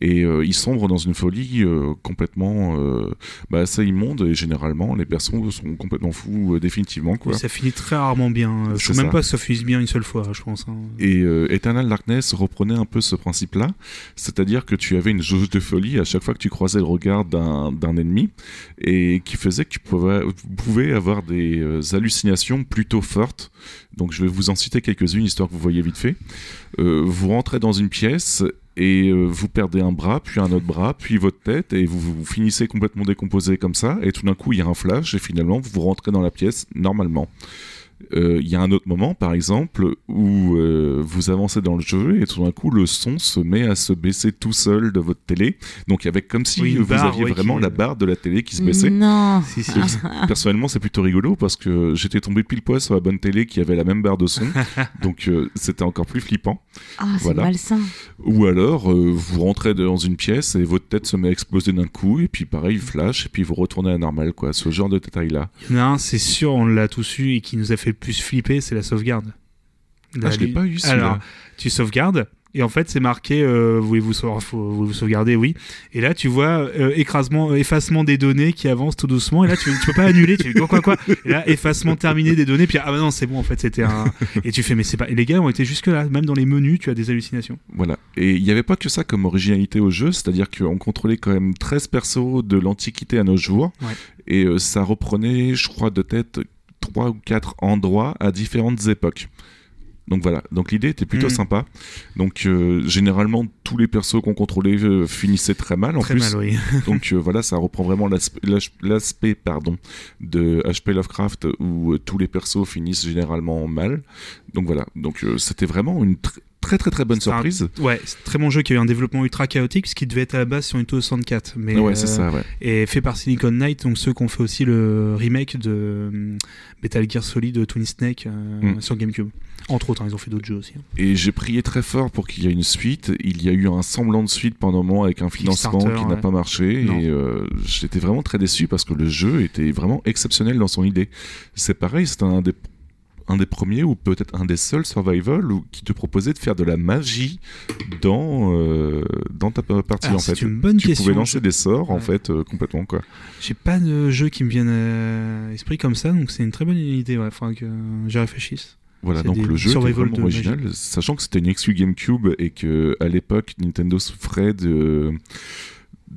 Et euh, il sombre dans une folie euh, complètement euh, bah, assez immonde, et généralement, les personnes sont complètement fous, définitivement. Quoi. Ça finit très rarement bien. Je C'est trouve même ça. pas que ça finisse bien une seule fois, je pense. hein. Et Eternal Darkness reprenait un peu ce principe-là, c'est-à-dire que tu avais une jauge de folie à chaque fois que tu croisais le regard d'un d'un ennemi, et qui faisait que tu pouvais, pouvais avoir des hallucinations plutôt fortes. Donc je vais vous en citer quelques-unes, histoire que vous voyez vite fait. Euh, vous rentrez dans une pièce et euh, vous perdez un bras, puis un autre bras, puis votre tête, et vous, vous finissez complètement décomposé comme ça, et tout d'un coup il y a un flash, et finalement vous rentrez dans la pièce normalement. Euh, Il y a un autre moment, par exemple, où euh, vous avancez dans le jeu et tout d'un coup le son se met à se baisser tout seul de votre télé. Donc avec comme si Oui, vous barre, aviez ouais, vraiment qui- la barre de la télé qui se baissait. Non. Si, si. Donc, Personnellement, c'est plutôt rigolo parce que j'étais tombé pile poil sur la bonne télé qui avait la même barre de son, donc euh, c'était encore plus flippant. Ah, c'est Voilà. malsain. Ou alors, euh, vous rentrez dans une pièce et votre tête se met à exploser d'un coup, et puis pareil, flash, et puis vous retournez à la normale, quoi. Ce genre de détail-là. Un, c'est sûr, on l'a tous eu et qui nous a fait le plus flipper, c'est la sauvegarde. Ah, La je l'ai pas eu. Alors, tu sauvegardes, Et en fait, c'est marqué euh, voulez-vous sauvegarder Oui. Et là, tu vois euh, écrasement, euh, effacement des données qui avance tout doucement. Et là, tu, tu peux pas annuler. Tu fais quoi, quoi, quoi Et là, effacement terminé des données. Puis ah bah non, c'est bon. En fait, c'était un. Et tu fais mais c'est pas. Et les gars ont été jusque là. Même dans les menus, tu as des hallucinations. Voilà. Et il n'y avait pas que ça comme originalité au jeu, c'est-à-dire qu'on contrôlait quand même 13 persos de l'Antiquité à nos jours. Ouais. Et euh, ça reprenait, je crois, de tête 3 ou 4 endroits à différentes époques. Donc voilà, donc l'idée était plutôt Mhm. sympa. Donc euh, généralement tous les persos qu'on contrôlait euh, finissaient très mal en Très plus. mal, oui. Donc euh, voilà, ça reprend vraiment l'aspe- l'as- l'aspect pardon de HP Lovecraft où tous les persos finissent généralement mal. Donc voilà, donc c'était vraiment une tr- très très très bonne C'est un- surprise. Ouais, c'est un très bon jeu qui a eu un développement ultra chaotique, ce qui devait être à la base sur Nintendo 64. Mais, ouais, euh, c'est ça, ouais. Et fait par Silicon Knight, donc ceux qui ont fait aussi le remake de euh, Metal Gear Solid Twin Snake euh, Mm. sur GameCube. Entre autres, hein, ils ont fait d'autres jeux aussi. hein. Et j'ai prié très fort pour qu'il y ait une suite. Il y a eu un semblant de suite pendant un moment avec un financement qui n'a ouais. pas marché. Non. Et euh, j'étais vraiment très déçu parce que le jeu était vraiment exceptionnel dans son idée. C'est pareil, c'était un des, un des premiers ou peut-être un des seuls survival où, qui te proposait de faire de la magie dans, euh, dans ta partie Alors, en fait. c'est une bonne Tu question. pouvais lancer des sorts en fait euh, complètement quoi. J'ai pas de jeu qui me vienne à l'esprit comme ça, donc c'est une très bonne idée. Ouais, faudra que j'y réfléchisse. Voilà, donc le jeu était vraiment original, sachant que c'était une exclu GameCube et que à l'époque Nintendo souffrait de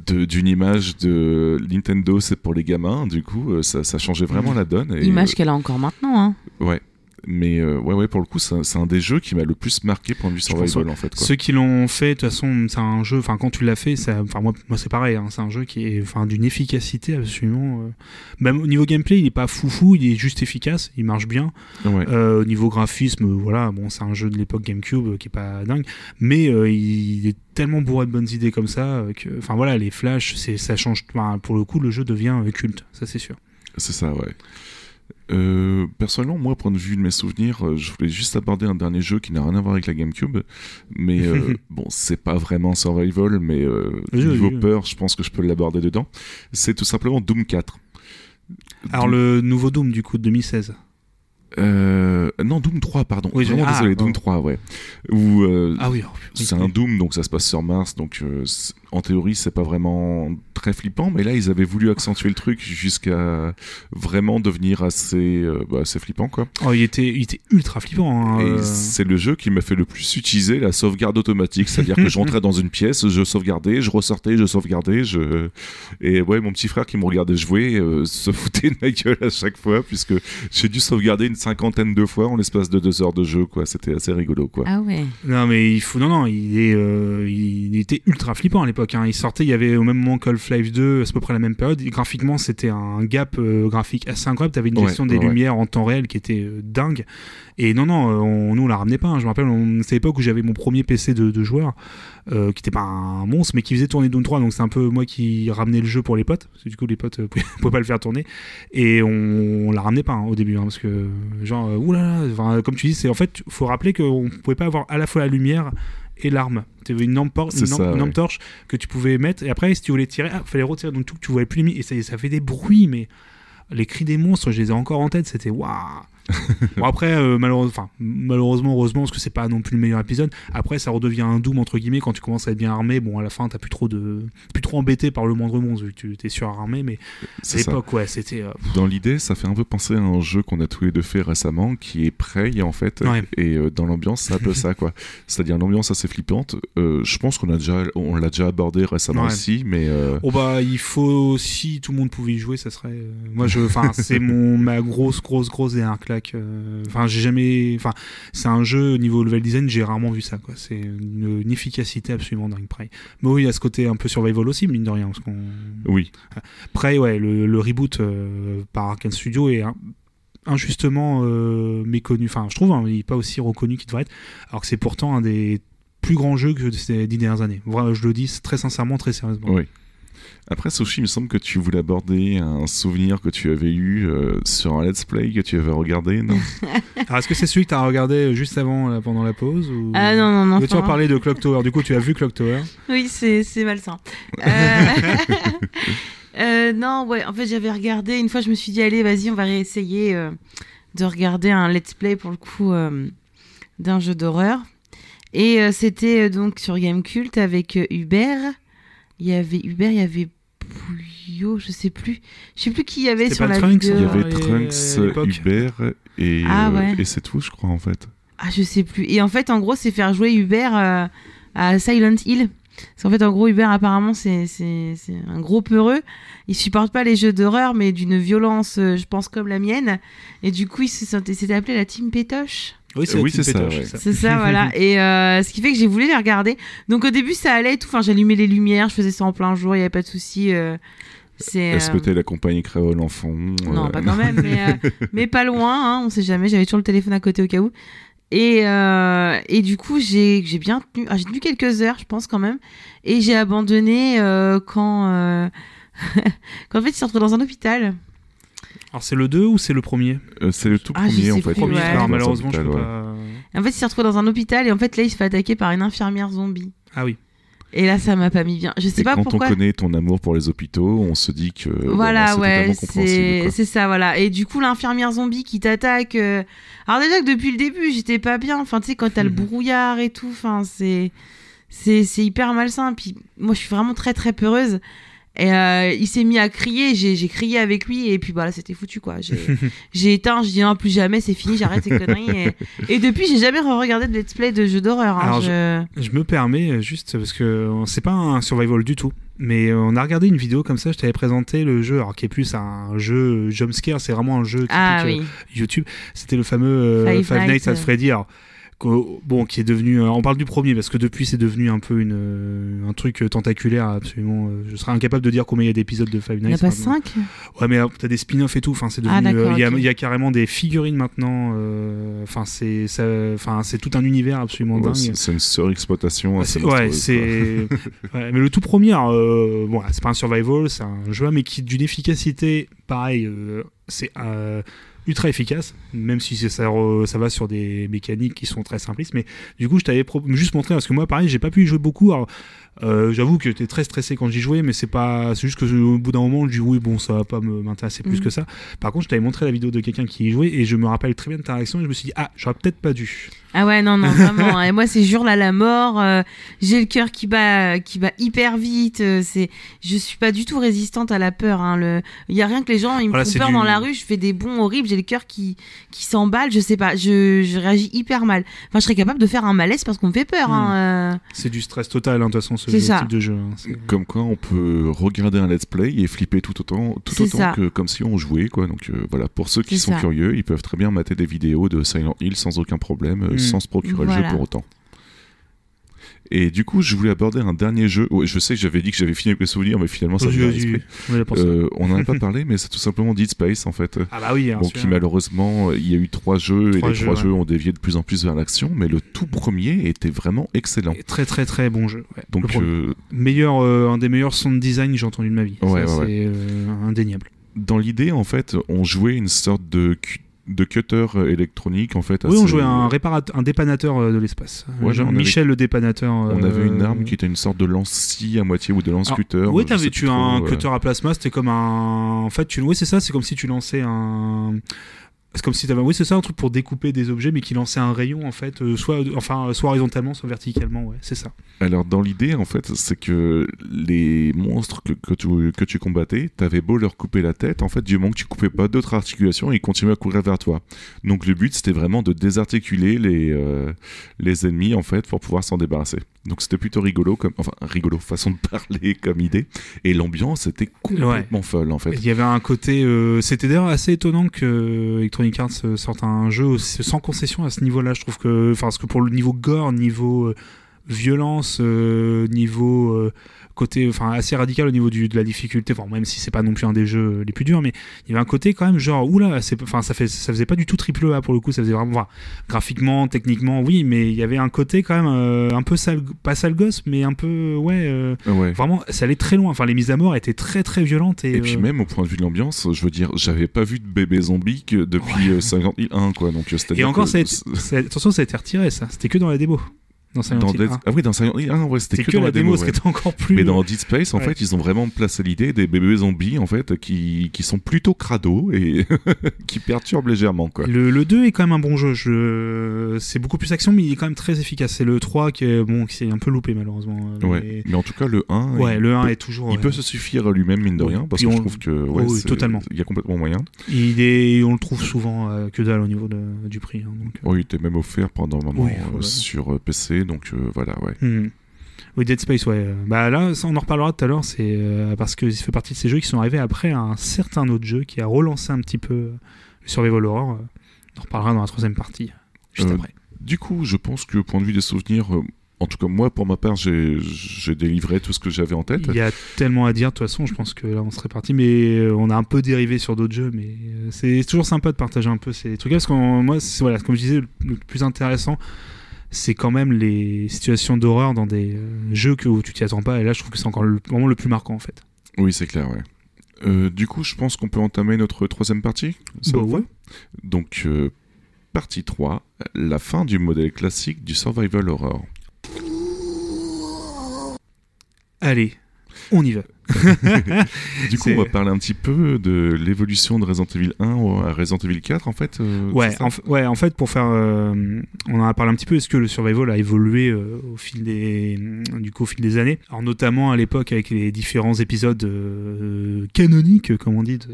d'une image de Nintendo c'est pour les gamins du coup euh, ça, ça changeait vraiment Mhm. la donne et, Image qu'elle a encore maintenant. Hein. euh, ouais mais euh, ouais ouais pour le coup c'est un des jeux qui m'a le plus marqué point de vue survival en fait quoi. Ceux qui l'ont fait, de toute façon, c'est un jeu. Enfin, quand tu l'as fait, ça, enfin moi, moi c'est pareil. hein, c'est un jeu qui est, enfin, d'une efficacité absolument. euh, Même au niveau gameplay, il est pas foufou, il est juste efficace, il marche bien. Ouais. Euh, au niveau graphisme, voilà, bon, c'est un jeu de l'époque GameCube qui est pas dingue, mais il est tellement bourré de bonnes idées comme ça que, enfin voilà, les flashs, ça change. pour le coup, le jeu devient culte, ça c'est sûr. C'est ça, ouais. Euh, personnellement, moi, point de vue de mes souvenirs, euh, je voulais juste aborder un dernier jeu qui n'a rien à voir avec la GameCube. Mais euh, bon, c'est pas vraiment survival, mais euh, niveau peur, je pense que je peux l'aborder dedans. C'est tout simplement Doom 4. Alors Doom- le nouveau Doom du coup de 2016. euh, non, Doom 3, pardon. Oui, Vraiment ah, désolé, Doom oh. 3, ouais. Où, euh, Ah oui, oh, oui, c'est un Doom, donc ça se passe sur Mars, donc euh, en théorie c'est pas vraiment très flippant, mais là ils avaient voulu accentuer le truc jusqu'à vraiment devenir assez, euh, bah, assez flippant quoi. Oh, il était, il était ultra flippant. hein, Et euh. c'est le jeu qui m'a fait le plus utiliser la sauvegarde automatique, c'est-à-dire que je rentrais dans une pièce, je sauvegardais, je ressortais, je sauvegardais, je et ouais mon petit frère qui me regardait jouer euh, se foutait de ma gueule à chaque fois puisque j'ai dû sauvegarder une cinquantaine de fois en l'espace de deux heures de jeu quoi, c'était assez rigolo quoi. Ah ouais. Non mais il faut non non il est euh, il était ultra flippant à l'époque hein. il sortait il y avait au même moment que Half-Life 2 c'est à peu près la même période. Et graphiquement c'était un gap euh, graphique assez incroyable. T'avais une Ouais, gestion des ouais, lumières en temps réel qui était euh, dingue. Et non non euh, on, nous on la ramenait pas hein. je me rappelle c'est l'époque où j'avais mon premier PC de, de joueur euh, qui était pas un monstre mais qui faisait tourner Doom 3 donc c'est un peu moi qui ramenais le jeu pour les potes. Parce que du coup les potes euh, pouvaient, pas le faire tourner. Et on, on la ramenait pas hein, au début hein, parce que genre oulala comme tu dis c'est en fait faut rappeler qu'on pouvait pas avoir à la fois la lumière et l'arme tu avais une lampe, une lampe, ça, une lampe ouais. torche que tu pouvais mettre et après si tu voulais tirer ah, fallait retirer donc tout tu voyais plus l'ennemi et ça, ça fait des bruits mais les cris des monstres je les ai encore en tête c'était waouh bon après euh, malheureusement heureusement parce que c'est pas non plus le meilleur épisode après ça redevient un doom entre guillemets quand tu commences à être bien armé bon à la fin t'as plus trop de plus trop embêté par le moindre monstre vu que tu étais surarmé mais à C'est l'époque ouais c'était euh, Dans l'idée, ça fait un peu penser à un jeu qu'on a tous les deux fait récemment, qui est Prey en fait, Ouais. et euh, dans l'ambiance, c'est un peu ça quoi. C'est-à-dire une ambiance assez flippante. Je pense qu'on a déjà, on l'a déjà abordé récemment Ouais. aussi, mais Oh bah il faut si tout le monde pouvait y jouer ça serait moi je enfin c'est mon ma grosse grosse grosse dernière claque euh, enfin j'ai jamais enfin c'est un jeu au niveau level design j'ai rarement vu ça quoi. C'est une, une efficacité absolument dingue Prey. Mais oui il y a ce côté un peu survival aussi mine de rien parce qu'on oui, Prey ouais le, le reboot euh, par Arkane Studio est un- injustement euh, méconnu. Enfin je trouve hein, il est pas aussi reconnu qu'il devrait être alors que c'est pourtant un des plus grands jeux que ces dix dernières années. Vraiment, je le dis très sincèrement très sérieusement. Oui. Après, Sushi, il me semble que tu voulais aborder un souvenir que tu avais eu euh, sur un let's play que tu avais regardé, non? Alors, est-ce que c'est celui que tu as regardé juste avant, là, pendant la pause ou... Ah non, non, non. Mais tu as enfin, parlé de Clock Tower, du coup tu as vu Clock Tower? Oui, c'est c'est malsain. Euh, euh, non, ouais, en fait, j'avais regardé. Une fois, je me suis dit, allez, vas-y, on va réessayer euh, de regarder un let's play pour le coup euh, d'un jeu d'horreur. Et euh, c'était euh, donc sur Gamecult avec euh, Hubert. Il y avait Hubert, il y avait Pouillot, je sais plus. Je sais plus qui il y avait sur la Trunks, vidéo. Il y avait Trunks. Hubert et, Ah euh, ouais. et c'est tout, je crois, en fait. Ah, je sais plus. Et en fait, en gros, c'est faire jouer Hubert euh, à Silent Hill. Parce qu'en fait, en gros, Hubert, apparemment, c'est c'est- c'est un gros peureux. Il supporte pas les jeux d'horreur, mais d'une violence, euh, je pense, comme la mienne. Et du coup, il se sentait- s'était appelé la Team Pétoche. Oui, Euh, c'est ça, ouais. C'est ça, voilà. Et euh, ce qui fait que j'ai voulu les regarder. Donc au début, ça allait et tout. Enfin, j'allumais les lumières, je faisais ça en plein jour, il n'y avait pas de souci. euh. Est-ce euh, que t'es la compagnie créole en fond Non, euh, pas quand même, mais, euh, mais pas loin, hein, on sait jamais. J'avais toujours le téléphone à côté au cas où. Et, euh, et du coup, j'ai j'ai bien tenu, ah, j'ai tenu quelques heures, je pense quand même. Et j'ai abandonné euh, quand, euh, quand en fait, il s'est retrouvé dans un hôpital. Alors c'est le 2 ou c'est le premier euh, C'est le tout Ah, premier, en fait. Premier, ouais. alors malheureusement, je hôpital, peux ouais. pas. En fait, il s'est retrouvé dans un hôpital et en fait, là, il se fait attaquer par une infirmière zombie. Ah oui. Et là, ça m'a pas mis bien. Je sais Et pas quand pourquoi. on connaît ton amour pour les hôpitaux, on se dit que Voilà, bon, c'est ouais, c'est ça, voilà. Et du coup, l'infirmière zombie qui t'attaque. euh, Alors déjà que depuis le début, j'étais pas bien. Enfin, tu sais, quand t'as le Mhm. brouillard et tout, enfin, c'est c'est c'est hyper malsain. Puis moi, je suis vraiment très très peureuse. Et euh, il s'est mis à crier, j'ai crié avec lui et puis voilà, c'était foutu quoi. J'ai éteint, je dis non, plus jamais, c'est fini, j'arrête ces conneries. Et, et depuis, j'ai jamais regardé de let's play de jeux d'horreur. hein. Je- Je me permets euh, juste parce que euh, c'est pas un survival du tout, mais on a regardé une vidéo comme ça. Je t'avais présenté le jeu, alors qui est plus un jeu jumpscare, c'est vraiment un jeu typique Ah oui. YouTube. C'était le fameux euh, Five Five, Nights at. Freddy. Alors, bon, qui est devenu. euh, on parle du premier parce que depuis c'est devenu un peu une, euh, un truc euh, tentaculaire absolument. euh, je serais incapable de dire combien il y a d'épisodes de Five Il n'y Nights. en a pas maintenant. 5 Ouais, mais euh, t'as des spin-offs et tout. Enfin, c'est Ah, devenu. euh, Il y, a- ok. il y a carrément des figurines maintenant. euh, Enfin, c'est, ça- enfin, c'est tout un univers absolument Ouais, dingue. c'est une surexploitation. Ouais, c'est. ouais, mais le tout premier, euh, bon, c'est pas un survival, c'est un jeu, mais qui d'une efficacité, pareil, euh, c'est euh, ultra efficace, même si ça, re- ça va sur des mécaniques qui sont très simplistes. Mais du coup, je t'avais juste montré parce que moi, pareil, j'ai pas pu y jouer beaucoup. Alors, euh, j'avoue que j'étais très stressé quand j'y jouais, mais c'est pas, c'est juste que au bout d'un moment, je dis oui, bon, ça va pas me- m'intéresser plus Mhm. que ça. Par contre, je t'avais montré la vidéo de quelqu'un qui y jouait et je me rappelle très bien de ta réaction et je me suis dit ah, j'aurais peut-être pas dû. Ah ouais, non, non, vraiment. Et moi, c'est jour là la mort. euh, j'ai le cœur qui bat, qui bat hyper vite. euh, c'est, je suis pas du tout résistante à la peur. Hein, le, il y a rien que les gens, ils me Voilà, font peur du- dans la rue. Je fais des bons horribles. J'ai le cœur qui, qui s'emballe. Je sais pas. Je, je réagis hyper mal. Enfin, je serais capable de faire un malaise parce qu'on me fait peur. Hein, euh. C'est du stress total, hein, de toute façon, ce ça. type de jeu. hein, c'est- Comme quoi, on peut regarder un let's play et flipper tout autant, tout autant ça. que comme si on jouait, quoi. Donc euh, voilà, pour ceux qui sont ça. curieux, ils peuvent très bien mater des vidéos de Silent Hill sans aucun problème, euh, Mm. Sans se procurer le jeu pour autant. Et du coup, je voulais aborder un dernier jeu. Ouais, je sais que j'avais dit que j'avais fini avec mes souvenirs, mais finalement, ça vient l'esprit. on. Euh, on n'en a pas parlé, mais c'est tout simplement Dead Space en fait. Ah bah oui, hein, Bon, qui malheureusement, il y a eu trois jeux Trois et les jeux, trois ouais. jeux ont dévié de plus en plus vers l'action, mais le tout premier était vraiment excellent. Et Très très très bon jeu. ouais. Donc, euh, meilleur, euh, un des meilleurs sound design que j'ai entendu de ma vie. Ouais, Ça, ouais, c'est euh, indéniable. dans l'idée, en fait, on jouait une sorte de, de cutter euh, électronique en fait. Oui, on jouait un réparat- un dépanateur euh, de l'espace. Ouais, avait- Michel le dépanateur. On euh, avait une arme qui était une sorte de lance-scie à moitié ou de lance-cutter. Oui, t'avais tu trop, un euh. cutter à plasma, c'était comme un. En fait, tu... oui, c'est ça, c'est comme si tu lançais un. C'est comme si t'avais. Oui, c'est ça, un truc pour découper des objets, mais qui lançait un rayon, en fait, euh, soit, enfin, soit horizontalement, soit verticalement, ouais, c'est ça. Alors, dans l'idée, en fait, c'est que les monstres que, que, tu, que tu combattais, t'avais beau leur couper la tête, en fait, du moment que tu coupais pas d'autres articulations, ils continuaient à courir vers toi. Donc, le but, c'était vraiment de désarticuler les, euh, les ennemis, en fait, pour pouvoir s'en débarrasser. Donc, c'était plutôt rigolo, comme, enfin, rigolo, façon de parler comme idée. Et l'ambiance était complètement folle, en fait. Il y avait un côté. euh, C'était d'ailleurs assez étonnant que euh, Electronic Arts euh, sorte un jeu sans concession à ce niveau-là. Je trouve que. Enfin, parce que pour le niveau gore, niveau euh, violence, euh, niveau. Euh, côté enfin assez radical au niveau du, de la difficulté enfin même si c'est pas non plus un des jeux les plus durs mais il y avait un côté quand même genre oula c'est enfin ça fait ça faisait pas du tout triple A pour le coup ça faisait vraiment enfin, graphiquement techniquement oui mais il y avait un côté quand même euh, un peu sale pas sale gosse mais un peu ouais euh, Ouais. vraiment ça allait très loin enfin les mises à mort étaient très très violentes et, Et puis euh, même au point de vue de l'ambiance, je veux dire, j'avais pas vu de bébé zombie que depuis Ouais. euh, 50 001, quoi. Donc, euh, Et encore, que ça a été- c'est- ça- attention, ça a été retiré, ça. C'était que dans la démo. Dans Silent Dans Hill Dead... 1. Ah oui, dans Silent Hill 1, ouais, c'était que, que, dans la démo, ouais. ce qui était encore plus. Mais dans Dead Space, en Ouais. fait, ils ont vraiment placé l'idée des bébés zombies, en fait, qui, qui sont plutôt crado et qui perturbent légèrement, quoi. Le, le 2 est quand même un bon jeu. Je... C'est beaucoup plus action, mais il est quand même très efficace. C'est le 3 qui est, bon, qui s'est un peu loupé, malheureusement. euh, Ouais. mais- Mais en tout cas, le 1, Ouais, le 1 peut, est toujours. il peut se suffire à lui-même, mine de rien, parce Puis que je trouve que, ouais, totalement. il y a complètement moyen. Il est... On le trouve souvent euh, que dalle au niveau de- du prix. hein, donc, euh. Oui, il était même offert pendant un moment Oui, euh, sur euh, Donc euh, voilà, ouais. Hmm. Oui, Dead Space, ouais. euh, Bah là, ça, on en reparlera tout à l'heure, c'est euh, parce que ça fait partie de ces jeux qui sont arrivés après un certain autre jeu qui a relancé un petit peu euh, le survival horror. euh. On en reparlera dans la troisième partie, juste Euh, après. Du coup, je pense que, point de vue des souvenirs, euh, en tout cas, moi, pour ma part, j'ai délivré tout ce que j'avais en tête. Il y a tellement à dire, de toute façon, je pense que là, on serait parti, mais euh, on a un peu dérivé sur d'autres jeux, mais euh, c'est toujours sympa de partager un peu ces trucs-là, parce que moi, voilà, comme je disais, le plus intéressant, c'est quand même les situations d'horreur dans des euh, jeux que, où tu t'y attends pas, et là, je trouve que c'est encore le, vraiment le plus marquant, en fait. Oui, c'est clair, ouais. Euh, du coup, je pense qu'on peut entamer notre troisième partie. Bah ouais. Donc, euh, partie 3, la fin du modèle classique du survival horror. Allez, on y va. Du coup, on va parler un petit peu de l'évolution de Resident Evil 1 au- à Resident Evil 4, en fait. euh, Ouais, en, ouais, en fait, pour faire, euh, on en a parlé un petit peu. Est-ce que le survival a évolué euh, au fil des, du coup, au fil des années? Alors notamment à l'époque avec les différents épisodes canoniques, comme on dit, de,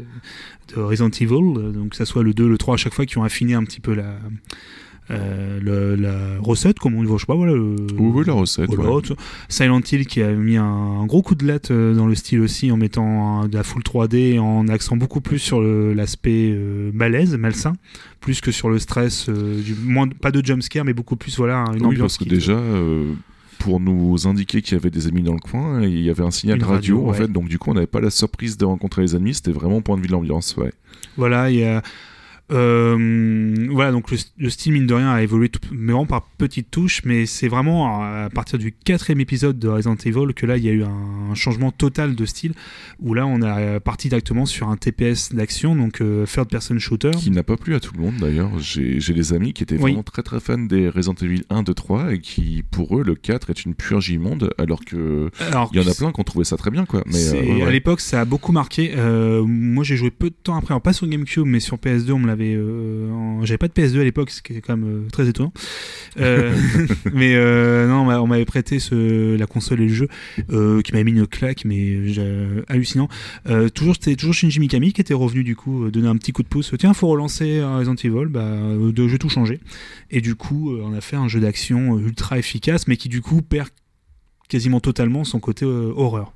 de Resident Evil. Donc que ça soit le 2, le 3 à chaque fois qui ont affiné un petit peu la, le- la recette, comme on dit, je sais pas, voilà. le- Oui, oui, la recette. voilà, ouais. Silent Hill qui a mis un, un gros coup de latte euh, dans le style aussi en mettant un- de la full 3D en accent beaucoup plus sur l'aspect euh, malaise, malsain, plus que sur le stress, euh, du, moins, pas de jumpscare mais beaucoup plus voilà une Oui, ambiance parce que qui déjà, euh, pour nous indiquer qu'il y avait des ennemis dans le coin, il y avait un signal radio, radio, en ouais. fait, donc du coup, on n'avait pas la surprise de rencontrer les ennemis, c'était vraiment au point de vue de l'ambiance, ouais. Voilà, il y a. euh, voilà, donc le, le style, mine de rien, a évolué, tout, mais vraiment par petites touches, mais c'est vraiment à, à partir du quatrième épisode de Resident Evil que là, il y a eu un, changement total de style, où là, on est parti directement sur un TPS d'action, donc euh, Third Person Shooter. Qui n'a pas plu à tout le monde d'ailleurs. J'ai des amis qui étaient Oui. vraiment très très fans des Resident Evil 1, 2, 3 et qui, pour eux, le 4 est une purge immonde, alors que il y en a plein qui ont trouvé ça très bien, quoi. Mais euh, ouais, À l'époque, ça a beaucoup marqué. Euh, moi, j'ai joué peu de temps après, alors pas sur GameCube, mais sur PS2, on me l'avait. Euh, J'avais pas de PS2 à l'époque, ce qui est quand même euh, très étonnant. Euh, mais non, on m'a- on m'avait prêté ce, la console et le jeu, qui m'avait mis une claque, mais hallucinant. Toujours, c'était toujours Shinji Mikami qui était revenu du coup donner un petit coup de pouce. Tiens, faut relancer Resident Evil. Bah, de, je vais tout changer. Et du coup, on a fait un jeu d'action ultra efficace, mais qui du coup perd quasiment totalement son côté horreur.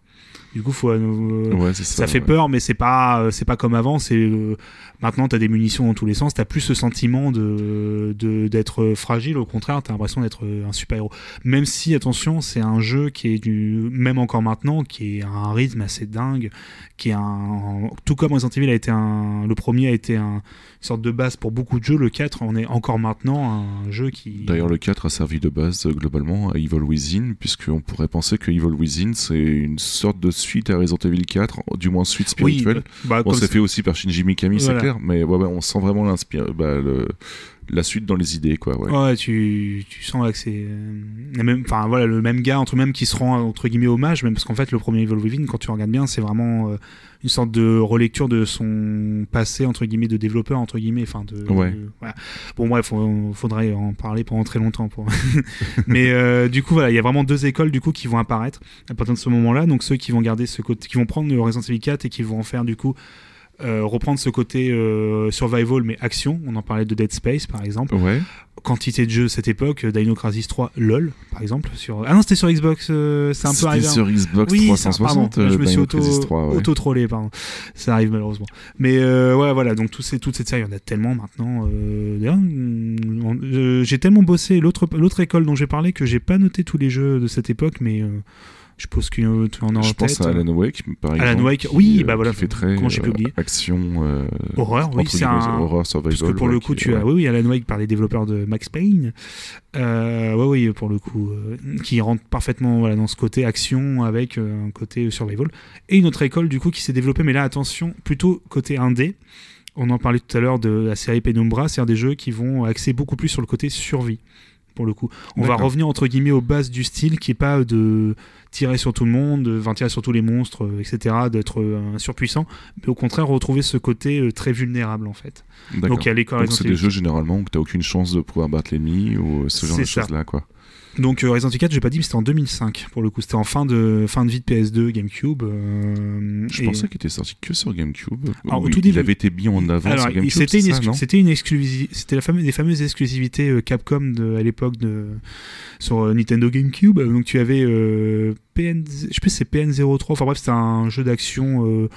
Du coup, faut, euh, Ouais, ça. ça fait ouais. peur, mais c'est pas, euh, c'est pas comme avant. C'est euh, maintenant, t'as des munitions dans tous les sens. T'as plus ce sentiment de de- d'être fragile. Au contraire, t'as l'impression d'être euh, un super héros. Même si, attention, c'est un jeu qui est du, même encore maintenant, qui est à un rythme assez dingue, qui est un, tout comme Resident Evil a été un, le premier a été un, une sorte de base pour beaucoup de jeux. Le 4, on est encore maintenant un jeu qui. D'ailleurs, le 4 a servi de base globalement à Evil Within, puisqu'on pourrait penser que Evil Within c'est une sorte de suite à Resident Evil 4, du moins suite oui, spirituelle. bah, Bon, c'est fait aussi par Shinji Mikami, c'est clair, mais ouais, ouais, on sent vraiment l'inspire, bah, le- la suite dans les idées, quoi. Ouais. Ouais, tu, tu sens là que c'est euh, même, enfin voilà, le même gars entre même qui se rend entre guillemets hommage, même parce qu'en fait le premier Evil Within, quand tu regardes bien, c'est vraiment euh, une sorte de relecture de son passé entre guillemets de développeur entre guillemets, enfin de. Ouais. de- voilà. Bon bref, faut- faudrait en parler pendant très longtemps pour. Mais euh, du coup voilà, il y a vraiment deux écoles du coup qui vont apparaître à partir de ce moment-là. Donc ceux qui vont garder ce côté, qui vont prendre le Resident Evil 4 et qui vont en faire du coup. Euh, reprendre ce côté euh, survival mais action, on en parlait de Dead Space par exemple Ouais. quantité de jeux cette époque, Dino Crisis 3, LOL par exemple. Sur... Ah non, c'était sur Xbox, euh, c'est un peu C'était arrivé. sur Xbox Oui, ça, 360, pardon, je euh, me suis Dino auto, Crisis 3, ouais. auto-trollé, pardon. Ça arrive malheureusement. Mais euh, ouais, voilà, donc tous ces, toute cette série, il y en a tellement maintenant. euh, mm, euh, j'ai tellement bossé l'autre l'autre école dont j'ai parlé que j'ai pas noté tous les jeux de cette époque, mais euh, je pense en tête. à Alan Wake, par exemple. Alan Wake, qui, oui, euh, bah voilà, Qui fait très comment j'ai pu euh, oublier. action. euh, Horreur, oui, c'est un- Horror survival. Parce que pour ouais, le qui- coup, tu ouais. as, oui, oui, Alan Wake par les développeurs de Max Payne. Euh, ouais, oui, pour le coup, euh, qui rentre parfaitement voilà, dans ce côté action avec euh, un côté survival. Et une autre école, du coup, qui s'est développée, mais là, attention, plutôt côté indé. On en parlait tout à l'heure de la série Penumbra, c'est-à-dire des jeux qui vont axer beaucoup plus sur le côté survie. pour le coup. On va revenir entre guillemets aux bases du style qui est pas de tirer sur tout le monde, de tirer sur tous les monstres, euh, etc., d'être euh, un surpuissant, mais au contraire retrouver ce côté euh, très vulnérable en fait. Donc il c'est des jeux généralement où t'as aucune chance de pouvoir battre l'ennemi ou ce genre de C'est ça. choses là quoi. Donc euh, Resident Evil 4, j'ai pas dit, mais c'était en 2005 pour le coup. C'était en fin de fin de vie de PS2, GameCube. euh, Je et- pensais qu'il était sorti que sur GameCube. Alors, au tout il début- avait été mis en avant Alors, sur il- GameCube. c'était une, exclu- c'était une exclusivité, c'était la fameuse, des fameuses exclusivités Capcom de, à l'époque de sur Nintendo GameCube. Donc tu avais euh, PN, je sais plus si c'est PN03. Enfin bref, c'était un jeu d'action euh,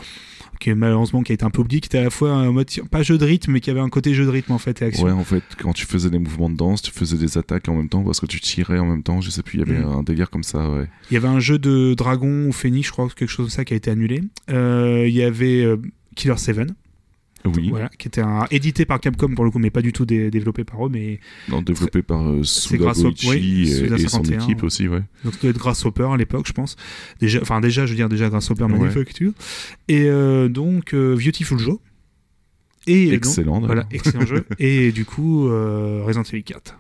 qui est malheureusement qui a été un peu oublié, qui était à la fois un mode pas jeu de rythme, mais qui avait un côté jeu de rythme en fait et action. Ouais, en fait, quand tu faisais des mouvements de danse, tu faisais des attaques en même temps parce que tu tirais en même temps. Je sais plus, il y avait Mm. un délire comme ça, ouais. Il y avait un jeu de dragon ou phénix, je crois, quelque chose comme ça qui a été annulé. Euh, il y avait euh, Killer 7, Oui, voilà, qui était un, édité par Capcom pour le coup, mais pas du tout dé- développé par eux, mais non, développé par euh, Suda Goichi oui, et, et son 51, équipe ouais. aussi, ouais. Donc ça doit être Grasshopper à l'époque, je pense. Déjà, enfin déjà, je veux dire déjà Grasshopper Ouais. Manufacture. Et euh, donc euh, Beautiful Joe. Et donc- Excellent. d'ailleurs. voilà, excellent jeu. Et du coup, euh, Resident Evil 4.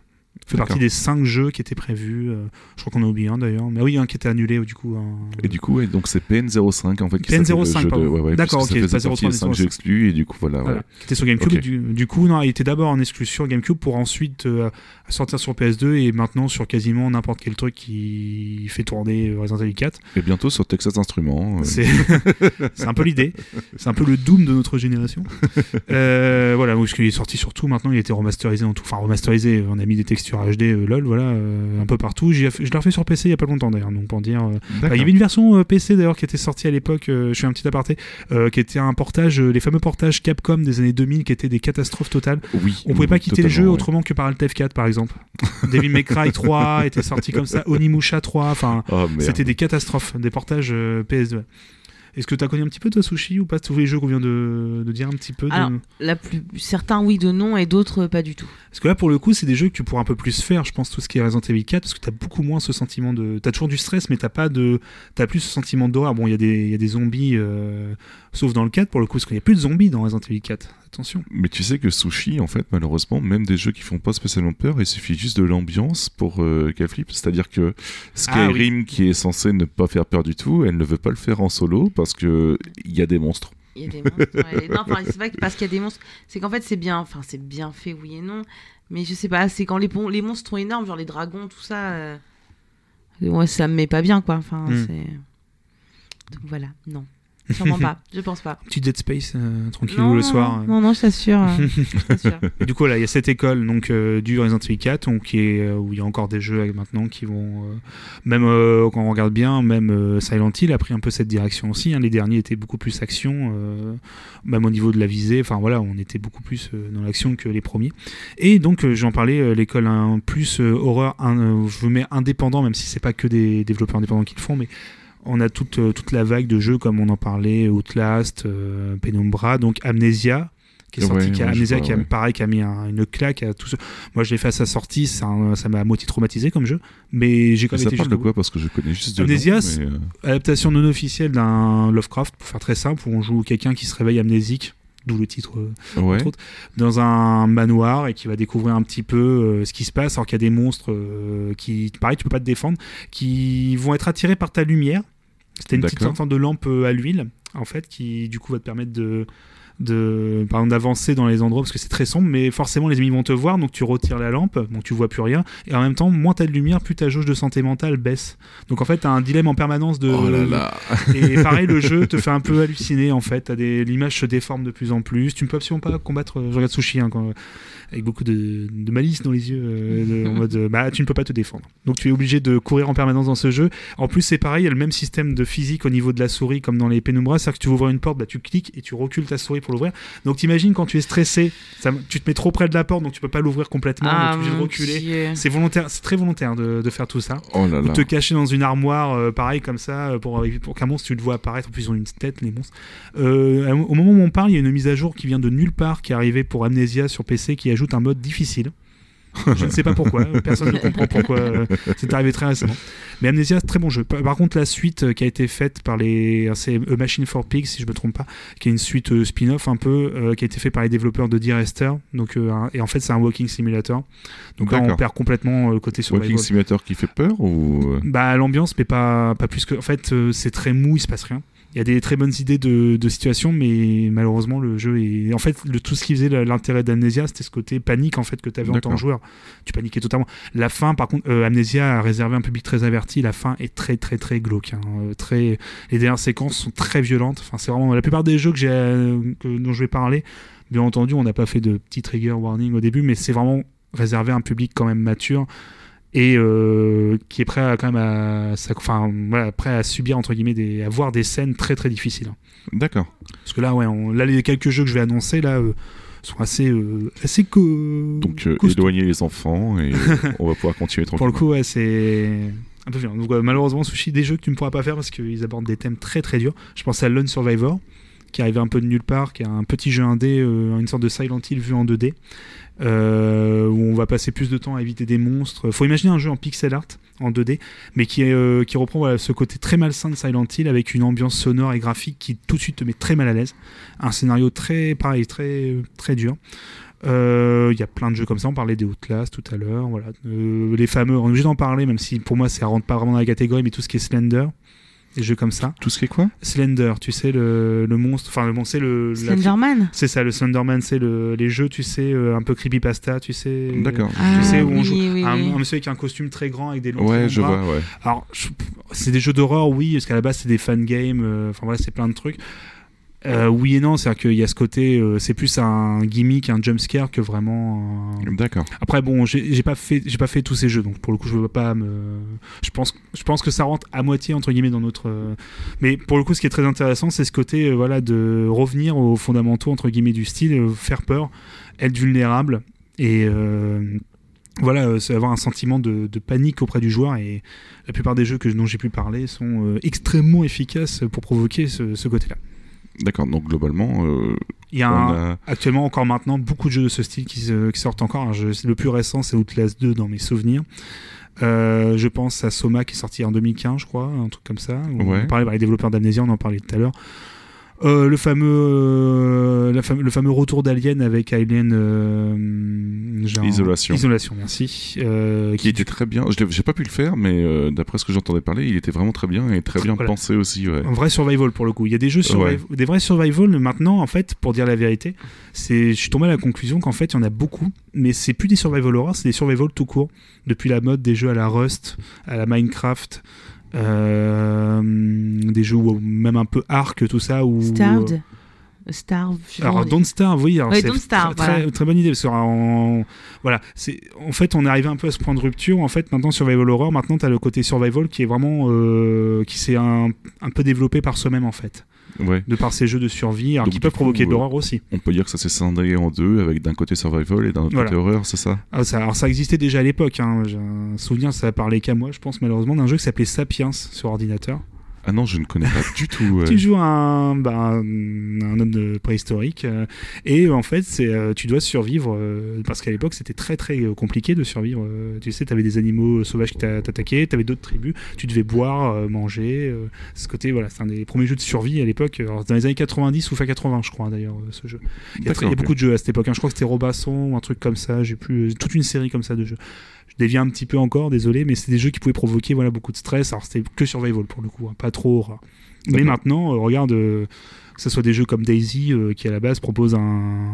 Fait partie des 5 jeux qui étaient prévus. euh, je crois qu'on a oublié un d'ailleurs. Mais oui, un qui était annulé du coup. un- Et du coup, ouais, donc c'est PN05 en fait. qui PN05, s'appelle le jeu de- ouais, ouais, D'accord, ok, Ça pas faisait partie 03, des 5 mais jeux exclus et du coup, voilà. Voilà, qui était sur GameCube. Ok. Et Du, du coup, non, il était d'abord en exclu sur GameCube pour ensuite euh, sortir sur PS2 et maintenant sur quasiment n'importe quel truc qui fait tourner euh, Resident Evil 4. Et bientôt sur Texas Instruments. euh, C'est c'est un peu l'idée. C'est un peu le Doom de notre génération. Euh, voilà, parce qu'il est sorti sur tout. Maintenant, il a été remasterisé en tout. Enfin, remasterisé. On a mis des textures HD, euh, lol, voilà, euh, un peu partout. Je l'ai refait sur PC il y a pas longtemps d'ailleurs. Donc pour dire. euh, bah, il y avait une version PC d'ailleurs qui était sortie à l'époque. je fais un petit aparté, qui était un portage, les fameux portages Capcom des années 2000, qui étaient des catastrophes totales. Oui. On pouvait pas quitter le jeu ouais. autrement que par Alt F4 par exemple. Devil May Cry 3 était sorti comme ça, Onimusha 3, enfin. Oh. C'était des catastrophes, des portages euh, PS2. Est-ce que tu as connu un petit peu toi Sushi ou pas? Tous les jeux qu'on vient de, de dire un petit peu de- Alors, la plus... certains oui de non et d'autres pas du tout. Parce que là pour le coup c'est des jeux que tu pourras un peu plus faire, je pense tout ce qui est Resident Evil 4 parce que tu as beaucoup moins ce sentiment de tu as toujours du stress mais t'as pas de t'as plus ce sentiment d'horreur. Bon, il y a des il y a des zombies euh, sauf dans le 4 pour le coup parce qu'il n'y a plus de zombies dans Resident Evil 4. Attention. Mais tu sais que Sushi, en fait, malheureusement, même des jeux qui font pas spécialement peur, il suffit juste de l'ambiance pour euh, qu'elle flippe. C'est-à-dire que Skyrim, qui est censé ne pas faire peur du tout, elle ne veut pas le faire en solo parce que il y a des monstres. Il y a des monstres. ouais. Non, enfin, c'est pas parce qu'il y a des monstres. C'est qu'en fait, c'est bien. Enfin, c'est bien fait, oui et non. Mais je sais pas, c'est quand les, monstres sont énormes, genre les dragons, tout ça. euh, Ouais, ça me met pas bien, quoi. Enfin, Hmm. c'est. Donc voilà, non. Sûrement pas, je pense pas. Petit Dead Space euh, tranquille non, le non, soir. euh. Non, non, je t'assure. euh, du coup, là, il y a cette école donc euh, du Resident Evil 4, donc, qui est, euh, où il y a encore des jeux maintenant qui vont. même quand on regarde bien, même Silent Hill a pris un peu cette direction aussi. hein. Les derniers étaient beaucoup plus action, même au niveau de la visée. Enfin voilà, on était beaucoup plus dans l'action que les premiers. Et donc, j'en parlais, l'école plus horreur, je mets indépendant, même si c'est pas que des développeurs indépendants qui le font, mais on a toute, euh, toute la vague de jeux comme on en parlait, Outlast, euh, Penumbra, donc Amnesia, qui est sorti, Ouais, qui a, ouais, Amnesia vois, qui a, ouais. pareil, qui a mis un- une claque à tout ce... Moi, je l'ai fait à sa sortie, ça ça m'a à moitié traumatisé comme jeu, mais j'ai quand même ça été parle de quoi Parce que je connais juste de Amnesia, nom, mais, euh. Adaptation non officielle d'un Lovecraft, pour faire très simple, où on joue quelqu'un qui se réveille amnésique, d'où le titre euh, Ouais. entre autres, dans un manoir et qui va découvrir un petit peu euh, ce qui se passe alors qu'il y a des monstres euh, qui, pareil, tu peux pas te défendre, qui vont être attirés par ta lumière. C'était une petite sorte de lampe euh, à l'huile, en fait, qui du coup va te permettre de de par exemple, d'avancer dans les endroits parce que c'est très sombre mais forcément les ennemis vont te voir donc tu retires la lampe donc tu vois plus rien et en même temps moins t'as de lumière plus ta jauge de santé mentale baisse donc en fait t'as un dilemme en permanence de Oh là là. et pareil, le jeu te fait un peu halluciner en fait. T'as des l'image se déforme de plus en plus. Tu ne peux absolument pas combattre. euh, Je regarde Sushi hein, quand- avec beaucoup de, de malice dans les yeux, euh, de- en mode euh, bah tu ne peux pas te défendre. Donc tu es obligé de courir en permanence dans ce jeu. En plus c'est pareil, il y a le même système de physique au niveau de la souris comme dans les Penumbra, c'est-à-dire que tu ouvrir une porte, bah tu cliques et tu recules ta souris pour l'ouvrir. Donc t'imagines quand tu es stressé, ça, tu te mets trop près de la porte donc tu peux pas l'ouvrir complètement, donc tu es obligé de reculer. C'est volontaire, c'est très volontaire de, de faire tout ça. Oh là ou te cacher dans une armoire euh, pareil comme ça euh, pour, pour qu'un monstre tu le vois apparaître. En plus ils ont une tête les monstres. Euh, au moment où on parle il y a une mise à jour qui vient de nulle part qui est arrivée pour Amnesia sur PC qui ajoute un mode difficile Je ne sais pas pourquoi. Personne ne comprend pourquoi. euh, c'est arrivé très récemment. Mais Amnesia, très bon jeu. Par, contre, la suite euh, qui a été faite par les. C'est A Machine for Pigs, si je me trompe pas, qui est une suite euh, spin-off un peu, euh, qui a été fait par les développeurs de Dear Esther. Donc, un- et en fait, c'est un walking simulator. Donc là, on perd complètement le côté survival. Walking Simulator qui fait peur ou Bah l'ambiance, mais pas, pas plus que. En fait, c'est très mou, il se passe rien. Il y a des très bonnes idées de, de situation, mais malheureusement le jeu est. En fait, le, tout ce qui faisait l'intérêt d'Amnesia, c'était ce côté panique en fait que tu avais en tant que joueur. Tu paniquais totalement. La fin, par contre, euh, Amnesia a réservé un public très averti. La fin est très très très glauque. hein. Euh, Très. Les dernières séquences sont très violentes. Enfin, c'est vraiment la plupart des jeux que j'ai euh, que- dont je vais parler. Bien entendu, on n'a pas fait de petit trigger warning au début, mais c'est vraiment réservé à un public quand même mature et euh, qui est prêt à quand même à, enfin voilà, prêt à subir entre guillemets des, à voir des scènes très très difficiles. D'accord. Parce que là, ouais, on- là les quelques jeux que je vais annoncer là euh, sont assez euh, assez co- Donc éloigner les enfants et on va pouvoir continuer Pour le tranquillement. coup, ouais, c'est un peu violent. Donc, malheureusement, Sushi, des jeux que tu ne pourras pas faire parce qu'ils abordent des thèmes très très durs. Je pense à Lone Survivor, qui arrivait un peu de nulle part, qui est un petit jeu indé, une sorte de Silent Hill vu en 2D, euh, où on va passer plus de temps à éviter des monstres. Faut imaginer un jeu en pixel art, en 2D, mais qui, euh, reprend ce côté très malsain de Silent Hill avec une ambiance sonore et graphique qui tout de suite te met très mal à l'aise. Un scénario très, pareil, très, très dur. Euh, Il y a plein de jeux comme ça, on parlait des Outlast tout à l'heure, voilà. Les fameux, on est obligé d'en parler, même si pour moi ça rentre pas vraiment dans la catégorie, mais tout ce qui est Slender, des jeux comme ça. Tout ce qui est quoi? Slender, tu sais, le, le monstre, enfin le monstre, c'est le... la- Slenderman? C'est ça, le Slenderman, c'est le, les jeux, tu sais, euh, un peu creepypasta, tu sais. D'accord. Ah, sais où on joue oui, un, oui. un monsieur avec un costume très grand avec des longs Ouais, je bras. vois, ouais. Alors, c'est des jeux d'horreur, oui, parce qu'à la base, c'est des fan games. euh, Enfin, voilà, c'est plein de trucs. Euh, oui et non, c'est-à-dire qu'il y a ce côté, euh, c'est plus un gimmick, un jump scare que vraiment. un- D'accord. Après, bon, j'ai pas fait, j'ai pas fait tous ces jeux, donc pour le coup, je veux pas me. Je pense, je pense que ça rentre à moitié entre guillemets dans notre. euh, Mais pour le coup, ce qui est très intéressant, c'est ce côté, euh, voilà, de revenir aux fondamentaux entre guillemets du style, faire peur, être vulnérable et. voilà, euh, c'est avoir un sentiment de, de panique auprès du joueur et la plupart des jeux que, dont j'ai pu parler sont euh, extrêmement efficaces pour provoquer ce, ce côté-là. D'accord. Donc globalement, euh, Il y a on un- a. actuellement encore maintenant beaucoup de jeux de ce style qui, se- qui sortent encore. Je- le plus récent c'est Outlast 2 dans mes souvenirs. Euh, je pense à Soma qui est sorti en 2015 je crois, un truc comme ça. On Ouais. parlait par les développeurs d'Amnesia, on en parlait tout à l'heure. Euh, le fameux euh, la le fameux retour d'Alien avec Alien euh, genre- Isolation. Isolation, merci. Qui était très bien. J'ai pas pu le faire, mais d'après ce que j'entendais parler, il était vraiment très bien et très bien Voilà. pensé aussi. Ouais. Un vrai survival pour le coup. Il y a des jeux survival, des vrais survival maintenant en fait, pour dire la vérité, je suis tombé à la conclusion qu'en fait il y en a beaucoup, mais c'est plus des survival horror, c'est des survival tout court. Depuis la mode des jeux à la Rust, à la Minecraft, des jeux où- même un peu Ark, tout ça. Ou Starved Starve. je sais pas alors. Don't Starve, oui, alors Ouais, c'est Don't Starve, très, très, voilà. très bonne idée parce que en, voilà, c'est en fait on est arrivé un peu à ce point de rupture. En fait, maintenant survival horror, maintenant tu as le côté survival qui est vraiment euh, qui s'est un, un peu développé par soi-même en fait, Ouais. de par ces jeux de survie, alors Donc, qui peuvent coup, provoquer de euh, l'horreur aussi. On peut dire que ça s'est scindé en deux, avec d'un côté survival et d'un autre Voilà. côté horreur, c'est ça? Ah, ça, alors ça existait déjà à l'époque. Hein. J'ai un souvenir, ça parlait qu'à moi, je pense malheureusement, d'un jeu qui s'appelait Sapiens sur ordinateur. Ah non, je ne connais pas du tout. Tu joues un, bah, un, un homme de préhistorique euh, et en fait c'est euh, tu dois survivre euh, parce qu'à l'époque c'était très très euh, compliqué de survivre. euh, tu sais, tu avais des animaux sauvages qui t'a- t'attaquaient, tu avais d'autres tribus, tu devais boire, euh, manger. euh, ce côté voilà, c'est un des premiers jeux de survie à l'époque, alors, dans les années 90 ou fin 80 je crois d'ailleurs euh, ce jeu. Il y a, très- il y a D'accord, beaucoup de jeux à cette époque. hein. Je crois que c'était Robasson ou un truc comme ça. J'ai plus euh, toute une série comme ça de jeux. Je déviens un petit peu encore, désolé, mais c'est des jeux qui pouvaient provoquer voilà beaucoup de stress. Alors c'était que survival pour le coup, hein, pas trop horreur. Mais maintenant, euh, regarde, euh, que ce soit des jeux comme Daisy euh, qui à la base propose un,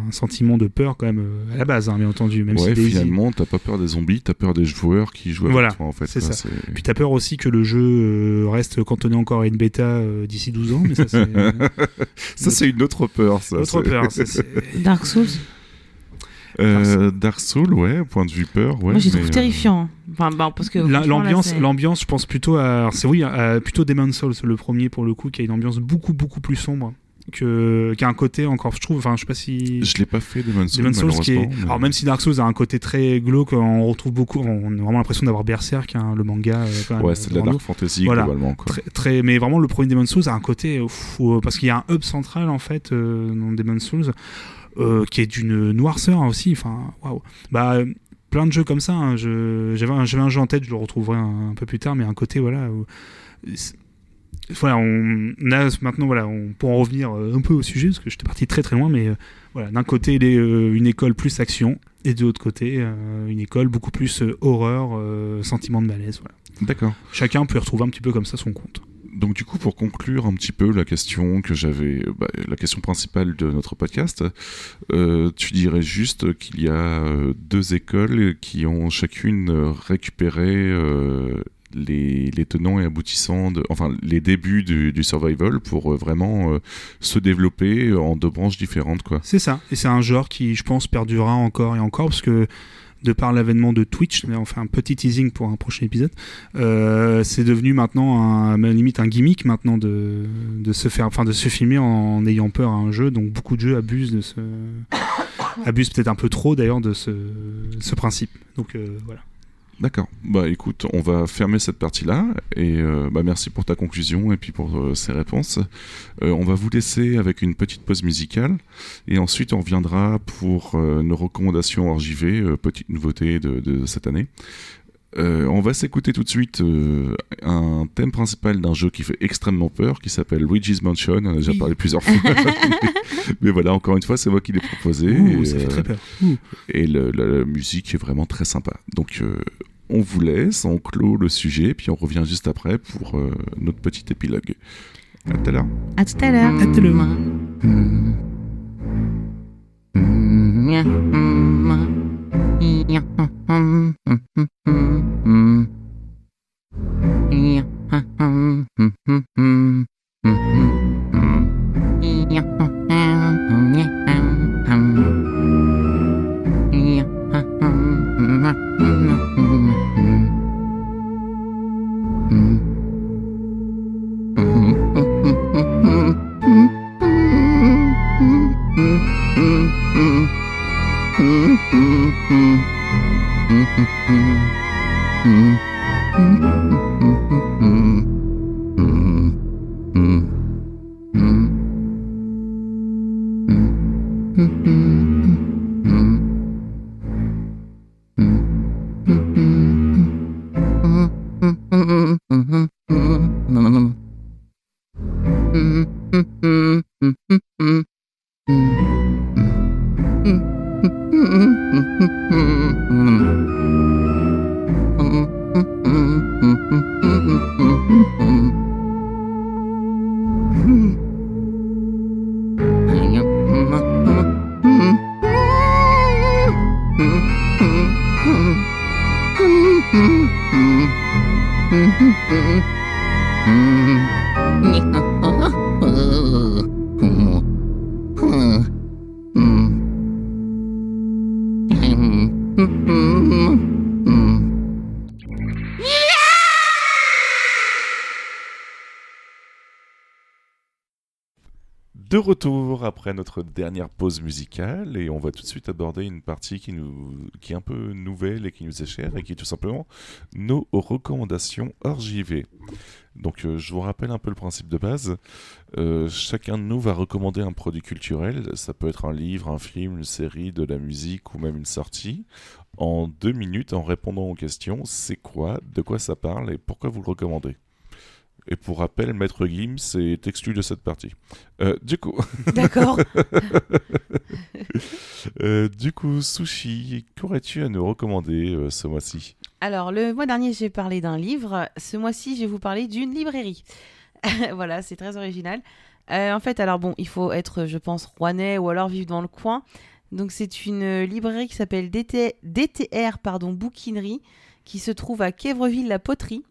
un sentiment de peur quand même euh, à la base, hein, bien entendu. Même ouais, si Daisy. finalement, t'as pas peur des zombies, t'as peur des joueurs qui jouent avec Voilà, toi, en fait. c'est ça. Puis t'as peur aussi que le jeu euh, reste cantonné encore à une bêta euh, d'ici 12 ans, mais ça c'est euh, Ça, c'est une autre peur, ça. autre c'est- peur. ça, c'est- Dark Souls. Euh, Dark Souls, ouais, point de vue peur, ouais. Moi, je trouve euh, terrifiants. Enfin, bah, parce que. L'ambiance, l'ambiance, je pense plutôt à, alors, c'est oui, à- plutôt Demon's Souls, le premier pour le coup, qui a une ambiance beaucoup beaucoup plus sombre, que, qui a un côté encore, je trouve, enfin, je sais pas si. Je l'ai pas fait, Demon's Souls, Demon's Souls qui est, mais- alors même si Dark Souls a un côté très glauque, on retrouve beaucoup, on a vraiment l'impression d'avoir Berserk, hein, le manga. euh, quand même, Ouais, c'est de la dark fantasy, Voilà. globalement, quoi. Très, très- mais vraiment le premier Demon's Souls a un côté euh, fou, euh, parce qu'il y a un hub central en fait euh, dans Demon's Souls euh, qui est d'une noirceur aussi enfin waouh bah euh, plein de jeux comme ça. hein. J'avais un, un jeu en tête, je le retrouverai un, un peu plus tard, mais un côté, voilà. où- voilà, on a maintenant, voilà, on pour en revenir euh, un peu au sujet, parce que j'étais parti très très loin, mais euh, voilà, d'un côté, les, euh, une école plus action, et de l'autre côté, euh, une école beaucoup plus horreur, sentiment de malaise. Voilà. D'accord. Chacun peut y retrouver un petit peu comme ça son compte. Donc du coup, pour conclure un petit peu la question que j'avais, bah, la question principale de notre podcast, euh, tu dirais juste qu'il y a euh, deux écoles qui ont chacune récupéré euh, les, tenants et aboutissants, de, enfin les débuts du, survival pour vraiment se développer en deux branches différentes, quoi. C'est ça, et c'est un genre qui, je pense, perdurera encore et encore, parce que de par l'avènement de Twitch, on fait un petit teasing pour un prochain épisode, euh, c'est devenu maintenant un, limite un gimmick maintenant de, se faire, enfin de se filmer en ayant peur à un jeu. Donc beaucoup de jeux abusent de ce, abusent peut-être un peu trop d'ailleurs de ce, ce principe. Donc euh, voilà. D'accord. Bah écoute, on va fermer cette partie-là et euh, bah, merci pour ta conclusion et puis pour euh, ces réponses. Euh, on va vous laisser avec une petite pause musicale et ensuite on reviendra pour nos recommandations hors JV, euh, petite nouveauté de, de cette année. On va s'écouter tout de suite un thème principal d'un jeu qui fait extrêmement peur, qui s'appelle Luigi's Mansion. On a déjà Oui. parlé plusieurs fois. Mais voilà, encore une fois, c'est moi qui l'ai proposé. Ouh, et, ça fait très peur. Et le- la, la musique est vraiment très sympa. Donc on vous laisse, on clôt le sujet, puis on revient juste après pour euh, notre petit épilogue. À tout à l'heure. À tout à l'heure. À tout à l'heure. De retour après notre dernière pause musicale et on va tout de suite aborder une partie qui, nous, qui est un peu nouvelle et qui nous est chère et qui est tout simplement nos recommandations hors JV. Donc euh, je vous rappelle un peu le principe de base. Euh, chacun de nous va recommander un produit culturel. Ça peut être un livre, un film, une série, de la musique ou même une sortie. En deux minutes en répondant aux questions, c'est quoi, de quoi ça parle et pourquoi vous le recommandez? Et pour rappel, Maître Gims est exclu de cette partie. Euh, du coup, D'accord. euh, du coup, Sushi, qu'aurais-tu à nous recommander euh, ce mois-ci? Alors, le mois dernier, j'ai parlé d'un livre. Ce mois-ci, je vais vous parler d'une librairie. voilà, c'est très original. En fait, alors bon, il faut être, je pense, rouennais ou alors vivre dans le coin. Donc, c'est une librairie qui s'appelle DT DTR pardon, Bouquinerie, qui se trouve à Quévreville-la-Poterie,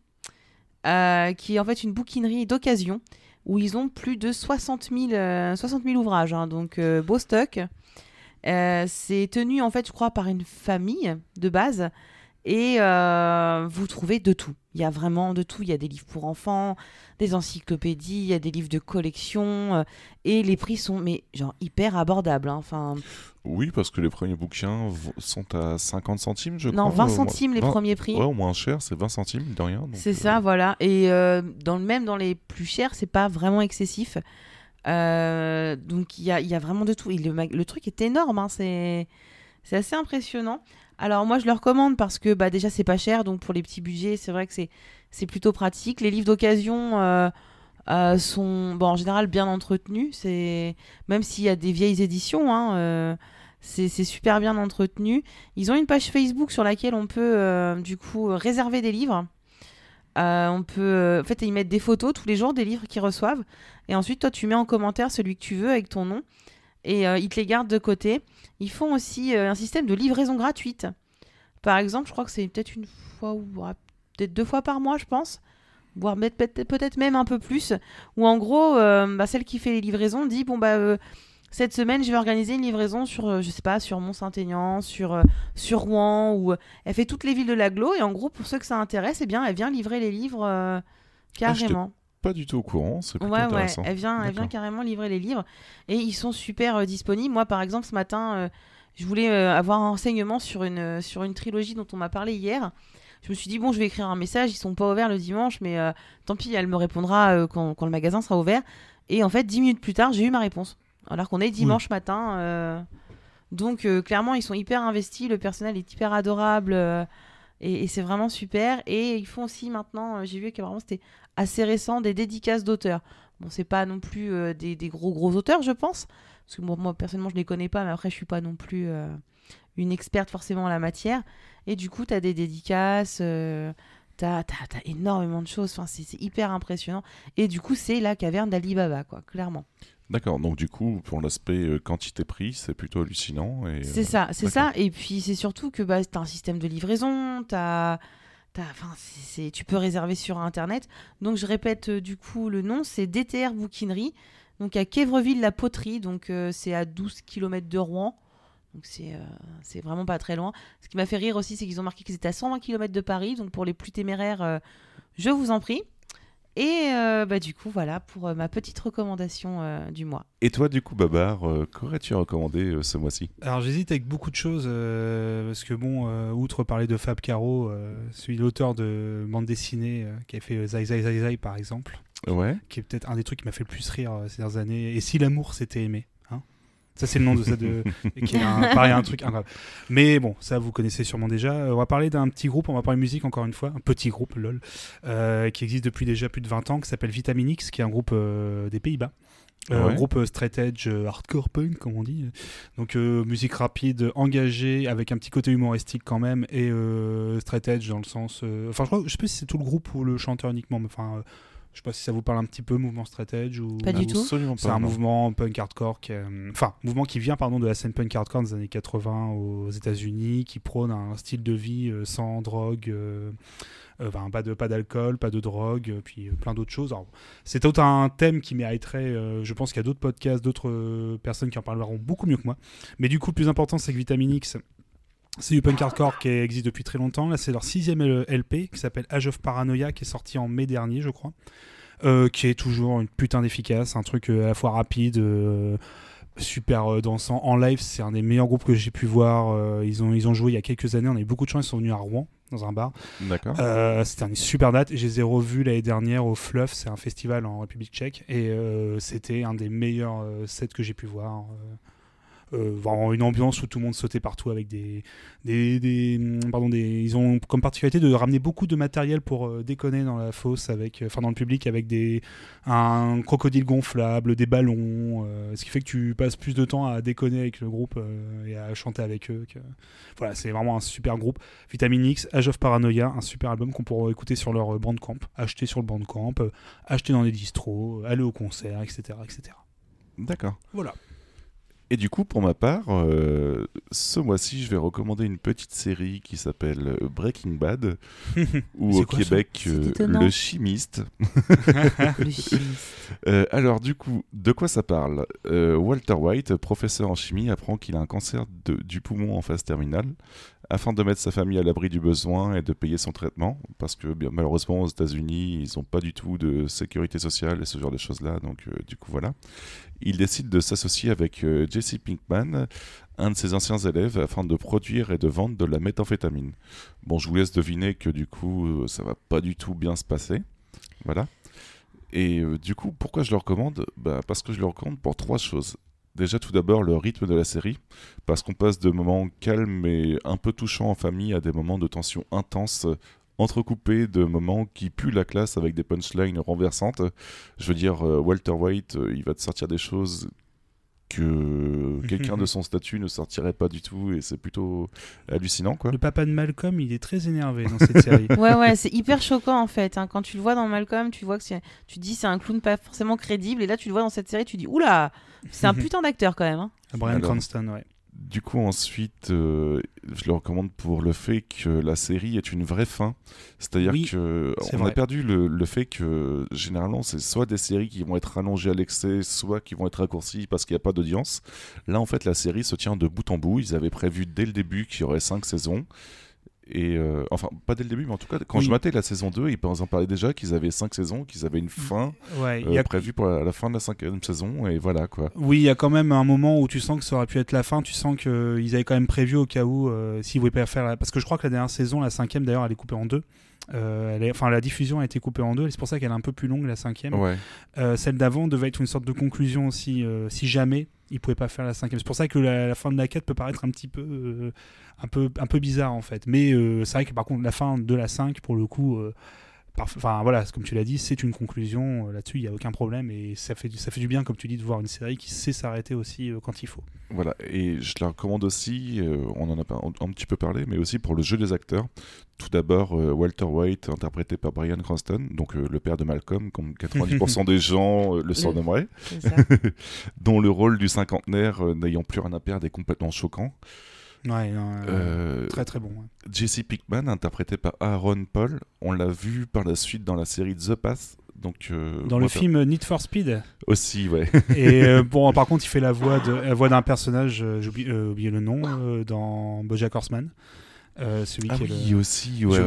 euh, qui est en fait une bouquinerie d'occasion, où ils ont plus de 60 000, euh, 60 000 ouvrages. hein. donc, euh, beau stock. Euh, c'est tenu, en fait, je crois, par une famille de base. Et euh, vous trouvez de tout. Il y a vraiment de tout. Il y a des livres pour enfants, des encyclopédies, il y a des livres de collection. euh, et les prix sont mais genre hyper abordables. hein. Enfin, Oui, parce que les premiers bouquins v- sont à 50 centimes, je non, crois. 20 au- centimes les 20 premiers prix. Ouais, au moins cher, c'est 20 centimes, de rien. donc, C'est euh, ça, voilà. Et euh, dans le même dans les plus chers, c'est pas vraiment excessif. Euh, donc il y a, il y a vraiment de tout. Et le, mag- le truc est énorme, hein, c'est c'est assez impressionnant. Alors moi je le recommande parce que bah, déjà c'est pas cher, donc pour les petits budgets c'est vrai que c'est, plutôt pratique. Les livres d'occasion euh, euh, sont en général bien entretenus, même s'il y a des vieilles éditions, hein, euh, c'est, super bien entretenu. Ils ont une page Facebook sur laquelle on peut du coup réserver des livres. On peut, en fait, ils mettent des photos tous les jours des livres qu'ils reçoivent, et ensuite toi tu mets en commentaire celui que tu veux avec ton nom, et euh, ils te les gardent de côté. Ils font aussi euh, un système de livraison gratuite. Par exemple, je crois que c'est peut-être une fois ou peut-être deux fois par mois, je pense, voire peut- peut- peut-être même un peu plus. Où en gros, euh, bah, celle qui fait les livraisons dit bon bah cette semaine je vais organiser une livraison sur je sais pas sur Mont-Saint-Aignan, sur sur Rouen ou elle fait toutes les villes de l'agglo et en gros pour ceux que ça intéresse, eh bien elle vient livrer les livres euh, carrément. Pas du tout au courant, c'est plutôt Ouais, ouais, intéressant. elle vient, elle vient carrément livrer les livres et ils sont super euh, disponibles. Moi, par exemple, ce matin, euh, je voulais euh, avoir un renseignement sur une, sur une trilogie dont on m'a parlé hier. Je me suis dit, bon, je vais écrire un message, ils sont pas ouverts le dimanche, mais tant pis, elle me répondra quand, quand le magasin sera ouvert. Et en fait, dix minutes plus tard, j'ai eu ma réponse. Alors qu'on est dimanche matin. donc, clairement, ils sont hyper investis, le personnel est hyper adorable. et, et c'est vraiment super. Et ils font aussi maintenant, euh, j'ai vu qu'apparemment c'était assez récent, des dédicaces d'auteurs. Bon, c'est pas non plus euh, des, des gros gros auteurs, je pense. Parce que bon, moi, personnellement, je les connais pas, mais après, je suis pas non plus euh, une experte forcément en la matière. Et du coup, tu as des dédicaces, euh, tu as, énormément de choses. Enfin, c'est hyper impressionnant. Et du coup, c'est la caverne d'Alibaba, quoi, clairement. D'accord, donc du coup, pour l'aspect euh, quantité-prix, c'est plutôt hallucinant. et, C'est ça, c'est ça. Et puis, c'est surtout que bah, tu as un système de livraison, t'as. t'as- Tu peux réserver sur Internet. Donc, je répète euh, du coup le nom, c'est DTR Bouquinerie. Donc, à Quévreville-la-Poterie. Donc, euh, c'est à 12 km de Rouen. Donc, c'est euh, c'est vraiment pas très loin. Ce qui m'a fait rire aussi, c'est qu'ils ont marqué qu'ils étaient à 120 km de Paris. Donc, pour les plus téméraires, je vous en prie. Et euh, bah, du coup, voilà pour euh, ma petite recommandation euh, du mois. Et toi, du coup, Babar, euh, qu'aurais-tu recommandé euh, ce mois-ci? Alors j'hésite avec beaucoup de choses euh, parce que bon, euh, outre parler de Fab Caro, euh, celui l'auteur de bande dessinée euh, qui a fait Zai Zai Zai Zai par exemple, Ouais. qui est peut-être un des trucs qui m'a fait le plus rire euh, ces dernières années. Et si l'amour s'était aimé, ça c'est le nom de ça de qui est un, pareil un truc incroyable. Mais bon, ça vous connaissez sûrement déjà. Euh, On va parler d'un petit groupe, on va parler musique encore une fois, un petit groupe lol, euh, qui existe depuis déjà plus de 20 ans, qui s'appelle Vitamin X, qui est un groupe euh, des Pays-Bas. Euh, Ouais. Groupe straight edge, hardcore punk, comme on dit. Donc musique rapide, engagée, avec un petit côté humoristique quand même, et straight edge dans le sens. Enfin, je crois, je sais pas si c'est tout le groupe ou le chanteur uniquement, mais enfin, je sais pas si ça vous parle un petit peu, mouvement straight edge ou. Pas du tout. C'est un non. mouvement punk hardcore, qui, euh, enfin, mouvement qui vient pardon de la scène punk hardcore des années 80 aux États-Unis, qui prône un style de vie euh, sans drogue, euh, euh, enfin, pas de pas d'alcool, pas de drogue, euh, puis euh, plein d'autres choses. C'est tout un thème qui mériterait, euh, je pense qu'il y a d'autres podcasts, d'autres euh, personnes qui en parleront beaucoup mieux que moi. Mais du coup, le plus important, c'est que Vitamin X, c'est du punk hardcore qui existe depuis très longtemps. Là, c'est leur sixième LP qui s'appelle Age of Paranoia, qui est sorti en mai dernier, je crois. Euh, qui est toujours une putain d'efficace, un truc euh, à la fois rapide, euh, super dansant. En live, c'est un des meilleurs groupes que j'ai pu voir. Ils, ont, ils ont joué il y a quelques années, on a eu beaucoup de chance, ils sont venus à Rouen, dans un bar. D'accord. Euh, c'était une super date. Je les ai revus l'année dernière au Fluff, c'est un festival en République tchèque, et euh, c'était un des meilleurs euh, sets que j'ai pu voir. Euh, une ambiance où tout le monde sautait partout avec des, des, des- hum, pardon, des, ils ont comme particularité de ramener beaucoup de matériel pour euh, déconner dans la fosse avec, euh, enfin dans le public avec des, un crocodile gonflable, des ballons, euh, ce qui fait que tu passes plus de temps à déconner avec le groupe et à chanter avec eux. Que... Voilà, c'est vraiment un super groupe. Vitamin X, Age of Paranoia, un super album qu'on pourra écouter sur leur Bandcamp, acheter sur le Bandcamp, acheter dans des distros, aller au concert, etc., etc. D'accord. Voilà. Et du coup, pour ma part, euh, ce mois-ci, je vais recommander une petite série qui s'appelle euh, Breaking Bad, ou au quoi Québec, euh. Le Chimiste. Le chimiste. Euh, alors, du coup, de quoi ça parle? Walter White, professeur en chimie, apprend qu'il a un cancer de- du poumon en phase terminale. Afin de mettre sa famille à l'abri du besoin et de payer son traitement, parce que malheureusement aux États-Unis, ils n'ont pas du tout de sécurité sociale et ce genre de choses-là, donc euh, du coup voilà. Il décide de s'associer avec euh, Jesse Pinkman, un de ses anciens élèves, afin de produire et de vendre de la méthamphétamine. Bon, je vous laisse deviner que du coup, euh, ça va pas du tout bien se passer. Voilà. Et du coup, pourquoi je le recommande? Bah, Parce que je le recommande pour trois choses. Déjà, tout d'abord, le rythme de la série, parce qu'on passe de moments calmes et un peu touchants en famille à des moments de tension intense, entrecoupés de moments qui puent la classe avec des punchlines renversantes. Je veux dire, euh, Walter White, euh, il va te sortir des choses que quelqu'un de son statut ne sortirait pas du tout, et c'est plutôt hallucinant, quoi. Le papa de Malcolm, il est très énervé dans cette série. Ouais, ouais, c'est hyper choquant en fait. hein. Quand tu le vois dans Malcolm, tu vois que c'est- tu dis c'est un clown pas forcément crédible, et là tu le vois dans cette série, tu dis oula, c'est un putain d'acteur quand même. hein. Brian Alors. Cranston, ouais. Du coup, ensuite, euh, je le recommande pour le fait que la série est une vraie fin. C'est-à-dire Oui, que c'est on a perdu le, le fait que généralement, c'est soit des séries qui vont être rallongées à l'excès, soit qui vont être raccourcies parce qu'il n'y a pas d'audience. Là, en fait, la série se tient de bout en bout. Ils avaient prévu dès le début qu'il y aurait cinq saisons. Et euh, enfin, pas dès le début, mais en tout cas, quand Oui. je matais la saison 2, ils en parlaient déjà qu'ils avaient cinq saisons, qu'ils avaient une fin Ouais, euh, y a- prévue pour la, la fin de la cinquième saison, et voilà quoi. Oui, il y a quand même un moment où tu sens que ça aurait pu être la fin. Tu sens qu'ils avaient quand même prévu au cas où, euh, s'ils voulaient pas faire. la- Parce que je crois que la dernière saison, la cinquième d'ailleurs, elle est coupée en deux. Euh, elle est... Enfin, la diffusion a été coupée en deux. et C'est pour ça qu'elle est un peu plus longue, la cinquième. Ouais. Euh, celle d'avant devait être une sorte de conclusion aussi, euh, si jamais ils pouvaient pas faire la cinquième. C'est pour ça que la, fin de la 4 peut paraître un petit peu, euh, un peu, un peu bizarre en fait. Mais euh, c'est vrai que par contre la fin de la 5 pour le coup, euh, enfin voilà, comme tu l'as dit, c'est une conclusion. Euh, Là-dessus, il y a aucun problème et ça fait, du- ça fait du bien, comme tu dis, de voir une série qui sait s'arrêter aussi euh, quand il faut. Voilà, et je la recommande aussi, euh, on en a pas un, un petit peu parlé, mais aussi pour le jeu des acteurs. Tout d'abord, euh, Walter White, interprété par Brian Cranston, donc euh, le père de Malcolm, comme 90% des gens euh, le surnommeraient, dont le rôle du cinquantenaire euh, n'ayant plus rien à perdre est complètement choquant. Ouais, non, euh, Euh, très très bon. ouais. Jesse Pinkman, interprété par Aaron Paul, on l'a vu par la suite dans la série The Path. Donc, euh, Dans le film Need for Speed. Aussi, ouais. Et euh, bon, par contre, il fait la voix de la voix d'un personnage, j'ai oublié, oublié le nom, dans BoJack Horseman. Euh, celui Ah qui est le- oui, aussi, ouais.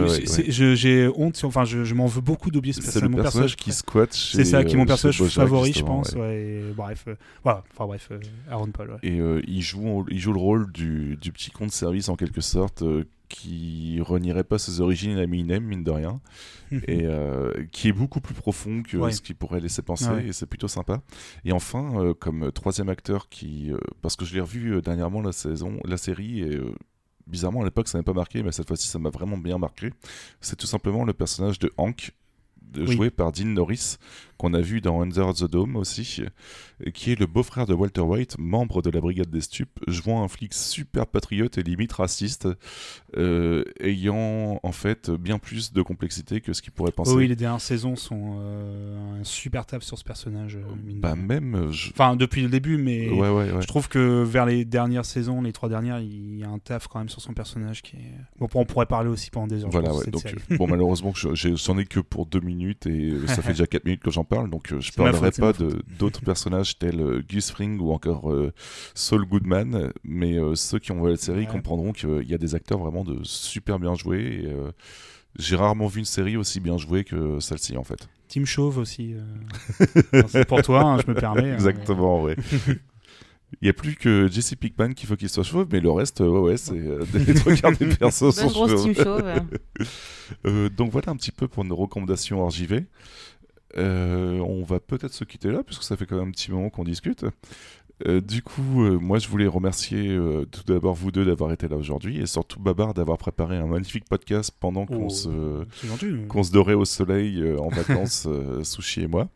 J'ai honte, enfin, je, je m'en veux beaucoup d'oublier ce personnage. Mon personnage qui squatte C'est ça, qui est mon euh, personnage favori, je pense. et bref, euh, voilà. Enfin bref, euh, Aaron Paul. Et il, joue, il joue le rôle du, du petit con de service en quelque sorte qui renierait pas ses origines à Eminem, mine de rien, et euh, qui est beaucoup plus profond que Ouais. ce qu'il pourrait laisser penser, Ouais. et c'est plutôt sympa. Et enfin, euh, comme troisième acteur qui. euh, parce que je l'ai revu dernièrement la saison, la série, et. Bizarrement, à l'époque, ça m'a pas marqué, mais cette fois-ci, ça m'a vraiment bien marqué. C'est tout simplement le personnage de Hank, Oui. joué par Dean Norris, qu'on a vu dans Under the Dome aussi, qui est le beau-frère de Walter White, membre de la brigade des stupes, jouant un flic super patriote et limite raciste, euh, ayant en fait bien plus de complexité que ce qu'il pourrait penser. Oh oui, les dernières saisons sont euh, un super taf sur ce personnage. euh, bah même, je- Enfin, depuis le début, mais ouais ouais ouais. je trouve que vers les dernières saisons, les trois dernières, il y a un taf quand même sur son personnage qui est. Bon, on pourrait parler aussi pendant des heures. Voilà, Donc, bon, malheureusement, j'en ai que pour deux minutes et euh, ça fait déjà quatre minutes que j'en parle, donc euh, je ma parlerai faute, pas d'autres personnages tels euh, Gus Fring ou encore euh, Saul Goodman, mais euh, ceux qui ont vu la série Ouais. comprendront qu'il y a des acteurs vraiment de super bien joués. et, euh, j'ai rarement vu une série aussi bien jouée que celle-ci en fait. Team Chauve aussi. C'est pour toi, hein, je me permets. hein, Exactement, ouais. Il n'y a plus que Jesse Pinkman qu'il faut qu'il soit chauve, mais le reste, ouais, ouais, c'est euh, les trois quarts des persos sont chauves. chauve. Euh, donc voilà un petit peu pour nos recommandations JV. Euh, on va peut-être se quitter là, puisque ça fait quand même un petit moment qu'on discute. Euh, du coup, euh, moi je voulais remercier euh, tout d'abord vous deux d'avoir été là aujourd'hui et surtout Babar d'avoir préparé un magnifique podcast pendant qu'on Oh, se, se dorait au soleil euh, en vacances, euh, Sushi et moi.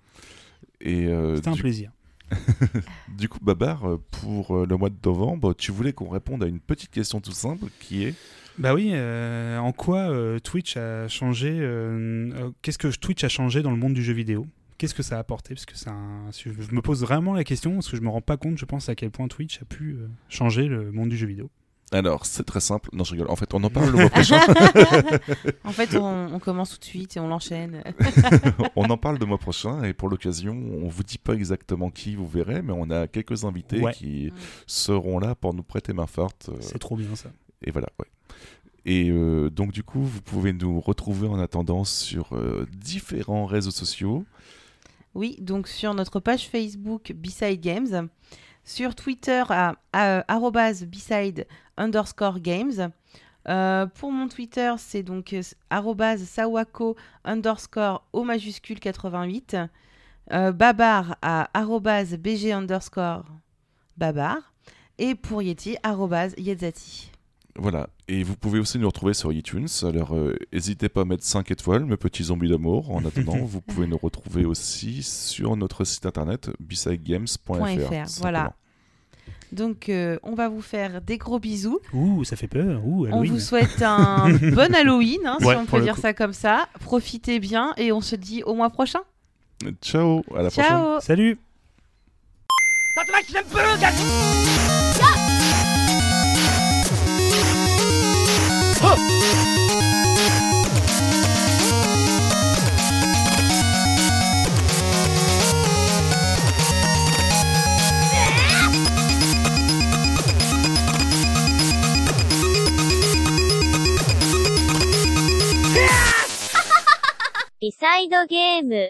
Et euh, C'était un du, plaisir. du coup, Babar, euh, pour euh, le mois de novembre, tu voulais qu'on réponde à une petite question tout simple qui est Bah oui, euh, en quoi Twitch a changé Qu'est-ce que Twitch a changé dans le monde du jeu vidéo? Qu'est-ce que ça a apporté? Parce que je me pose vraiment la question parce que je me rends pas compte, je pense, à quel point Twitch a pu changer le monde du jeu vidéo. Alors, c'est très simple. Non, je rigole. En fait, on en parle le mois prochain. en fait, on, on commence tout de suite et on l'enchaîne. on en parle le mois prochain et pour l'occasion, on vous dit pas exactement qui, vous verrez, mais on a quelques invités Ouais. qui seront là pour nous prêter main forte. euh, C'est trop bien ça. et voilà, ouais. Et euh, donc du coup, vous pouvez nous retrouver en attendant sur euh, différents réseaux sociaux. Oui, donc sur notre page Facebook Beside Games, sur Twitter à, à beside underscore games. Euh, pour mon Twitter, c'est donc euh, arrobase sawako underscore au majuscule 88. Euh, Babar à arrobase bg underscore babar. Et pour Yeti, Yetzati. Voilà. Et vous pouvez aussi nous retrouver sur iTunes. Alors, euh, n'hésitez pas à mettre 5 étoiles, mes petits zombies d'amour. En attendant, vous pouvez nous retrouver aussi sur notre site internet bisidegames.fr. Voilà. Donc, euh, on va vous faire des gros bisous. Ouh, ça fait peur. Ouh, On vous souhaite un bon Halloween, hein, Ouais, si on peut dire coup. ça comme ça. Profitez bien et on se dit au mois prochain. Ciao, à la prochaine. Ciao Salut リサイドゲーム。